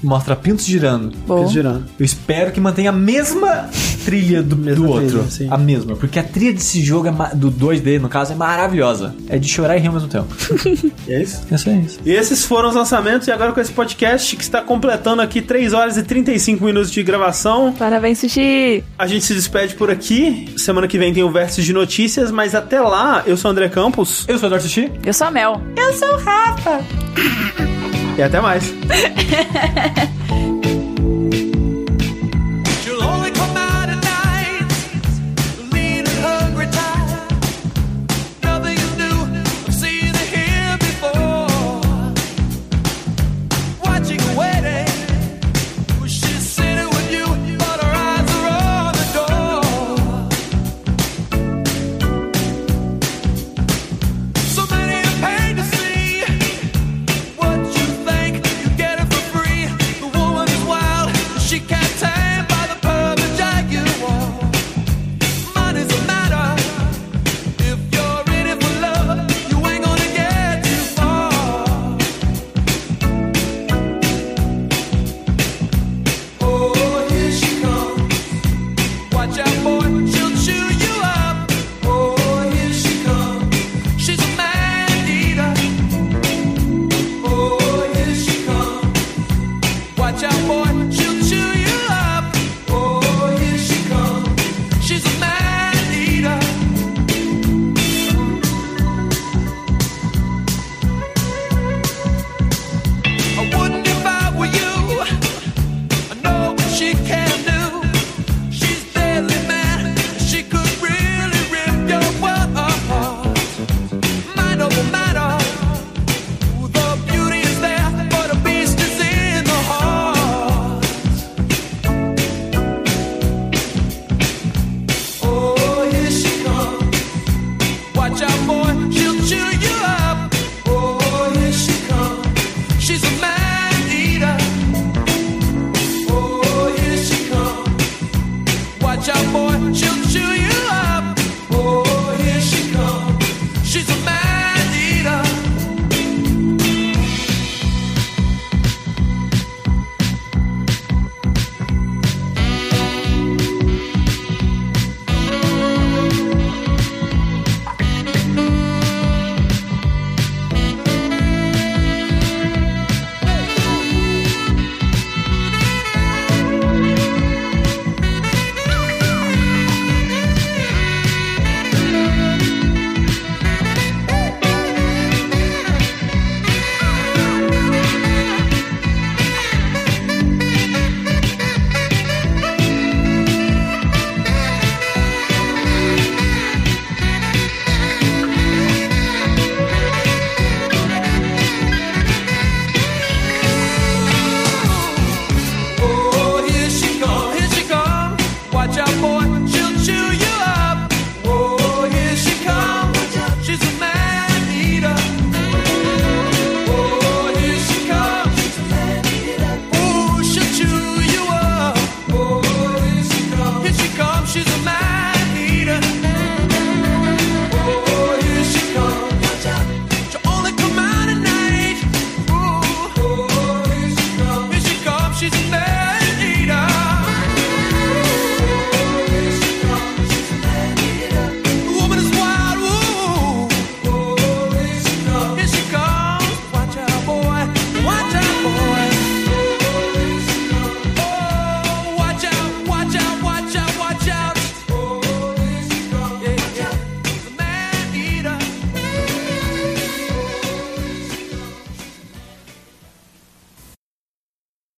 Speaker 4: mostra pintos girando.
Speaker 3: bom.
Speaker 1: Fiz girando.
Speaker 4: Eu espero que mantenha a mesma trilha do,
Speaker 1: Mesma
Speaker 4: do
Speaker 1: trilha,
Speaker 4: outro.
Speaker 1: sim.
Speaker 4: A mesma. Porque a trilha desse jogo, é do 2D, no caso, é maravilhosa. É de chorar e rir ao mesmo tempo.
Speaker 1: E é isso.
Speaker 4: Isso é isso.
Speaker 1: E esses foram os lançamentos. E agora com esse podcast que está completando aqui 3 horas e 35 minutos de gravação.
Speaker 3: Parabéns, Sushi!
Speaker 1: A gente se despede por aqui. Semana que vem tem o Versus de Notícias. Mas até lá, eu sou o André Campos.
Speaker 4: Eu sou o Eduardo Sushi.
Speaker 3: Eu sou a Mel.
Speaker 1: E até mais.